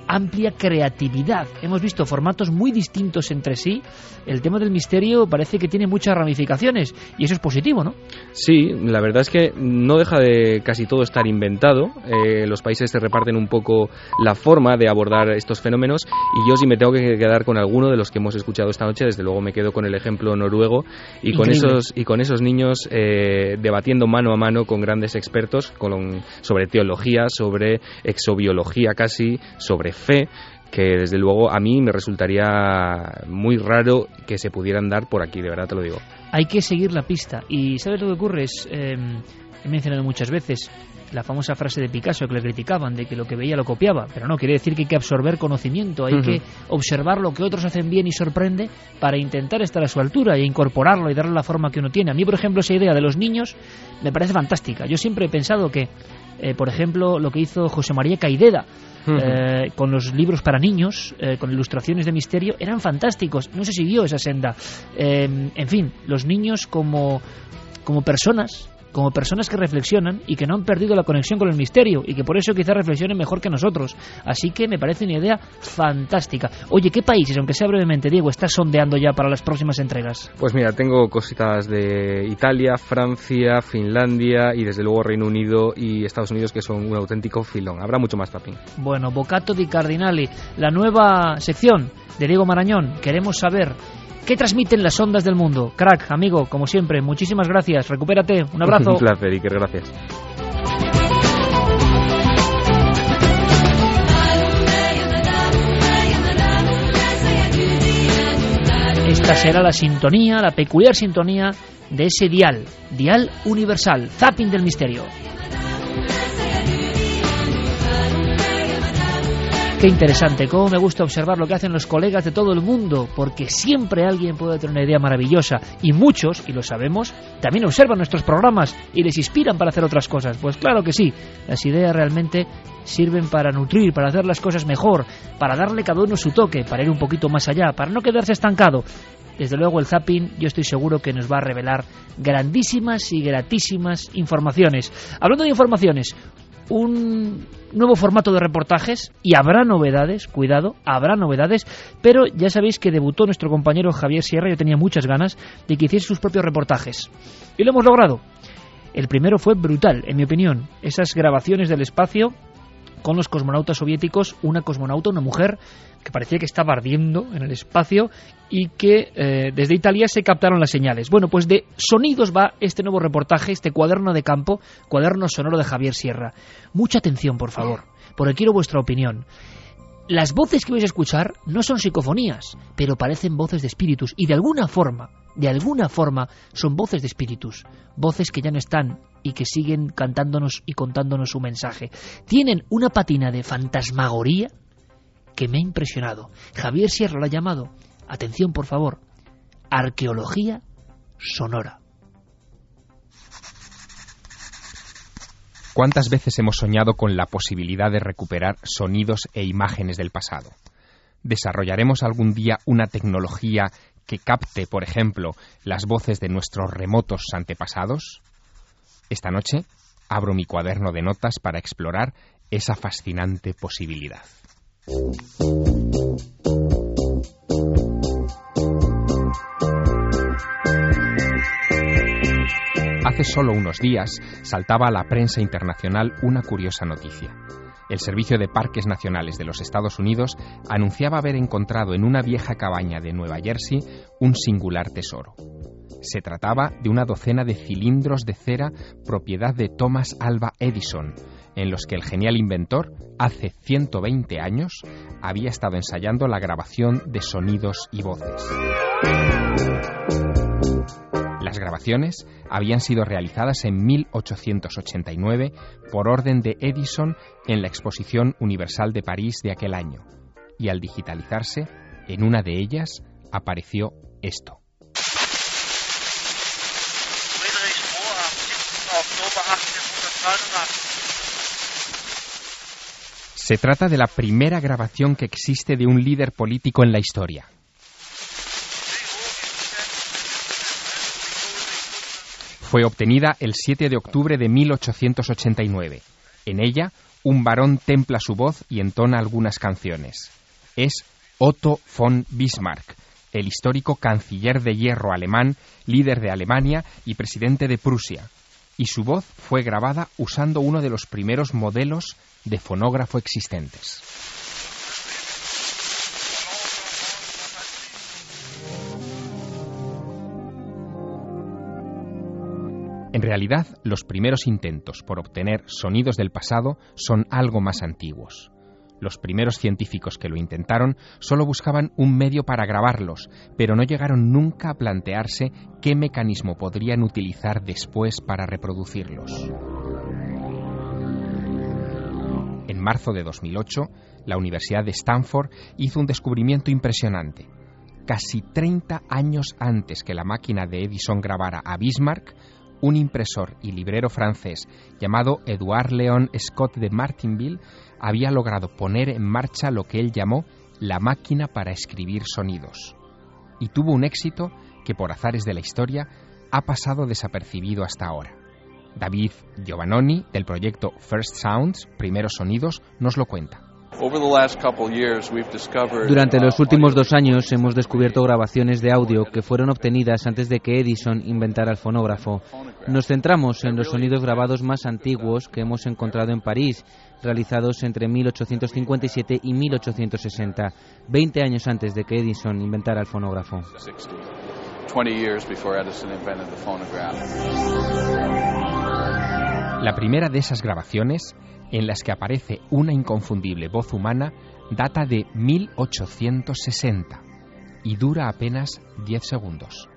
amplia creatividad. Hemos visto formatos muy distintos entre sí. El tema del misterio parece que tiene muchas ramificaciones y eso es positivo, ¿no? Sí, la verdad es que no deja de casi todo estar inventado. Eh, los países se reparten un poco la forma de abordar estos fenómenos y yo si me tengo que quedar con alguno de los que hemos escuchado esta noche, desde luego me quedo con el ejemplo noruego y con esos y con esos niños eh, debatiendo mano a mano con grandes expertos con, sobre teología, sobre exobiología casi, sobre fe, que desde luego a mí me resultaría muy raro que se pudieran dar por aquí, de verdad te lo digo. Hay que seguir la pista y ¿sabes lo que ocurre? Es, em, he mencionado muchas veces la famosa frase de Picasso que le criticaban de que lo que veía lo copiaba, pero no, quiere decir que hay que absorber conocimiento, hay que observar lo que otros hacen bien y sorprende para intentar estar a su altura e incorporarlo y darle la forma que uno tiene. A mí, por ejemplo, esa idea de los niños me parece fantástica. Yo siempre he pensado que, eh, por ejemplo, lo que hizo José María Caideda, eh, con los libros para niños, eh, con ilustraciones de misterio, eran fantásticos. No se siguió esa senda. Eh, en fin, los niños como, como personas como personas que reflexionan y que no han perdido la conexión con el misterio y que por eso quizás reflexionen mejor que nosotros. Así que me parece una idea fantástica. Oye, ¿qué países, aunque sea brevemente, Diego, estás sondeando ya para las próximas entregas? Pues mira, tengo cositas de Italia, Francia, Finlandia y desde luego Reino Unido y Estados Unidos que son un auténtico filón. Habrá mucho más tapping. Bueno, Bocato di Cardinali, la nueva sección de Diego Marañón. Queremos saber ¿Qué transmiten las ondas del mundo? Crack, amigo, como siempre, muchísimas gracias. Recupérate. Un abrazo. [laughs] Un placer, Iker, gracias. Esta será la sintonía, la peculiar sintonía de ese dial, dial universal, zapping del misterio. Qué interesante, cómo me gusta observar lo que hacen los colegas de todo el mundo, porque siempre alguien puede tener una idea maravillosa y muchos, y lo sabemos, también observan nuestros programas y les inspiran para hacer otras cosas. Pues claro que sí, las ideas realmente sirven para nutrir, para hacer las cosas mejor, para darle cada uno su toque, para ir un poquito más allá, para no quedarse estancado. Desde luego el zapping yo estoy seguro que nos va a revelar grandísimas y gratísimas informaciones. Hablando de informaciones, un nuevo formato de reportajes y habrá novedades, cuidado, habrá novedades, pero ya sabéis que debutó nuestro compañero Javier Sierra, yo tenía muchas ganas de que hiciese sus propios reportajes. Y lo hemos logrado. El primero fue brutal, en mi opinión. Esas grabaciones del espacio con los cosmonautas soviéticos, una cosmonauta, una mujer, que parecía que estaba ardiendo en el espacio y que eh, desde Italia se captaron las señales. Bueno, pues de sonidos va este nuevo reportaje, este cuaderno de campo, cuaderno sonoro de Javier Sierra. Mucha atención, por favor, porque quiero vuestra opinión. Las voces que vais a escuchar no son psicofonías, pero parecen voces de espíritus y de alguna forma, de alguna forma, son voces de espíritus, voces que ya no están y que siguen cantándonos y contándonos su mensaje. Tienen una patina de fantasmagoría que me ha impresionado. Javier Sierra lo ha llamado, atención por favor, arqueología sonora. ¿Cuántas veces hemos soñado con la posibilidad de recuperar sonidos e imágenes del pasado? ¿Desarrollaremos algún día una tecnología que capte, por ejemplo, las voces de nuestros remotos antepasados? Esta noche abro mi cuaderno de notas para explorar esa fascinante posibilidad. Hace solo unos días saltaba a la prensa internacional una curiosa noticia. El Servicio de Parques Nacionales de los Estados Unidos anunciaba haber encontrado en una vieja cabaña de Nueva Jersey un singular tesoro. Se trataba de una docena de cilindros de cera propiedad de Thomas Alva Edison, en los que el genial inventor, hace 120 años, había estado ensayando la grabación de sonidos y voces. Las grabaciones habían sido realizadas en 1889 por orden de Edison en la Exposición Universal de París de aquel año, y al digitalizarse, en una de ellas apareció esto. Se trata de la primera grabación que existe de un líder político en la historia. Fue obtenida el 7 de octubre de 1889. En ella, un varón templa su voz y entona algunas canciones. Es Otto von Bismarck, el histórico canciller de hierro alemán, líder de Alemania y presidente de Prusia, y su voz fue grabada usando uno de los primeros modelos de fonógrafo existentes. En realidad, los primeros intentos por obtener sonidos del pasado son algo más antiguos. Los primeros científicos que lo intentaron solo buscaban un medio para grabarlos, pero no llegaron nunca a plantearse qué mecanismo podrían utilizar después para reproducirlos. En marzo de 2008, la Universidad de Stanford hizo un descubrimiento impresionante. Casi 30 años antes que la máquina de Edison grabara a Bismarck, un impresor y librero francés llamado Edouard Léon Scott de Martinville había logrado poner en marcha lo que él llamó la máquina para escribir sonidos. Y tuvo un éxito que por azares de la historia ha pasado desapercibido hasta ahora. David Giovannoni, del proyecto First Sounds, Primeros Sonidos, nos lo cuenta. Durante los últimos dos años hemos descubierto grabaciones de audio que fueron obtenidas antes de que Edison inventara el fonógrafo. Nos centramos en los sonidos grabados más antiguos que hemos encontrado en París, realizados entre 1857 y 1860, 20 años antes de que Edison inventara el fonógrafo. La primera de esas grabaciones en las que aparece una inconfundible voz humana data de 1860 y dura apenas 10 segundos.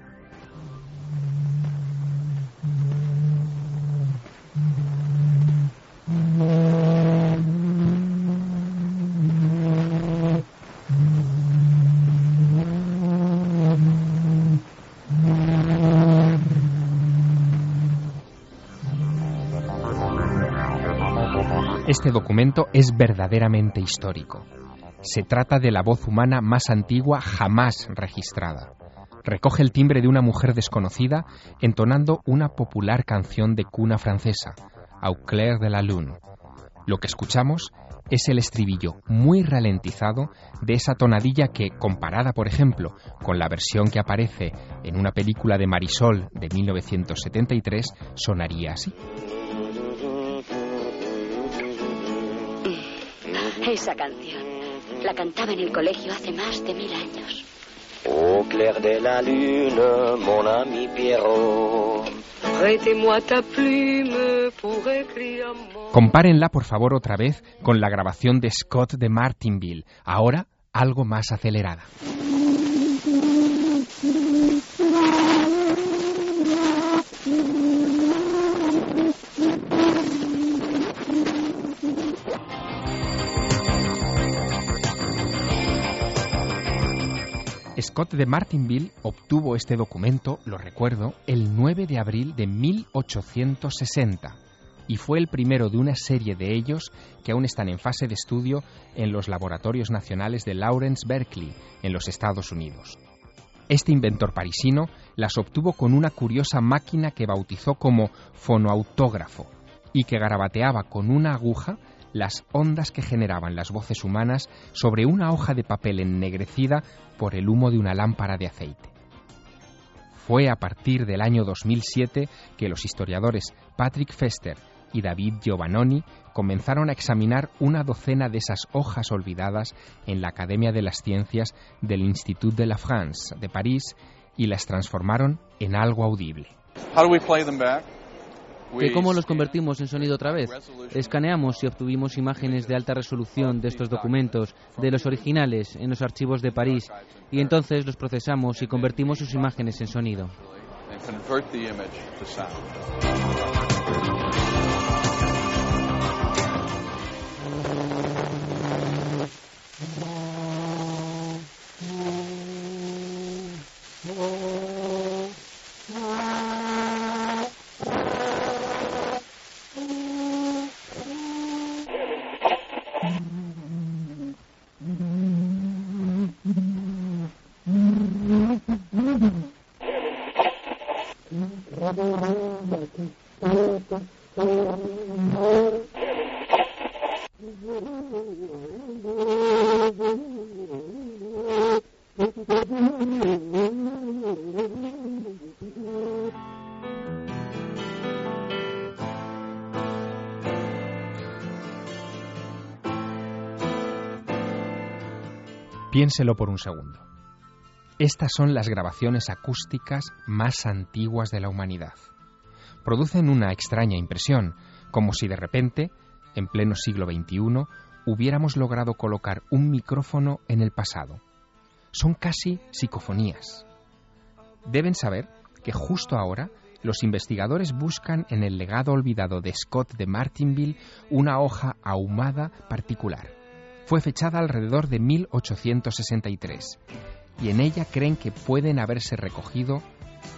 Este documento es verdaderamente histórico. Se trata de la voz humana más antigua jamás registrada. Recoge el timbre de una mujer desconocida entonando una popular canción de cuna francesa, Au clair de la lune. Lo que escuchamos es el estribillo muy ralentizado de esa tonadilla que, comparada, por ejemplo, con la versión que aparece en una película de Marisol de 1973, sonaría así. Esa canción la cantaba en el colegio hace más de mil años. Au clair de la lune, mon ami Pierrot. Prêtez-moi ta plume pour écrire mon... Compárenla, por favor, otra vez con la grabación de Scott de Martinville, ahora algo más acelerada. Scott de Martinville obtuvo este documento, lo recuerdo, el 9 de abril de 1860 y fue el primero de una serie de ellos que aún están en fase de estudio en los laboratorios nacionales de Lawrence Berkeley, en los Estados Unidos. Este inventor parisino las obtuvo con una curiosa máquina que bautizó como fonoautógrafo y que garabateaba con una aguja las ondas que generaban las voces humanas sobre una hoja de papel ennegrecida por el humo de una lámpara de aceite. Fue a partir del año 2007 que los historiadores Patrick Fester y David Giovannoni comenzaron a examinar una docena de esas hojas olvidadas en la Academia de las Ciencias del Institut de la France de París y las transformaron en algo audible. ¿Que ¿Cómo los convertimos en sonido otra vez? Escaneamos y obtuvimos imágenes de alta resolución de estos documentos, de los originales, en los archivos de París, y entonces los procesamos y convertimos sus imágenes en sonido. Piénselo por un segundo. Estas son las grabaciones acústicas más antiguas de la humanidad. Producen una extraña impresión, como si de repente, en pleno siglo XXI, hubiéramos logrado colocar un micrófono en el pasado. Son casi psicofonías. Deben saber que justo ahora los investigadores buscan en el legado olvidado de Scott de Martinville una hoja ahumada particular fue fechada alrededor de 1863 y en ella creen que pueden haberse recogido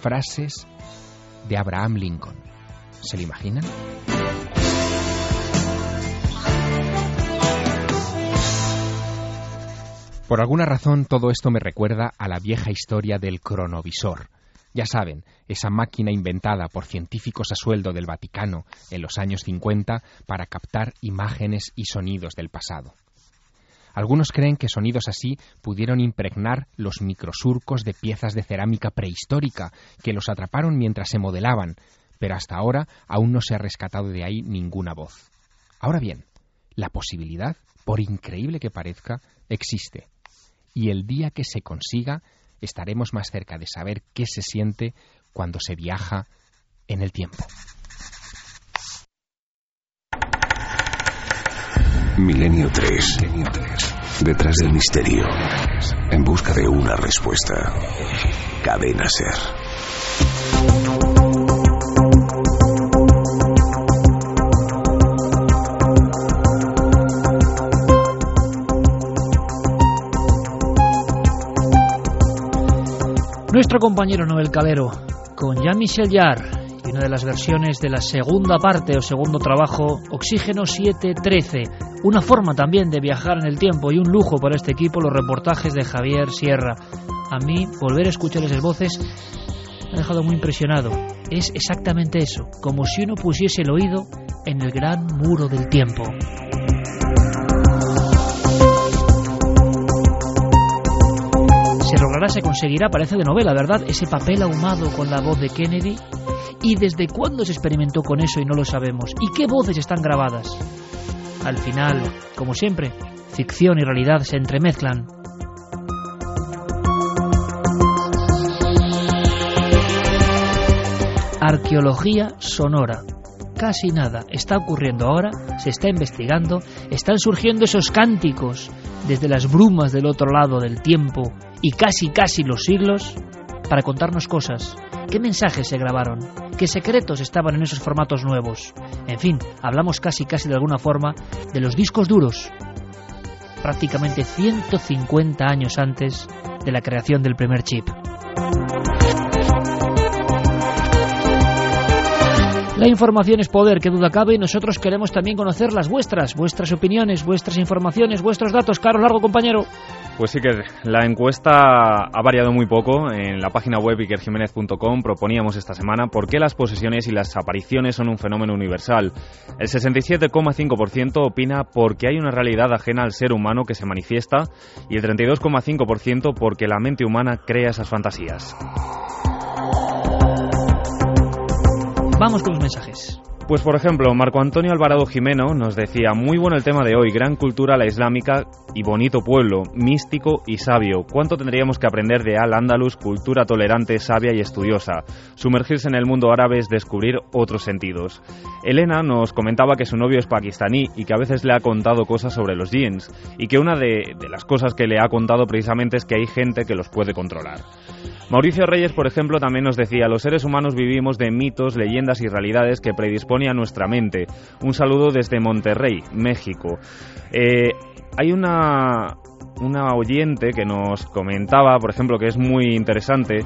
frases de Abraham Lincoln. ¿Se lo imaginan? Por alguna razón todo esto me recuerda a la vieja historia del cronovisor. Ya saben, esa máquina inventada por científicos a sueldo del Vaticano en los años 50 para captar imágenes y sonidos del pasado. Algunos creen que sonidos así pudieron impregnar los microsurcos de piezas de cerámica prehistórica que los atraparon mientras se modelaban, pero hasta ahora aún no se ha rescatado de ahí ninguna voz. Ahora bien, la posibilidad, por increíble que parezca, existe. Y el día que se consiga, estaremos más cerca de saber qué se siente cuando se viaja en el tiempo. Milenio 3. Detrás del misterio. En busca de una respuesta. Cadena Ser. Nuestro compañero Noel Calero, con Jean-Michel Jarre una de las versiones de la segunda parte o segundo trabajo, Oxígeno 713. Una forma también de viajar en el tiempo y un lujo para este equipo los reportajes de Javier Sierra. A mí, volver a escuchar esas voces me ha dejado muy impresionado. Es exactamente eso, como si uno pusiese el oído en el gran muro del tiempo. Se conseguirá, parece de novela, ¿verdad? Ese papel ahumado con la voz de Kennedy. ¿Y desde cuándo se experimentó con eso y no lo sabemos? ¿Y qué voces están grabadas? Al final, como siempre, ficción y realidad se entremezclan. Arqueología sonora. Casi nada está ocurriendo ahora, se está investigando, están surgiendo esos cánticos desde las brumas del otro lado del tiempo y casi casi los siglos para contarnos cosas. ¿Qué mensajes se grabaron? ¿Qué secretos estaban en esos formatos nuevos? En fin, hablamos casi casi de alguna forma de los discos duros, prácticamente 150 años antes de la creación del primer chip. La información es poder, que duda cabe, y nosotros queremos también conocer las vuestras, vuestras opiniones, vuestras informaciones, vuestros datos. Carlos Largo, compañero. Pues sí que la encuesta ha variado muy poco. En la página web ikerjiménez.com proponíamos esta semana por qué las posesiones y las apariciones son un fenómeno universal. El 67,5% opina porque hay una realidad ajena al ser humano que se manifiesta y el 32,5% porque la mente humana crea esas fantasías. Vamos con los mensajes. Pues por ejemplo, Marco Antonio Alvarado Jimeno nos decía, muy bueno el tema de hoy, gran cultura la islámica y bonito pueblo, místico y sabio. ¿Cuánto tendríamos que aprender de Al-Ándalus, cultura tolerante, sabia y estudiosa? Sumergirse en el mundo árabe es descubrir otros sentidos. Elena nos comentaba que su novio es pakistaní y que a veces le ha contado cosas sobre los jeans y que una de, de las cosas que le ha contado precisamente es que hay gente que los puede controlar. Mauricio Reyes, por ejemplo, también nos decía, los seres humanos vivimos de mitos, leyendas y realidades que predispone a nuestra mente. Un saludo desde Monterrey, México. Eh, hay una, una oyente que nos comentaba, por ejemplo, que es muy interesante,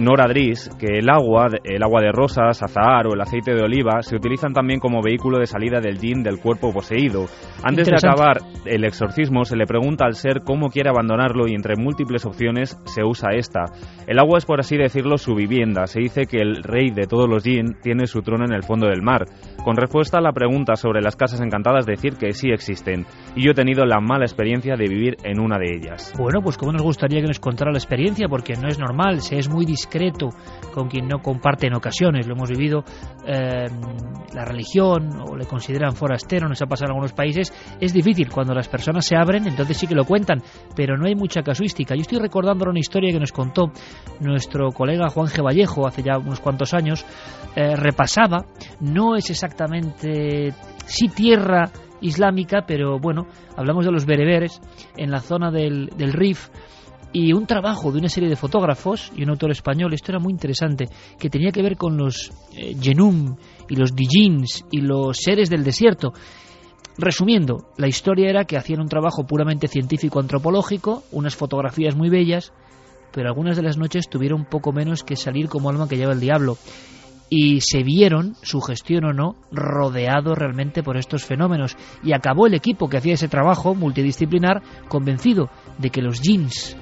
Nora Dris, que el agua, el agua de rosas, azahar o el aceite de oliva se utilizan también como vehículo de salida del yin del cuerpo poseído. Antes de acabar el exorcismo se le pregunta al ser cómo quiere abandonarlo y entre múltiples opciones se usa esta. El agua es por así decirlo su vivienda. Se dice que el rey de todos los yin tiene su trono en el fondo del mar. Con respuesta a la pregunta sobre las casas encantadas decir que sí existen. Y yo he tenido la mala experiencia de vivir en una de ellas. Bueno, pues como nos gustaría que nos contara la experiencia, porque no es normal, se es muy discreto con quien no comparte en ocasiones. Lo hemos vivido, eh, la religión o le consideran forastero, nos ha pasado en algunos países. Es difícil cuando las personas se abren, entonces sí que lo cuentan, pero no hay mucha casuística. Yo estoy recordando una historia que nos contó nuestro colega Juan G. Vallejo hace ya unos cuantos años. Eh, repasaba, no es exactamente sí tierra islámica, pero bueno, hablamos de los bereberes en la zona del, del Rif y un trabajo de una serie de fotógrafos y un autor español, esto era muy interesante, que tenía que ver con los eh, Genum y los Dijins y los seres del desierto. Resumiendo, la historia era que hacían un trabajo puramente científico-antropológico, unas fotografías muy bellas, pero algunas de las noches tuvieron poco menos que salir como alma que lleva el diablo y se vieron, su gestión o no, rodeados realmente por estos fenómenos. Y acabó el equipo que hacía ese trabajo multidisciplinar convencido de que los jeans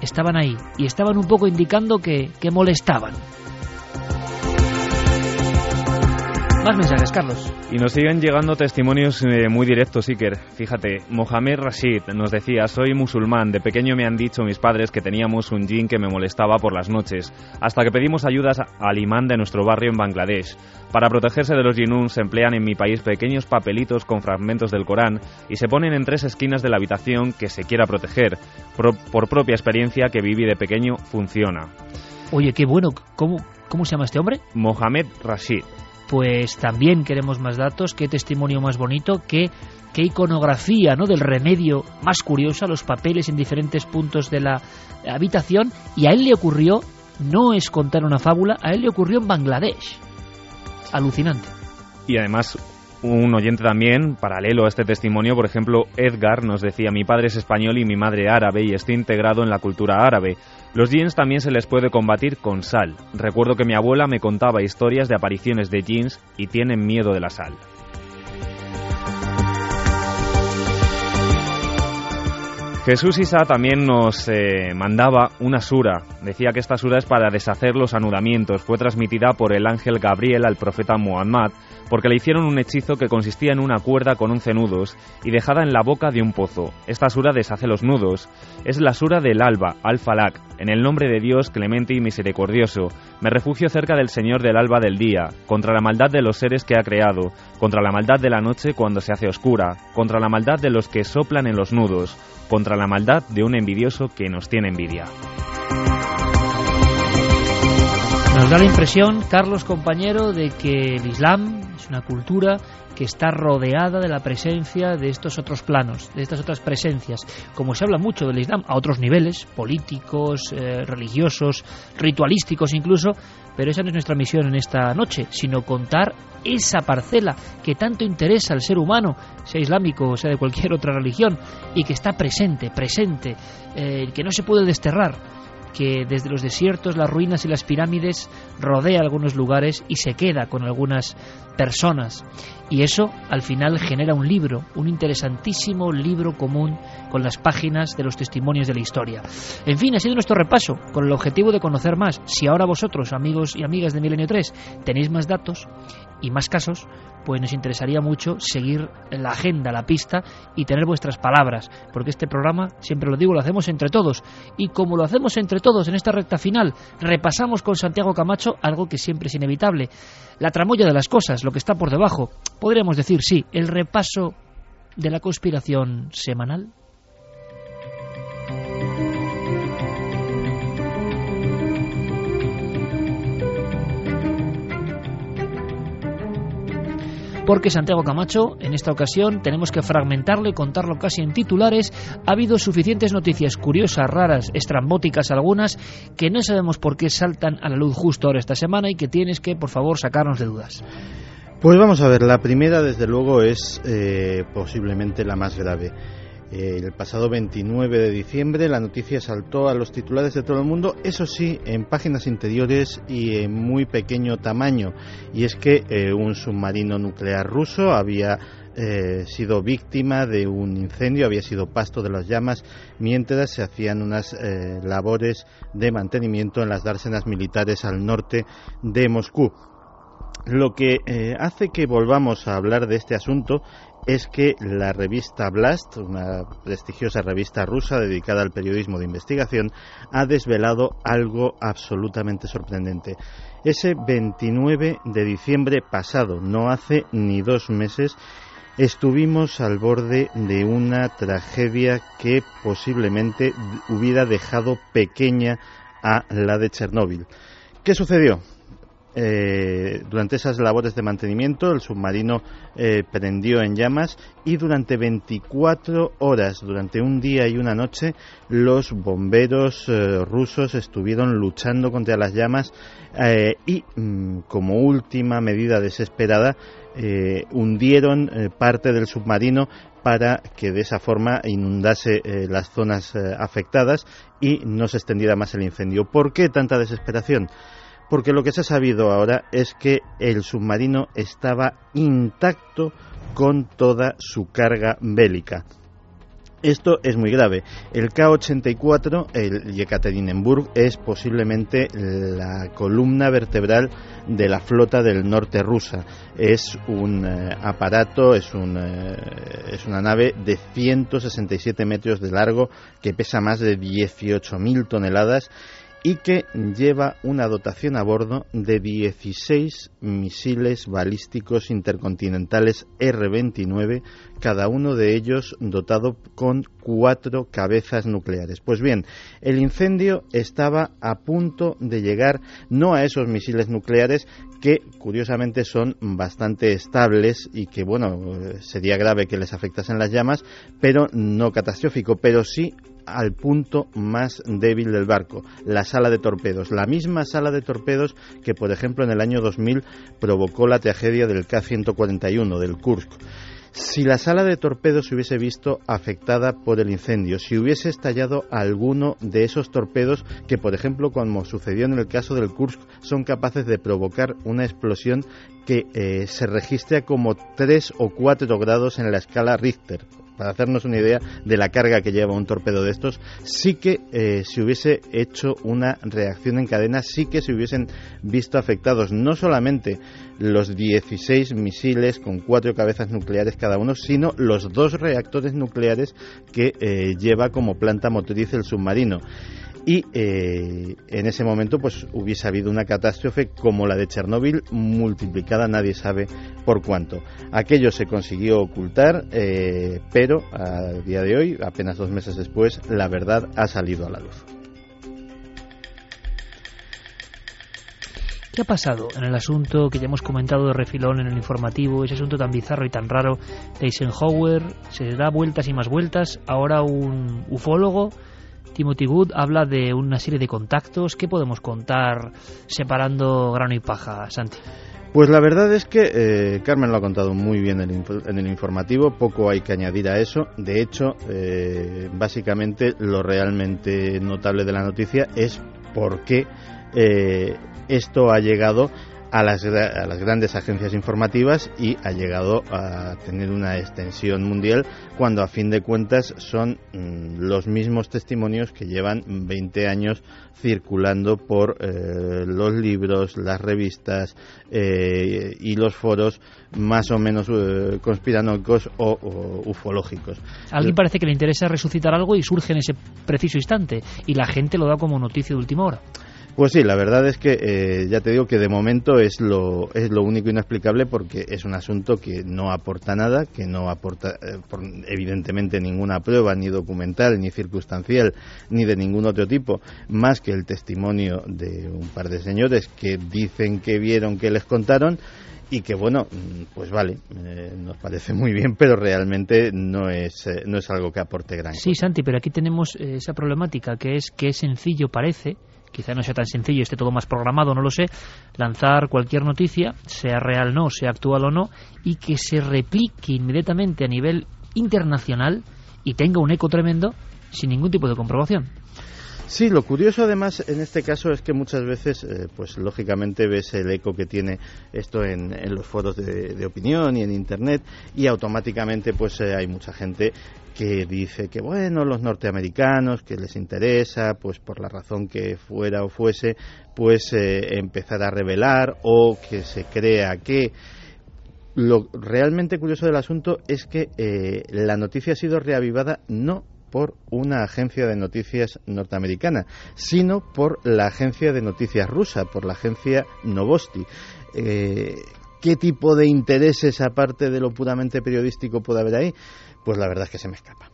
estaban ahí y estaban un poco indicando que, que molestaban. Más mensajes, Carlos. Y nos siguen llegando testimonios eh, muy directos, Iker. Fíjate, Mohamed Rashid nos decía, soy musulmán, de pequeño me han dicho mis padres que teníamos un jin que me molestaba por las noches, hasta que pedimos ayudas al imán de nuestro barrio en Bangladesh. Para protegerse de los jinún se emplean en mi país pequeños papelitos con fragmentos del Corán y se ponen en tres esquinas de la habitación que se quiera proteger. por propia experiencia que viví de pequeño, funciona. Oye, qué bueno. ¿Cómo, cómo se llama este hombre? Mohamed Rashid pues también queremos más datos, qué testimonio más bonito, qué, qué iconografía ¿no? del remedio más curiosa, los papeles en diferentes puntos de la habitación, y a él le ocurrió, no es contar una fábula, a él le ocurrió en Bangladesh. Alucinante. Y además un oyente también, paralelo a este testimonio, por ejemplo, Edgar nos decía, mi padre es español y mi madre árabe y estoy integrado en la cultura árabe. Los jeans también se les puede combatir con sal. Recuerdo que mi abuela me contaba historias de apariciones de jeans y tienen miedo de la sal. Jesús Isa también nos eh, mandaba una sura. Decía que esta sura es para deshacer los anudamientos. Fue transmitida por el ángel Gabriel al profeta Muhammad porque le hicieron un hechizo que consistía en una cuerda con once nudos y dejada en la boca de un pozo. Esta sura deshace los nudos. Es la sura del alba, Al-Falak. En el nombre de Dios clemente y misericordioso, me refugio cerca del Señor del alba del día, contra la maldad de los seres que ha creado, contra la maldad de la noche cuando se hace oscura, contra la maldad de los que soplan en los nudos contra la maldad de un envidioso que nos tiene envidia. Nos da la impresión, Carlos compañero, de que el Islam es una cultura que está rodeada de la presencia de estos otros planos, de estas otras presencias. Como se habla mucho del Islam a otros niveles, políticos, eh, religiosos, ritualísticos incluso, pero esa no es nuestra misión en esta noche, sino contar esa parcela que tanto interesa al ser humano, sea islámico o sea de cualquier otra religión, y que está presente, presente, eh, que no se puede desterrar que desde los desiertos, las ruinas y las pirámides rodea algunos lugares y se queda con algunas personas. Y eso al final genera un libro, un interesantísimo libro común con las páginas de los testimonios de la historia. En fin, ha sido nuestro repaso con el objetivo de conocer más. Si ahora vosotros, amigos y amigas de Milenio 3, tenéis más datos y más casos, pues nos interesaría mucho seguir la agenda, la pista y tener vuestras palabras, porque este programa, siempre lo digo, lo hacemos entre todos. Y como lo hacemos entre todos en esta recta final, repasamos con Santiago Camacho algo que siempre es inevitable, la tramoya de las cosas, lo que está por debajo. Podríamos decir, sí, el repaso de la conspiración semanal. Porque Santiago Camacho, en esta ocasión, tenemos que fragmentarlo y contarlo casi en titulares. Ha habido suficientes noticias curiosas, raras, estrambóticas algunas, que no sabemos por qué saltan a la luz justo ahora esta semana y que tienes que, por favor, sacarnos de dudas. Pues vamos a ver, la primera, desde luego, es eh, posiblemente la más grave. El pasado 29 de diciembre la noticia saltó a los titulares de todo el mundo, eso sí, en páginas interiores y en muy pequeño tamaño. Y es que eh, un submarino nuclear ruso había eh, sido víctima de un incendio, había sido pasto de las llamas mientras se hacían unas eh, labores de mantenimiento en las dársenas militares al norte de Moscú. Lo que hace que volvamos a hablar de este asunto es que la revista Blast, una prestigiosa revista rusa dedicada al periodismo de investigación, ha desvelado algo absolutamente sorprendente. Ese 29 de diciembre pasado, no hace ni dos meses, estuvimos al borde de una tragedia que posiblemente hubiera dejado pequeña a la de Chernóbil. ¿Qué sucedió? Eh, durante esas labores de mantenimiento el submarino eh, prendió en llamas y durante 24 horas, durante un día y una noche, los bomberos eh, rusos estuvieron luchando contra las llamas y, mm, como última medida desesperada, hundieron parte del submarino para que de esa forma inundase las zonas afectadas y no se extendiera más el incendio. ¿Por qué tanta desesperación? Porque lo que se ha sabido ahora es que el submarino estaba intacto con toda su carga bélica. Esto es muy grave. El K-84, el Yekaterinburg, es posiblemente la columna vertebral de la flota del norte rusa. Es un eh, aparato, es, un, eh, es una nave de 167 metros de largo que pesa más de 18.000 toneladas y que lleva una dotación a bordo de 16 misiles balísticos intercontinentales R-29, cada uno de ellos dotado con cuatro cabezas nucleares. Pues bien, el incendio estaba a punto de llegar no a esos misiles nucleares que curiosamente son bastante estables y que bueno, sería grave que les afectasen las llamas, pero no catastrófico, pero sí al punto más débil del barco, la sala de torpedos, la misma sala de torpedos que, por ejemplo, en el año 2000 provocó la tragedia del K-141, del Kursk. Si la sala de torpedos se hubiese visto afectada por el incendio, si hubiese estallado alguno de esos torpedos que, por ejemplo, como sucedió en el caso del Kursk, son capaces de provocar una explosión que eh, se registra como 3 o 4 grados en la escala Richter, para hacernos una idea de la carga que lleva un torpedo de estos, sí que eh, se hubiese hecho una reacción en cadena, sí que se hubiesen visto afectados no solamente los 16 misiles con cuatro cabezas nucleares cada uno, sino los dos reactores nucleares que eh, lleva como planta motriz el submarino y eh, en ese momento pues hubiese habido una catástrofe como la de Chernóbil multiplicada nadie sabe por cuánto. Aquello se consiguió ocultar, eh, pero a día de hoy, apenas dos meses después, la verdad ha salido a la luz. ¿Qué ha pasado en el asunto que ya hemos comentado de refilón en el informativo, ese asunto tan bizarro y tan raro de Eisenhower? Se da vueltas y más vueltas. Ahora un ufólogo Timothy Wood habla de una serie de contactos. ¿Qué podemos contar separando grano y paja, Santi? Pues la verdad es que eh, Carmen lo ha contado muy bien en el informativo, poco hay que añadir a eso. De hecho, eh, básicamente lo realmente notable de la noticia es por qué eh, esto ha llegado a las, a las, grandes agencias informativas y ha llegado a tener una extensión mundial cuando a fin de cuentas son mm, los mismos testimonios que llevan 20 años circulando por eh, los libros, las revistas eh, y los foros más o menos eh, conspiranoicos o, o, ufológicos. A alguien parece que le interesa resucitar algo y surge en ese preciso instante y la gente lo da como noticia de última hora. Pues sí, la verdad es que eh, ya te digo que de momento es lo, es lo único inexplicable porque es un asunto que no aporta nada, que no aporta eh, por, evidentemente ninguna prueba, ni documental, ni circunstancial, ni de ningún otro tipo, más que el testimonio de un par de señores que dicen que vieron, que les contaron y que bueno, pues vale, eh, nos parece muy bien, pero realmente no es, eh, no es algo que aporte gran Sí, Santi, pero aquí tenemos eh, esa problemática que es que es sencillo, parece, quizá no sea tan sencillo, esté todo más programado, no lo sé, lanzar cualquier noticia, sea real o no, sea actual o no, y que se replique inmediatamente a nivel internacional y tenga un eco tremendo sin ningún tipo de comprobación. Sí, lo curioso además en este caso es que muchas veces, eh, pues lógicamente ves el eco que tiene esto en, los foros de, de, opinión y en Internet y automáticamente pues eh, hay mucha gente que dice que bueno, los norteamericanos, que les interesa, pues por la razón que fuera o fuese, pues eh, empezar a revelar o que se crea que lo realmente curioso del asunto es que eh, la noticia ha sido reavivada no por una agencia de noticias norteamericana, sino por la agencia de noticias rusa, por la agencia Novosti. Eh, ¿Qué tipo de intereses, aparte de lo puramente periodístico, puede haber ahí? Pues la verdad es que se me escapa.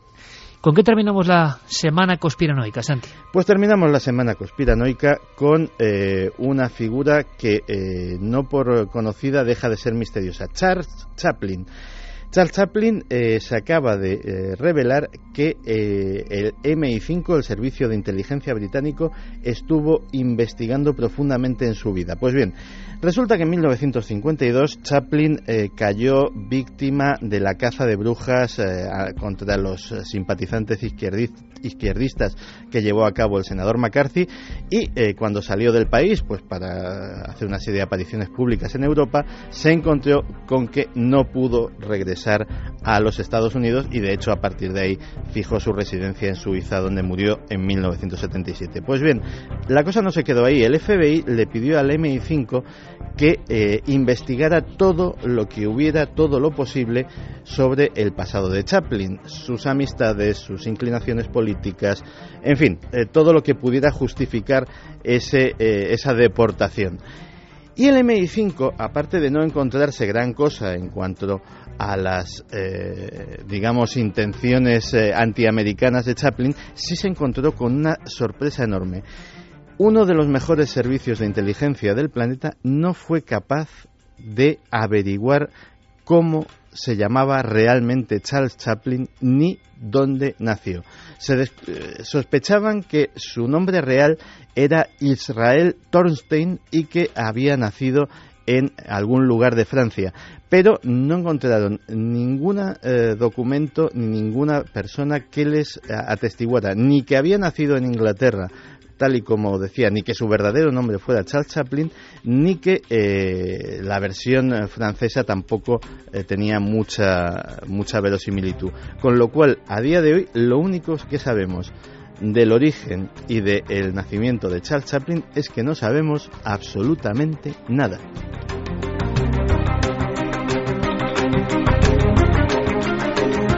¿Con qué terminamos la semana conspiranoica, Santi? Pues terminamos la semana conspiranoica con eh, una figura que eh, no por conocida deja de ser misteriosa, Charles Chaplin. Charles Chaplin eh, se acaba de eh, revelar que eh, el MI5, el Servicio de Inteligencia Británico, estuvo investigando profundamente en su vida. Pues bien, resulta que en 1952 Chaplin cayó víctima de la caza de brujas contra los simpatizantes izquierdistas que llevó a cabo el senador McCarthy y cuando salió del país, pues para hacer una serie de apariciones públicas en Europa, se encontró con que no pudo regresar a los Estados Unidos y de hecho a partir de ahí fijó su residencia en Suiza donde murió en 1977. Pues bien, la cosa no se quedó ahí. El FBI le pidió al MI5 que eh, investigara todo lo que hubiera, todo lo posible sobre el pasado de Chaplin, sus amistades, sus inclinaciones políticas, en fin, eh, todo lo que pudiera justificar ese, eh, esa deportación. Y el MI5, aparte de no encontrarse gran cosa en cuanto a las, eh, digamos, intenciones eh, antiamericanas de Chaplin, sí se encontró con una sorpresa enorme. Uno de los mejores servicios de inteligencia del planeta no fue capaz de averiguar cómo se llamaba realmente Charles Chaplin ni dónde nació. Se eh, sospechaban que su nombre real era Israel Thornstein y que había nacido en algún lugar de Francia, pero no encontraron ningún eh, documento ni ninguna persona que les eh, atestiguara ni que había nacido en Inglaterra tal y como decía, ni que su verdadero nombre fuera Charles Chaplin, ni que eh, la versión francesa tampoco tenía mucha, mucha verosimilitud. Con lo cual, a día de hoy, lo único que sabemos del origen y del nacimiento de Charles Chaplin es que no sabemos absolutamente nada.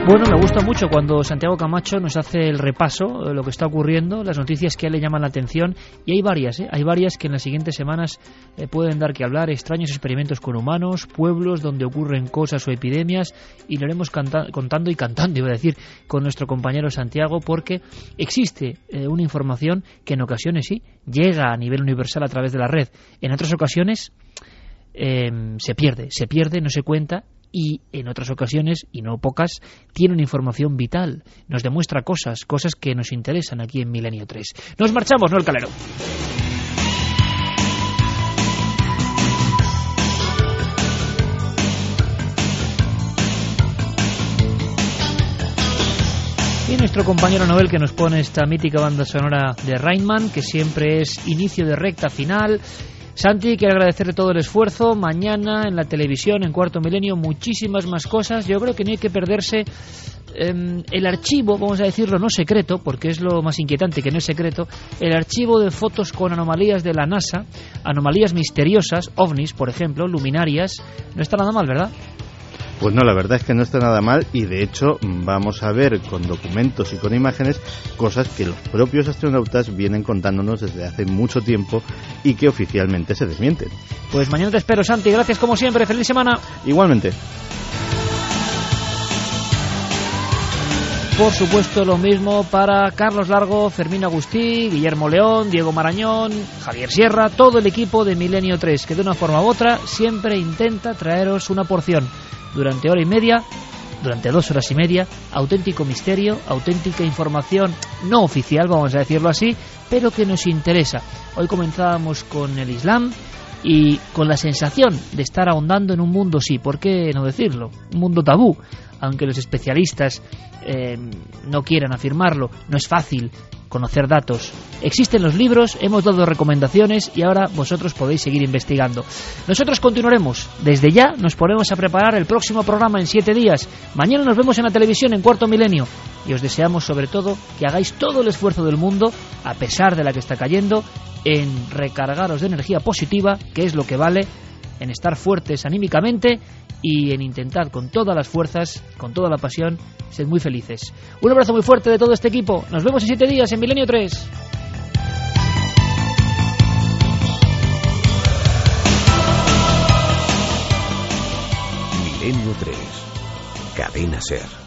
Bueno, me gusta mucho cuando Santiago Camacho nos hace el repaso de lo que está ocurriendo, las noticias que a él le llaman la atención, y hay varias, ¿eh? hay varias que en las siguientes semanas eh, pueden dar que hablar, extraños experimentos con humanos, pueblos donde ocurren cosas o epidemias, y lo haremos contando y cantando, iba a decir, con nuestro compañero Santiago, porque existe eh, una información que en ocasiones sí llega a nivel universal a través de la red, en otras ocasiones se pierde, se pierde, no se cuenta y en otras ocasiones, y no pocas, tiene una información vital, nos demuestra cosas, cosas que nos interesan aquí en Milenio 3. Nos marchamos, ¿no, el calero? Y nuestro compañero Noel que nos pone esta mítica banda sonora de Rainman, que siempre es inicio de recta final, Santi, quiero agradecerle todo el esfuerzo. Mañana en la televisión, en Cuarto Milenio, muchísimas más cosas. Yo creo que no hay que perderse em, el archivo, vamos a decirlo, no secreto, porque es lo más inquietante que no es secreto, el archivo de fotos con anomalías de la NASA, anomalías misteriosas, ovnis, por ejemplo, luminarias. No está nada mal, ¿verdad? Pues no, la verdad es que no está nada mal y de hecho vamos a ver con documentos y con imágenes cosas que los propios astronautas vienen contándonos desde hace mucho tiempo y que oficialmente se desmienten. Pues mañana te espero, Santi. Gracias como siempre. Feliz semana. Igualmente. Por supuesto, lo mismo para Carlos Largo, Fermín Agustí, Guillermo León, Diego Marañón, Javier Sierra, todo el equipo de Milenio 3, que de una forma u otra siempre intenta traeros una porción durante hora y media, durante dos horas y media, auténtico misterio, auténtica información no oficial, vamos a decirlo así, pero que nos interesa. Hoy comenzábamos con el Islam y con la sensación de estar ahondando en un mundo, sí, ¿por qué no decirlo? Un mundo tabú, aunque los especialistas eh, no quieran afirmarlo, no es fácil conocer datos. Existen los libros, hemos dado recomendaciones y ahora vosotros podéis seguir investigando. Nosotros continuaremos. Desde ya nos ponemos a preparar el próximo programa en siete días. Mañana nos vemos en la televisión en Cuarto Milenio. Y os deseamos sobre todo que hagáis todo el esfuerzo del mundo, a pesar de la que está cayendo, en recargaros de energía positiva, que es lo que vale, en estar fuertes anímicamente y en intentar con todas las fuerzas, con toda la pasión, ser muy felices. Un abrazo muy fuerte de todo este equipo. Nos vemos en siete días en Milenio 3. Milenio 3. Cadena Ser.